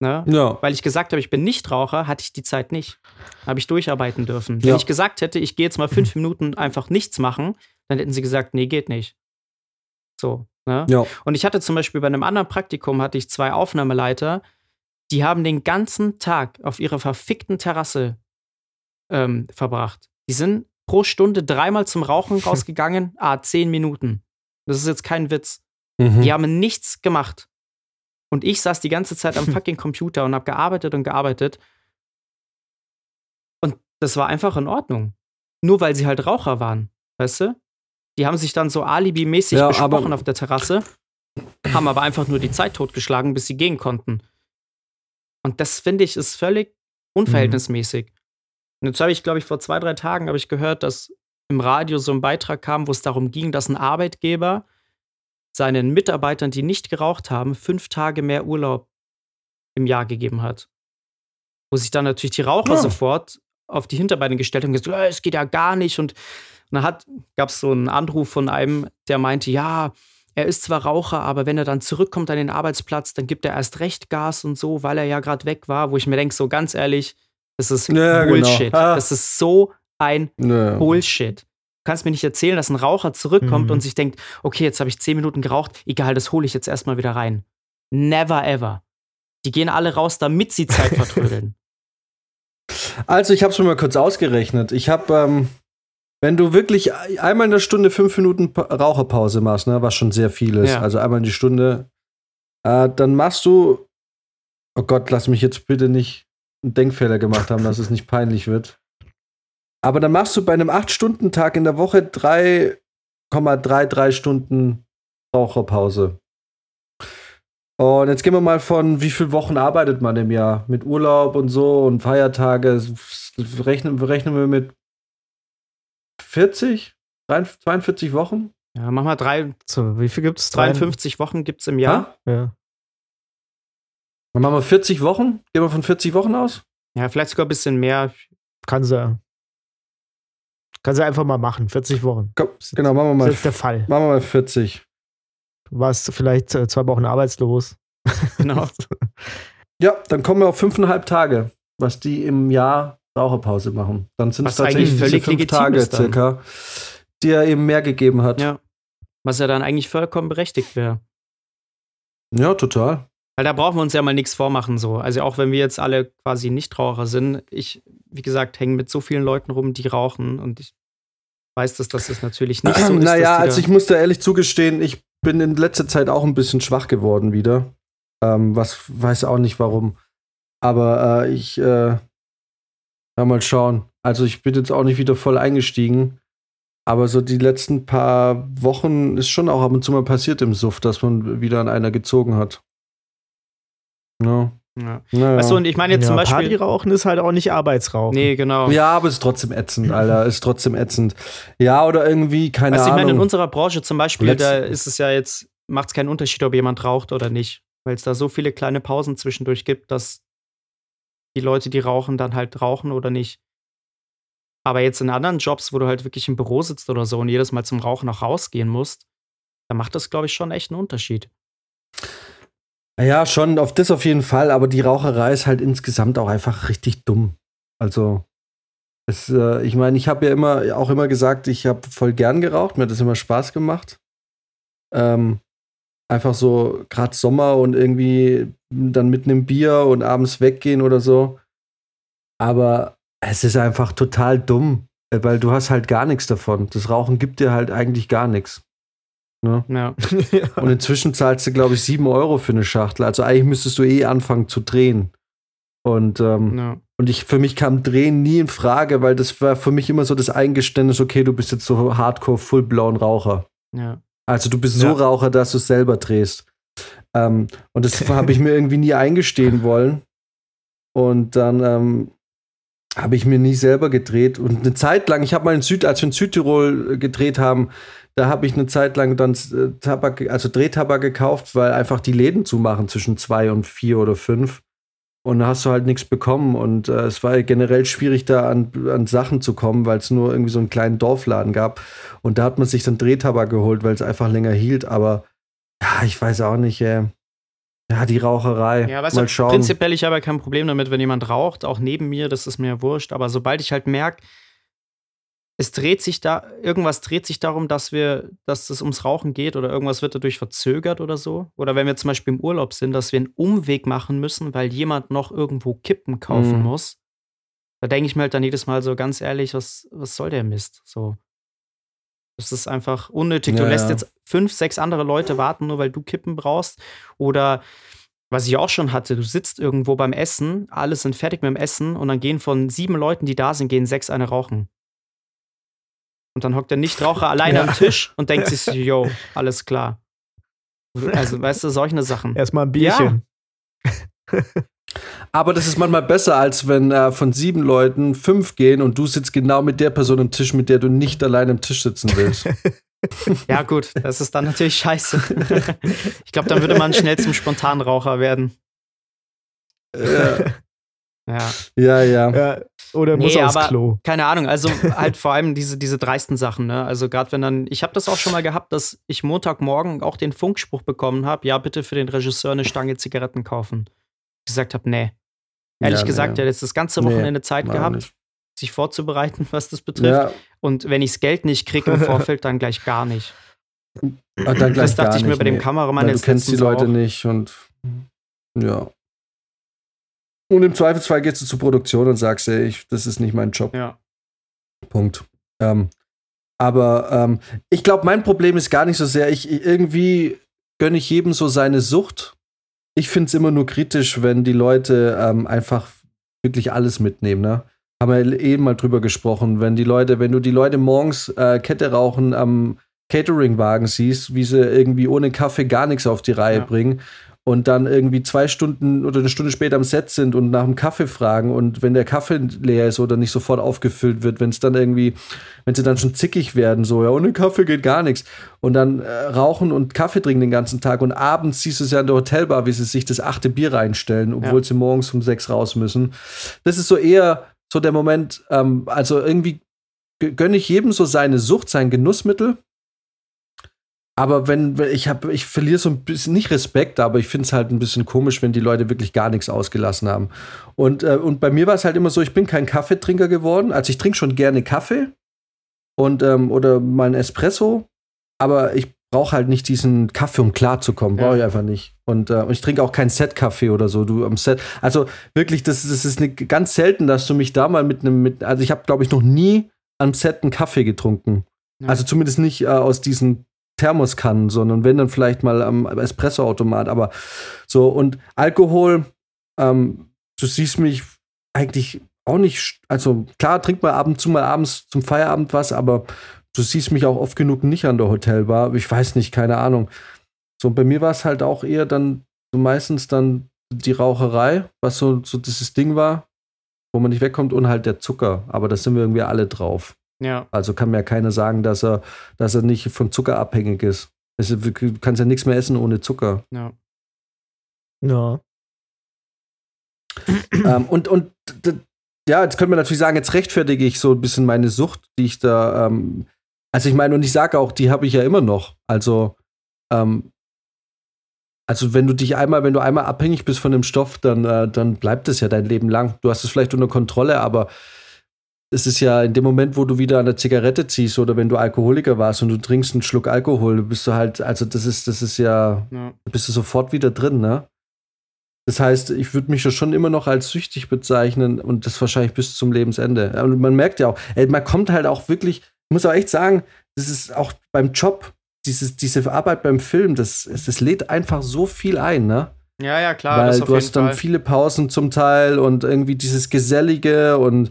Ne? Ja. Weil ich gesagt habe, ich bin Nichtraucher, hatte ich die Zeit nicht. Habe ich durcharbeiten dürfen. Wenn Ja. ich gesagt hätte, ich gehe jetzt mal fünf Minuten einfach nichts machen, dann hätten sie gesagt, nee, geht nicht. So. Ne? Ja. Und ich hatte zum Beispiel bei einem anderen Praktikum hatte ich zwei Aufnahmeleiter, die haben den ganzen Tag auf ihrer verfickten Terrasse ähm, verbracht. Die sind pro Stunde dreimal zum Rauchen rausgegangen, ah, zehn Minuten. Das ist jetzt kein Witz. Mhm. Die haben nichts gemacht. Und ich saß die ganze Zeit am fucking Computer und habe gearbeitet und gearbeitet. Und das war einfach in Ordnung. Nur weil sie halt Raucher waren, weißt du? Die haben sich dann so alibimäßig Ja, besprochen auf der Terrasse, haben aber einfach nur die Zeit totgeschlagen, bis sie gehen konnten. Und das finde ich ist völlig unverhältnismäßig. Und jetzt habe ich, glaube ich, vor zwei, drei Tagen habe ich gehört, dass im Radio so ein Beitrag kam, wo es darum ging, dass ein Arbeitgeber seinen Mitarbeitern, die nicht geraucht haben, fünf Tage mehr Urlaub im Jahr gegeben hat. Wo sich dann natürlich die Raucher Ja. sofort auf die Hinterbeine gestellt haben und gesagt, "Äh, es geht ja gar nicht. Und, und dann gab es so einen Anruf von einem, der meinte, ja, er ist zwar Raucher, aber wenn er dann zurückkommt an den Arbeitsplatz, dann gibt er erst recht Gas und so, weil er ja gerade weg war, wo ich mir denke, so ganz ehrlich, das ist Ja, genau. Bullshit. Ah. Das ist so ein Nö. Bullshit. Du kannst mir nicht erzählen, dass ein Raucher zurückkommt Mhm. und sich denkt, okay, jetzt habe ich zehn Minuten geraucht, egal, das hole ich jetzt erstmal wieder rein. Never ever. Die gehen alle raus, damit sie Zeit vertrödeln. Also, ich habe es mir mal kurz ausgerechnet. Ich habe, ähm, wenn du wirklich einmal in der Stunde fünf Minuten Pa- Raucherpause machst, ne, was schon sehr viel ist, Ja. also einmal in die Stunde, äh, dann machst du, oh Gott, lass mich jetzt bitte nicht einen Denkfehler gemacht haben, dass es nicht peinlich wird. Aber dann machst du bei einem 8-Stunden-Tag in der Woche 3,33 Stunden Raucherpause. Und jetzt gehen wir mal von, wie viele Wochen arbeitet man im Jahr? Mit Urlaub und so und Feiertage. Rechnen, rechnen wir mit 40? 42 Wochen? Ja, mach mal drei, So, wie viel gibt's? 53 Wochen gibt es im Jahr. Ha? Ja. Dann machen wir 40 Wochen? Gehen wir von 40 Wochen aus? Ja, vielleicht sogar ein bisschen mehr. Kann sie. Kann sie einfach mal machen. 40 Wochen. Komm, genau, machen wir Das mal, ist der Fall. machen wir mal 40. Du warst vielleicht äh, zwei Wochen arbeitslos. Genau. Ja, dann kommen wir auf fünfeinhalb Tage, was die im Jahr Raucherpause machen. Dann sind es tatsächlich diese völlig fünf Tage circa, die er eben mehr gegeben hat. ja. Was ja dann eigentlich vollkommen berechtigt wäre. ja total. Weil da brauchen wir uns ja mal nichts vormachen, so. Also auch wenn wir jetzt alle quasi Nichtraucher sind, ich, wie gesagt, hänge mit so vielen Leuten rum, die rauchen und ich weiß, dass das natürlich nicht so ist. naja, also ich muss da ehrlich zugestehen, ich bin in letzter Zeit auch ein bisschen schwach geworden wieder. Ähm, was weiß auch nicht warum. Aber äh, ich äh, ja, mal schauen. Also ich bin jetzt auch nicht wieder voll eingestiegen. Aber so die letzten paar Wochen ist schon auch ab und zu mal passiert im Suff, dass man wieder an einer gezogen hat. Ja. Ja. Naja. Weißt du, und ich meine jetzt ja, zum Beispiel. Partyrauchen ist halt auch nicht Arbeitsrauchen. Nee, genau. ja, aber es ist trotzdem ätzend, Alter. Ist trotzdem ätzend. Ja, oder irgendwie, keine Weißt du, ich meine, in Ahnung. unserer Branche zum Beispiel, Letzt- da ist es ja jetzt, macht es keinen Unterschied, ob jemand raucht oder nicht. Weil es da so viele kleine Pausen zwischendurch gibt, dass die Leute, die rauchen, dann halt rauchen oder nicht. Aber jetzt in anderen Jobs, wo du halt wirklich im Büro sitzt oder so und jedes Mal zum Rauchen auch rausgehen musst, da macht das, glaube ich, schon echt einen Unterschied. Ja, schon, auf das auf jeden Fall, aber die Raucherei ist halt insgesamt auch einfach richtig dumm. Also, es, äh, ich meine, ich habe ja immer, auch immer gesagt, ich habe voll gern geraucht, mir hat das immer Spaß gemacht. Ähm, Einfach so, gerade Sommer und irgendwie dann mit einem Bier und abends weggehen oder so. Aber es ist einfach total dumm, äh, weil du hast halt gar nichts davon. Das Rauchen gibt dir halt eigentlich gar nichts. Ne? Ja. Und inzwischen zahlst du, glaube ich, 7 Euro für eine Schachtel. Also eigentlich müsstest du eh anfangen zu drehen. Und, ähm, ja. und ich, für mich kam Drehen nie in Frage, weil das war für mich immer so das Eingeständnis, okay, du bist jetzt so hardcore full-blauen Raucher. ja. Also du bist so Ja. Raucher, dass du es selber drehst. Ähm, und das habe ich mir irgendwie nie eingestehen wollen. Und dann ähm, habe ich mir nie selber gedreht. Und eine Zeit lang, ich habe mal in Süd, als wir in Südtirol äh, gedreht haben, da habe ich eine Zeit lang dann äh, Tabak, also Drehtabak gekauft, weil einfach die Läden zumachen zwischen zwei und vier oder fünf. Und da hast du halt nichts bekommen. Und äh, es war generell schwierig, da an, an Sachen zu kommen, weil es nur irgendwie so einen kleinen Dorfladen gab. Und da hat man sich dann Drehtabak geholt, weil es einfach länger hielt. Aber ja, ich weiß auch nicht, äh, ja, die Raucherei. Ja, weißt Mal du, schauen. prinzipiell, ich habe ja kein Problem damit, wenn jemand raucht, auch neben mir, das ist mir wurscht. Aber sobald ich halt merke, es dreht sich da, irgendwas dreht sich darum, dass wir, dass es ums Rauchen geht oder irgendwas wird dadurch verzögert oder so. Oder wenn wir zum Beispiel im Urlaub sind, dass wir einen Umweg machen müssen, weil jemand noch irgendwo Kippen kaufen Mhm. muss. Da denke ich mir halt dann jedes Mal so ganz ehrlich, was, was soll der Mist? So. Das ist einfach unnötig. Du Ja, lässt ja. jetzt fünf, sechs andere Leute warten, nur weil du Kippen brauchst. Oder was ich auch schon hatte, du sitzt irgendwo beim Essen, alle sind fertig mit dem Essen und dann gehen von sieben Leuten, die da sind, gehen sechs eine rauchen. Und dann hockt der Nichtraucher alleine Ja. am Tisch und denkt sich so, yo, alles klar. Also, weißt du, solche Sachen. Erstmal ein Bierchen. Aber das ist manchmal besser, als wenn äh, von sieben Leuten fünf gehen und du sitzt genau mit der Person am Tisch, mit der du nicht allein am Tisch sitzen willst. Ja, gut, das ist dann natürlich scheiße. ich glaube, dann würde man schnell zum Spontanraucher werden. ja, Ja. ja, ja. Ja, oder Nee, muss aufs aber- Klo. Keine Ahnung, also halt vor allem diese, diese dreisten Sachen, ne? Also gerade wenn dann, ich habe das auch schon mal gehabt, dass ich Montagmorgen auch den Funkspruch bekommen habe, ja, bitte für den Regisseur eine Stange Zigaretten kaufen. Ich gesagt habe, nee. Ehrlich Ja, gesagt, nee. der hat jetzt das ganze Nee, Wochenende Zeit Mach gehabt, nicht. sich vorzubereiten, was das betrifft. Ja, Und wenn ich das Geld nicht kriege im Vorfeld, dann gleich gar nicht. ah, dann gleich das dachte gar ich mir nicht, bei dem nee. Kameramann Weil du jetzt kennst die Leute auch. nicht und ja. Und im Zweifelsfall gehst du zur Produktion und sagst, ey, ich, das ist nicht mein Job. Ja. Punkt. Ähm, aber ähm, ich glaube, mein Problem ist gar nicht so sehr, ich irgendwie gönne ich jedem so seine Sucht. Ich finde es immer nur kritisch, wenn die Leute ähm, einfach wirklich alles mitnehmen, ne? Haben wir eben mal drüber gesprochen, wenn die Leute, wenn du die Leute morgens äh, Kette rauchen am Catering-Wagen siehst, wie sie irgendwie ohne Kaffee gar nichts auf die Reihe Ja. bringen und dann irgendwie zwei Stunden oder eine Stunde später am Set sind und nach dem Kaffee fragen und wenn der Kaffee leer ist oder nicht sofort aufgefüllt wird, wenn es dann irgendwie, wenn sie dann schon zickig werden, so, ja, ohne Kaffee geht gar nichts und dann äh, rauchen und Kaffee trinken den ganzen Tag und abends siehst du es ja in der Hotelbar, wie sie sich das achte Bier reinstellen, obwohl Ja. sie morgens um sechs raus müssen. Das ist so eher so der Moment, ähm, also irgendwie gö- gönne ich jedem so seine Sucht, sein Genussmittel. Aber wenn ich habe, ich verliere so ein bisschen nicht Respekt, aber ich finde es halt ein bisschen komisch, wenn die Leute wirklich gar nichts ausgelassen haben. Und, äh, und bei mir war es halt immer so, ich bin kein Kaffeetrinker geworden. Also ich trinke schon gerne Kaffee und ähm, oder mal ein Espresso, aber ich brauche halt nicht diesen Kaffee, um klarzukommen. Brauche ich einfach nicht. Und, äh, und ich trinke auch keinen Set-Kaffee oder so. Du am Set. Also wirklich, das, das ist ne, ganz selten, dass du mich da mal mit einem, mit, also ich habe, glaube ich, noch nie am Set einen Kaffee getrunken. Ja. Also zumindest nicht äh, aus diesen Thermoskannen, sondern wenn dann vielleicht mal am Espressoautomat. Aber so und Alkohol, ähm, du siehst mich eigentlich auch nicht, also klar, trink mal ab und zu mal abends zum Feierabend was, aber du siehst mich auch oft genug nicht an der Hotelbar. Ich weiß nicht, keine Ahnung. So, bei mir war es halt auch eher dann so meistens dann die Raucherei, was so, so dieses Ding war, wo man nicht wegkommt, und halt der Zucker. Aber da sind wir irgendwie alle drauf. Ja. Also kann mir ja keiner sagen, dass er, dass er nicht von Zucker abhängig ist. Es Du kannst ja nichts mehr essen ohne Zucker. Ja. Ja. ähm, und und ja, jetzt könnte man natürlich sagen, jetzt rechtfertige ich so ein bisschen meine Sucht, die ich da. Ähm, also ich meine, und ich sage auch, die habe ich ja immer noch. Also, ähm, also wenn du dich einmal, wenn du einmal abhängig bist von dem Stoff, dann, äh, dann bleibt es ja dein Leben lang. Du hast es vielleicht unter Kontrolle, aber es ist ja in dem Moment, wo du wieder an der Zigarette ziehst oder wenn du Alkoholiker warst und du trinkst einen Schluck Alkohol, bist du halt, also das ist, das ist ja, Ja. bist du sofort wieder drin, ne? Das heißt, ich würde mich ja schon immer noch als süchtig bezeichnen und das wahrscheinlich bis zum Lebensende. Und man merkt ja auch, ey, man kommt halt auch wirklich, ich muss auch echt sagen, das ist auch beim Job, dieses, diese Arbeit beim Film, das, das lädt einfach so viel ein, ne? Ja, ja, klar. Weil du hast dann Fall. viele Pausen zum Teil und irgendwie dieses Gesellige und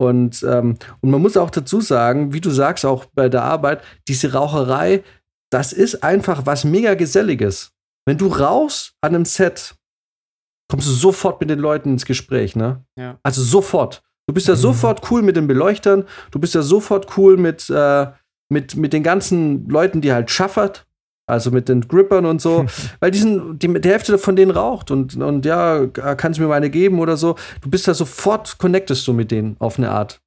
und, ähm, und man muss auch dazu sagen, wie du sagst, auch bei der Arbeit, diese Raucherei, das ist einfach was mega Geselliges. Wenn du rauchst an einem Set, kommst du sofort mit den Leuten ins Gespräch, ne? Ja. Also sofort. Du bist ja Mhm. sofort cool mit den Beleuchtern, du bist ja sofort cool mit, äh, mit, mit den ganzen Leuten, die halt schaffert, also mit den Grippern und so, weil die sind, die, die Hälfte von denen raucht und, und ja, kannst du mir mal eine geben oder so. Du bist ja sofort, connectest du mit denen auf eine Art.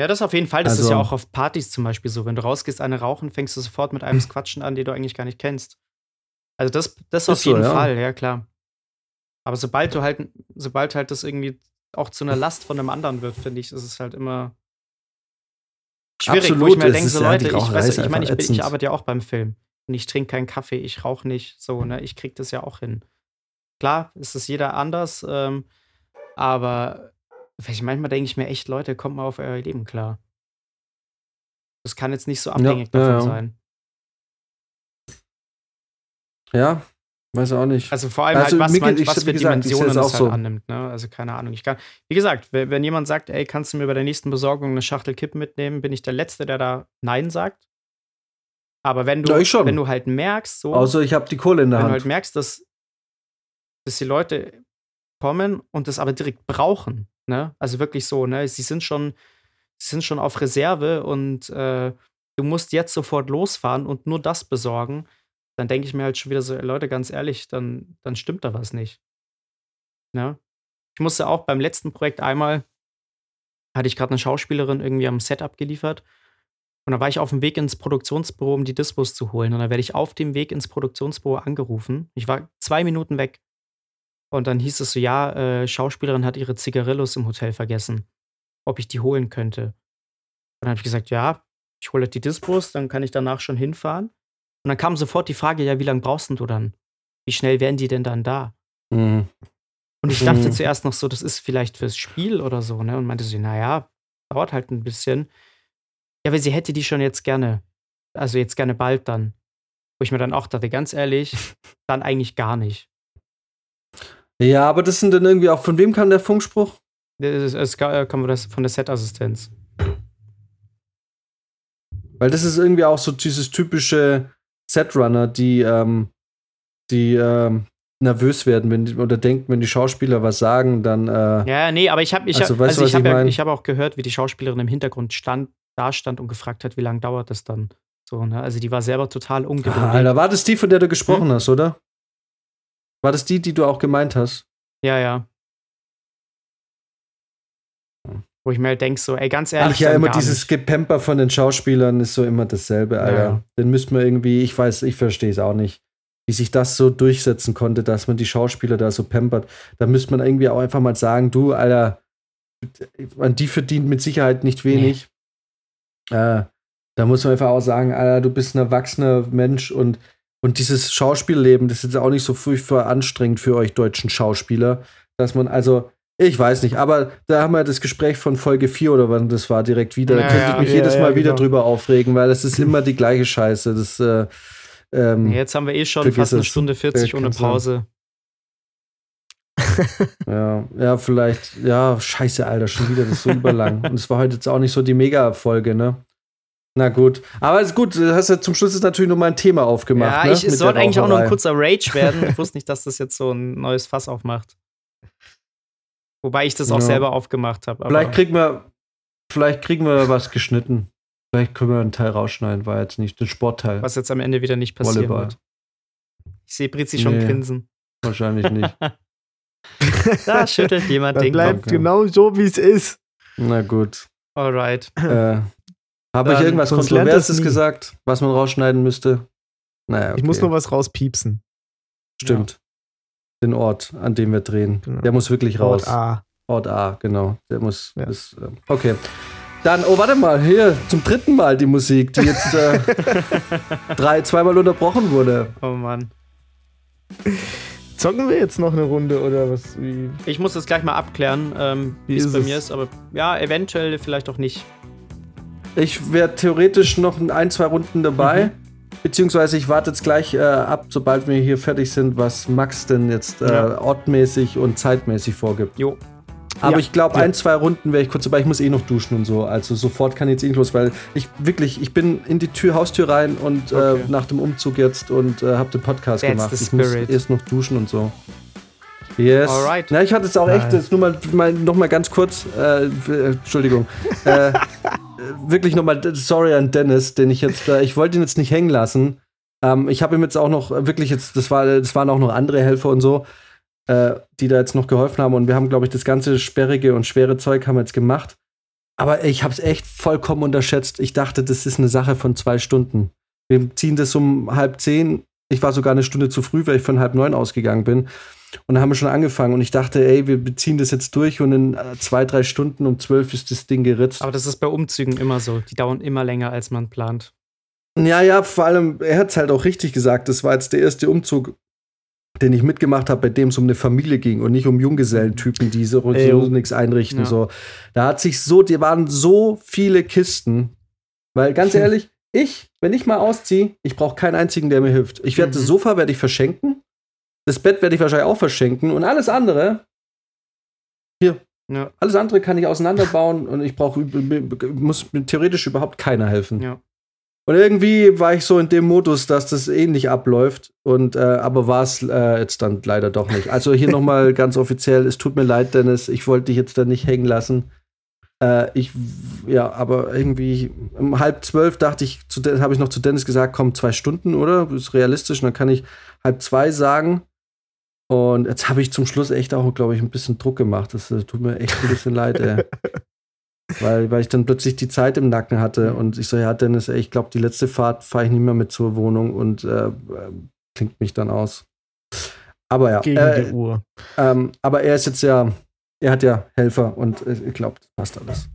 Ja, das auf jeden Fall. Das ist Also- ja auch auf Partys zum Beispiel so. Wenn du rausgehst, eine rauchen, fängst du sofort mit einem Quatschen an, den du eigentlich gar nicht kennst. Also das, das auf Ist so, jeden ja. Fall, ja klar. Aber sobald du halt, sobald halt das irgendwie auch zu einer Last von einem anderen wird, finde ich, ist es halt immer schwierig, wo ich Absolut, mir denke, ist so ja, Leute, ich weiß, ist ich meine, ich, ich arbeite ja auch beim Film. Und ich trinke keinen Kaffee, ich rauche nicht, so, ne? Ich krieg das ja auch hin. Klar, ist es jeder anders, ähm, aber vielleicht manchmal denke ich mir echt, Leute, kommt mal auf euer Leben klar. Das kann jetzt nicht so abhängig ja, davon ja. sein. Ja, weiß auch nicht. Also vor allem Also, halt, was, mir man, ich- was für gesagt, Dimensionen es halt so. annimmt. Ne? Also keine Ahnung. Ich kann, wie gesagt, wenn, wenn jemand sagt, ey, kannst du mir bei der nächsten Besorgung eine Schachtel Kippen mitnehmen, bin ich der Letzte, der da Nein sagt. Aber wenn du, Ja, wenn du halt merkst, so, Außer ich habe die Kohle in der wenn du Hand. halt merkst, dass, dass die Leute kommen und das aber direkt brauchen, ne? Also wirklich so, ne? Sie sind schon, sie sind schon auf Reserve und äh, du musst jetzt sofort losfahren und nur das besorgen, dann denke ich mir halt schon wieder so, Leute, ganz ehrlich, dann, dann stimmt da was nicht. Ne? Ich musste auch beim letzten Projekt einmal, hatte ich gerade eine Schauspielerin irgendwie am Set abgeliefert. Und da war ich auf dem Weg ins Produktionsbüro, um die Dispos zu holen. Und dann werde ich auf dem Weg ins Produktionsbüro angerufen. Ich war zwei Minuten weg. Und dann hieß es so, ja, äh, Schauspielerin hat ihre Zigarillos im Hotel vergessen. Ob ich die holen könnte. Und dann habe ich gesagt, ja, ich hole die Dispos, dann kann ich danach schon hinfahren. Und dann kam sofort die Frage, ja, wie lange brauchst denn du dann? Wie schnell wären die denn dann da? Mhm. Und ich dachte Mhm. zuerst noch so, das ist vielleicht fürs Spiel oder so, ne? Und meinte so, naja, dauert halt ein bisschen. Ja, aber sie hätte die schon jetzt gerne. Also jetzt gerne bald dann. Wo ich mir dann auch dachte, ganz ehrlich, dann eigentlich gar nicht. Ja, aber das sind dann irgendwie auch, von wem kam der Funkspruch? Es, es ga- kam das von der Set-Assistenz. Weil das ist irgendwie auch so dieses typische Setrunner, die, ähm, die ähm, nervös werden, wenn die, oder denken, wenn die Schauspieler was sagen, dann äh, Ja, nee, aber ich habe ich Also, hab, also was ich hab ich hab auch gehört, wie die Schauspielerin im Hintergrund stand, da stand und gefragt hat, wie lange dauert das dann. So, ne? Also die war selber total ah, ungeduldig. Alter, war das die, von der du gesprochen Hm? hast, oder? War das die, die du auch gemeint hast? Ja, ja. Wo ich mir halt denke, so, ey, ganz ehrlich. Ach ja, immer dieses nicht. Gepemper von den Schauspielern ist so immer dasselbe, Alter. ja. Den müssten wir irgendwie, ich weiß, ich verstehe es auch nicht, wie sich das so durchsetzen konnte, dass man die Schauspieler da so pampert. Da müsste man irgendwie auch einfach mal sagen, du, Alter, die verdient mit Sicherheit nicht wenig. Äh, da muss man einfach auch sagen, Alter, du bist ein erwachsener Mensch und, und dieses Schauspielleben, das ist auch nicht so furchtbar anstrengend für euch deutschen Schauspieler, dass man also, ich weiß nicht, aber da haben wir das Gespräch von Folge 4 oder wann das war direkt wieder. Da Ja, könnte ich mich Ja, jedes ja, Mal wieder genau. drüber aufregen, weil es ist immer die gleiche Scheiße. Das, äh, ähm, Jetzt haben wir eh schon fast eine. Stunde 40 Ja, ohne. Pause. ja, ja, vielleicht, ja, scheiße, Alter, schon wieder, das ist so überlang. Und es war heute jetzt auch nicht so die Mega-Folge, ne? Na gut. Aber ist gut, du hast ja zum Schluss jetzt natürlich nochmal ein Thema aufgemacht. Ja, ne? ich, es sollte eigentlich auch noch ein kurzer Rage werden. Ich wusste nicht, dass das jetzt so ein neues Fass aufmacht. Wobei ich das auch Ja. selber aufgemacht habe. Vielleicht kriegen wir, vielleicht kriegen wir was geschnitten. Vielleicht können wir einen Teil rausschneiden, war jetzt nicht den Sportteil. was jetzt am Ende wieder nicht passieren Volleyball. wird. Ich sehe Britzi schon Nee. grinsen. Wahrscheinlich nicht. Da schüttelt jemand Das den bleibt Kopf. genau so, wie es ist. Na gut. Alright. Äh, Habe ich irgendwas Kontroverses gesagt, was man rausschneiden müsste? Naja, okay. Ich muss nur was rauspiepsen. Stimmt. Den Ort, an dem wir drehen. Genau. Der muss wirklich raus. Ort A. Ort A, genau. Der muss. Ja. Ist, ähm, okay. Dann, oh, warte mal, hier, zum dritten Mal die Musik, die jetzt äh, drei, zweimal unterbrochen wurde. Oh Mann. Zocken wir jetzt noch eine Runde oder was? Wie? Ich muss das gleich mal abklären, ähm, wie Wie es bei mir ist, aber ja, eventuell vielleicht auch nicht. Ich wäre theoretisch noch in ein, zwei Runden dabei. Mhm. Beziehungsweise ich warte jetzt gleich äh, ab, sobald wir hier fertig sind, was Max denn jetzt äh, Ja. ortmäßig und zeitmäßig vorgibt. Jo. Aber Ja. ich glaube, Ja. ein, zwei Runden wäre ich kurz dabei. Ich muss eh noch duschen und so. Also sofort kann ich jetzt eh los, weil ich wirklich, ich bin in die Tür, Haustür rein und Okay. äh, nach dem Umzug jetzt und äh, habe den Podcast That's gemacht. Ich muss erst noch duschen und so. Yes. Alright. Na, ich hatte jetzt auch echt, Nice. jetzt nur mal, mal noch mal ganz kurz, äh, w- Entschuldigung, äh, äh, wirklich noch mal sorry an Dennis, den ich jetzt, äh, ich wollte ihn jetzt nicht hängen lassen. Ähm, ich habe ihm jetzt auch noch äh, wirklich jetzt, das war, das waren auch noch andere Helfer und so, äh, die da jetzt noch geholfen haben und wir haben, glaube ich, das ganze sperrige und schwere Zeug haben wir jetzt gemacht. Aber ich habe es echt vollkommen unterschätzt. Ich dachte, das ist eine Sache von zwei Stunden. Wir ziehen das um halb zehn. Ich war sogar eine Stunde zu früh, weil ich von halb neun ausgegangen bin. Und dann haben wir schon angefangen und ich dachte, ey, wir beziehen das jetzt durch und in äh, zwei, drei Stunden um zwölf ist das Ding geritzt. Aber das ist bei Umzügen immer so. Die dauern immer länger, als man plant. Ja, ja, vor allem, er hat es halt auch richtig gesagt. Das war jetzt der erste Umzug, den ich mitgemacht habe, bei dem es um eine Familie ging und nicht um Junggesellentypen, die so, Ey, so oh. nichts einrichten. Ja. So. Da hat sich so, die waren so viele Kisten. Weil ganz ehrlich, ich, wenn ich mal ausziehe, ich brauche keinen einzigen, der mir hilft. Ich werde Mhm. das Sofa werde ich verschenken, das Bett werde ich wahrscheinlich auch verschenken und alles andere, Ja. alles andere kann ich auseinanderbauen und ich brauche muss mir theoretisch überhaupt keiner helfen. Ja. Und irgendwie war ich so in dem Modus, dass das ähnlich abläuft. Und äh, aber war es äh, jetzt dann leider doch nicht. Also hier nochmal ganz offiziell, es tut mir leid, Dennis, ich wollte dich jetzt da nicht hängen lassen. Äh, ich, ja, aber irgendwie um halb zwölf dachte ich, habe ich noch zu Dennis gesagt, komm, zwei Stunden, oder? Das ist realistisch. Und dann kann ich halb zwei sagen. Und jetzt habe ich zum Schluss echt auch, glaube ich, ein bisschen Druck gemacht. Das äh, tut mir echt ein bisschen leid, ey. Weil, weil ich dann plötzlich die Zeit im Nacken hatte und ich so, ja, Dennis, ey, ich glaube, die letzte Fahrt fahre ich nicht mehr mit zur Wohnung und äh, äh, klingt mich dann aus. Aber ja, Gegen äh, die Uhr. ähm, aber er ist jetzt ja, er hat ja Helfer und äh, ich glaube, das passt alles.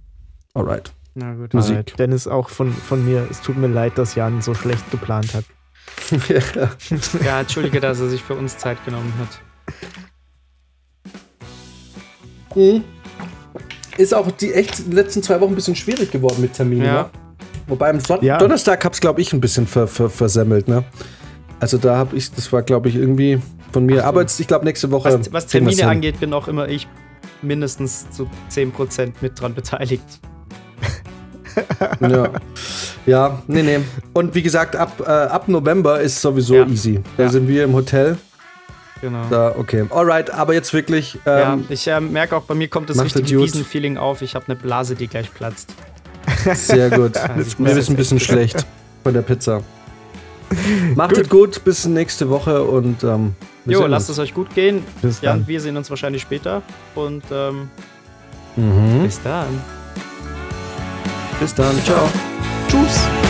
Alright. Na gut. Musik. Alright. Dennis, auch von, von mir, es tut mir leid, dass Jan so schlecht geplant hat. ja. Ja, entschuldige, dass er sich für uns Zeit genommen hat. Mhm. Ist auch die echt die letzten zwei Wochen ein bisschen schwierig geworden mit Terminen. Ja. ne? Wobei am Son Ja. Donnerstag hab's, glaube ich, ein bisschen ver ver versemmelt. Ne? Also da habe ich, das war, glaube ich, irgendwie von mir. So. Aber jetzt, ich glaube, nächste Woche. Was, was Termine angeht, bin auch immer ich mindestens zu 10% mit dran beteiligt. Ja. ja, nee, nee. Und wie gesagt, ab, äh, ab November ist sowieso Ja. easy. Da Ja. sind wir im Hotel. Genau. Da, okay. Alright, aber jetzt wirklich. ja, Ähm, ich äh, merke auch, bei mir kommt das richtige. Wiesenfeeling auf. Ich habe eine Blase, die gleich platzt. Sehr gut. Alles Mir ist ein bisschen schlecht von der Pizza. Macht es gut, bis nächste Woche und ähm, Jo, lasst es euch gut gehen. Bis Jan, dann. wir sehen uns wahrscheinlich später. Und ähm, Mhm. bis dann. Bis dann. Ciao. Tschüss.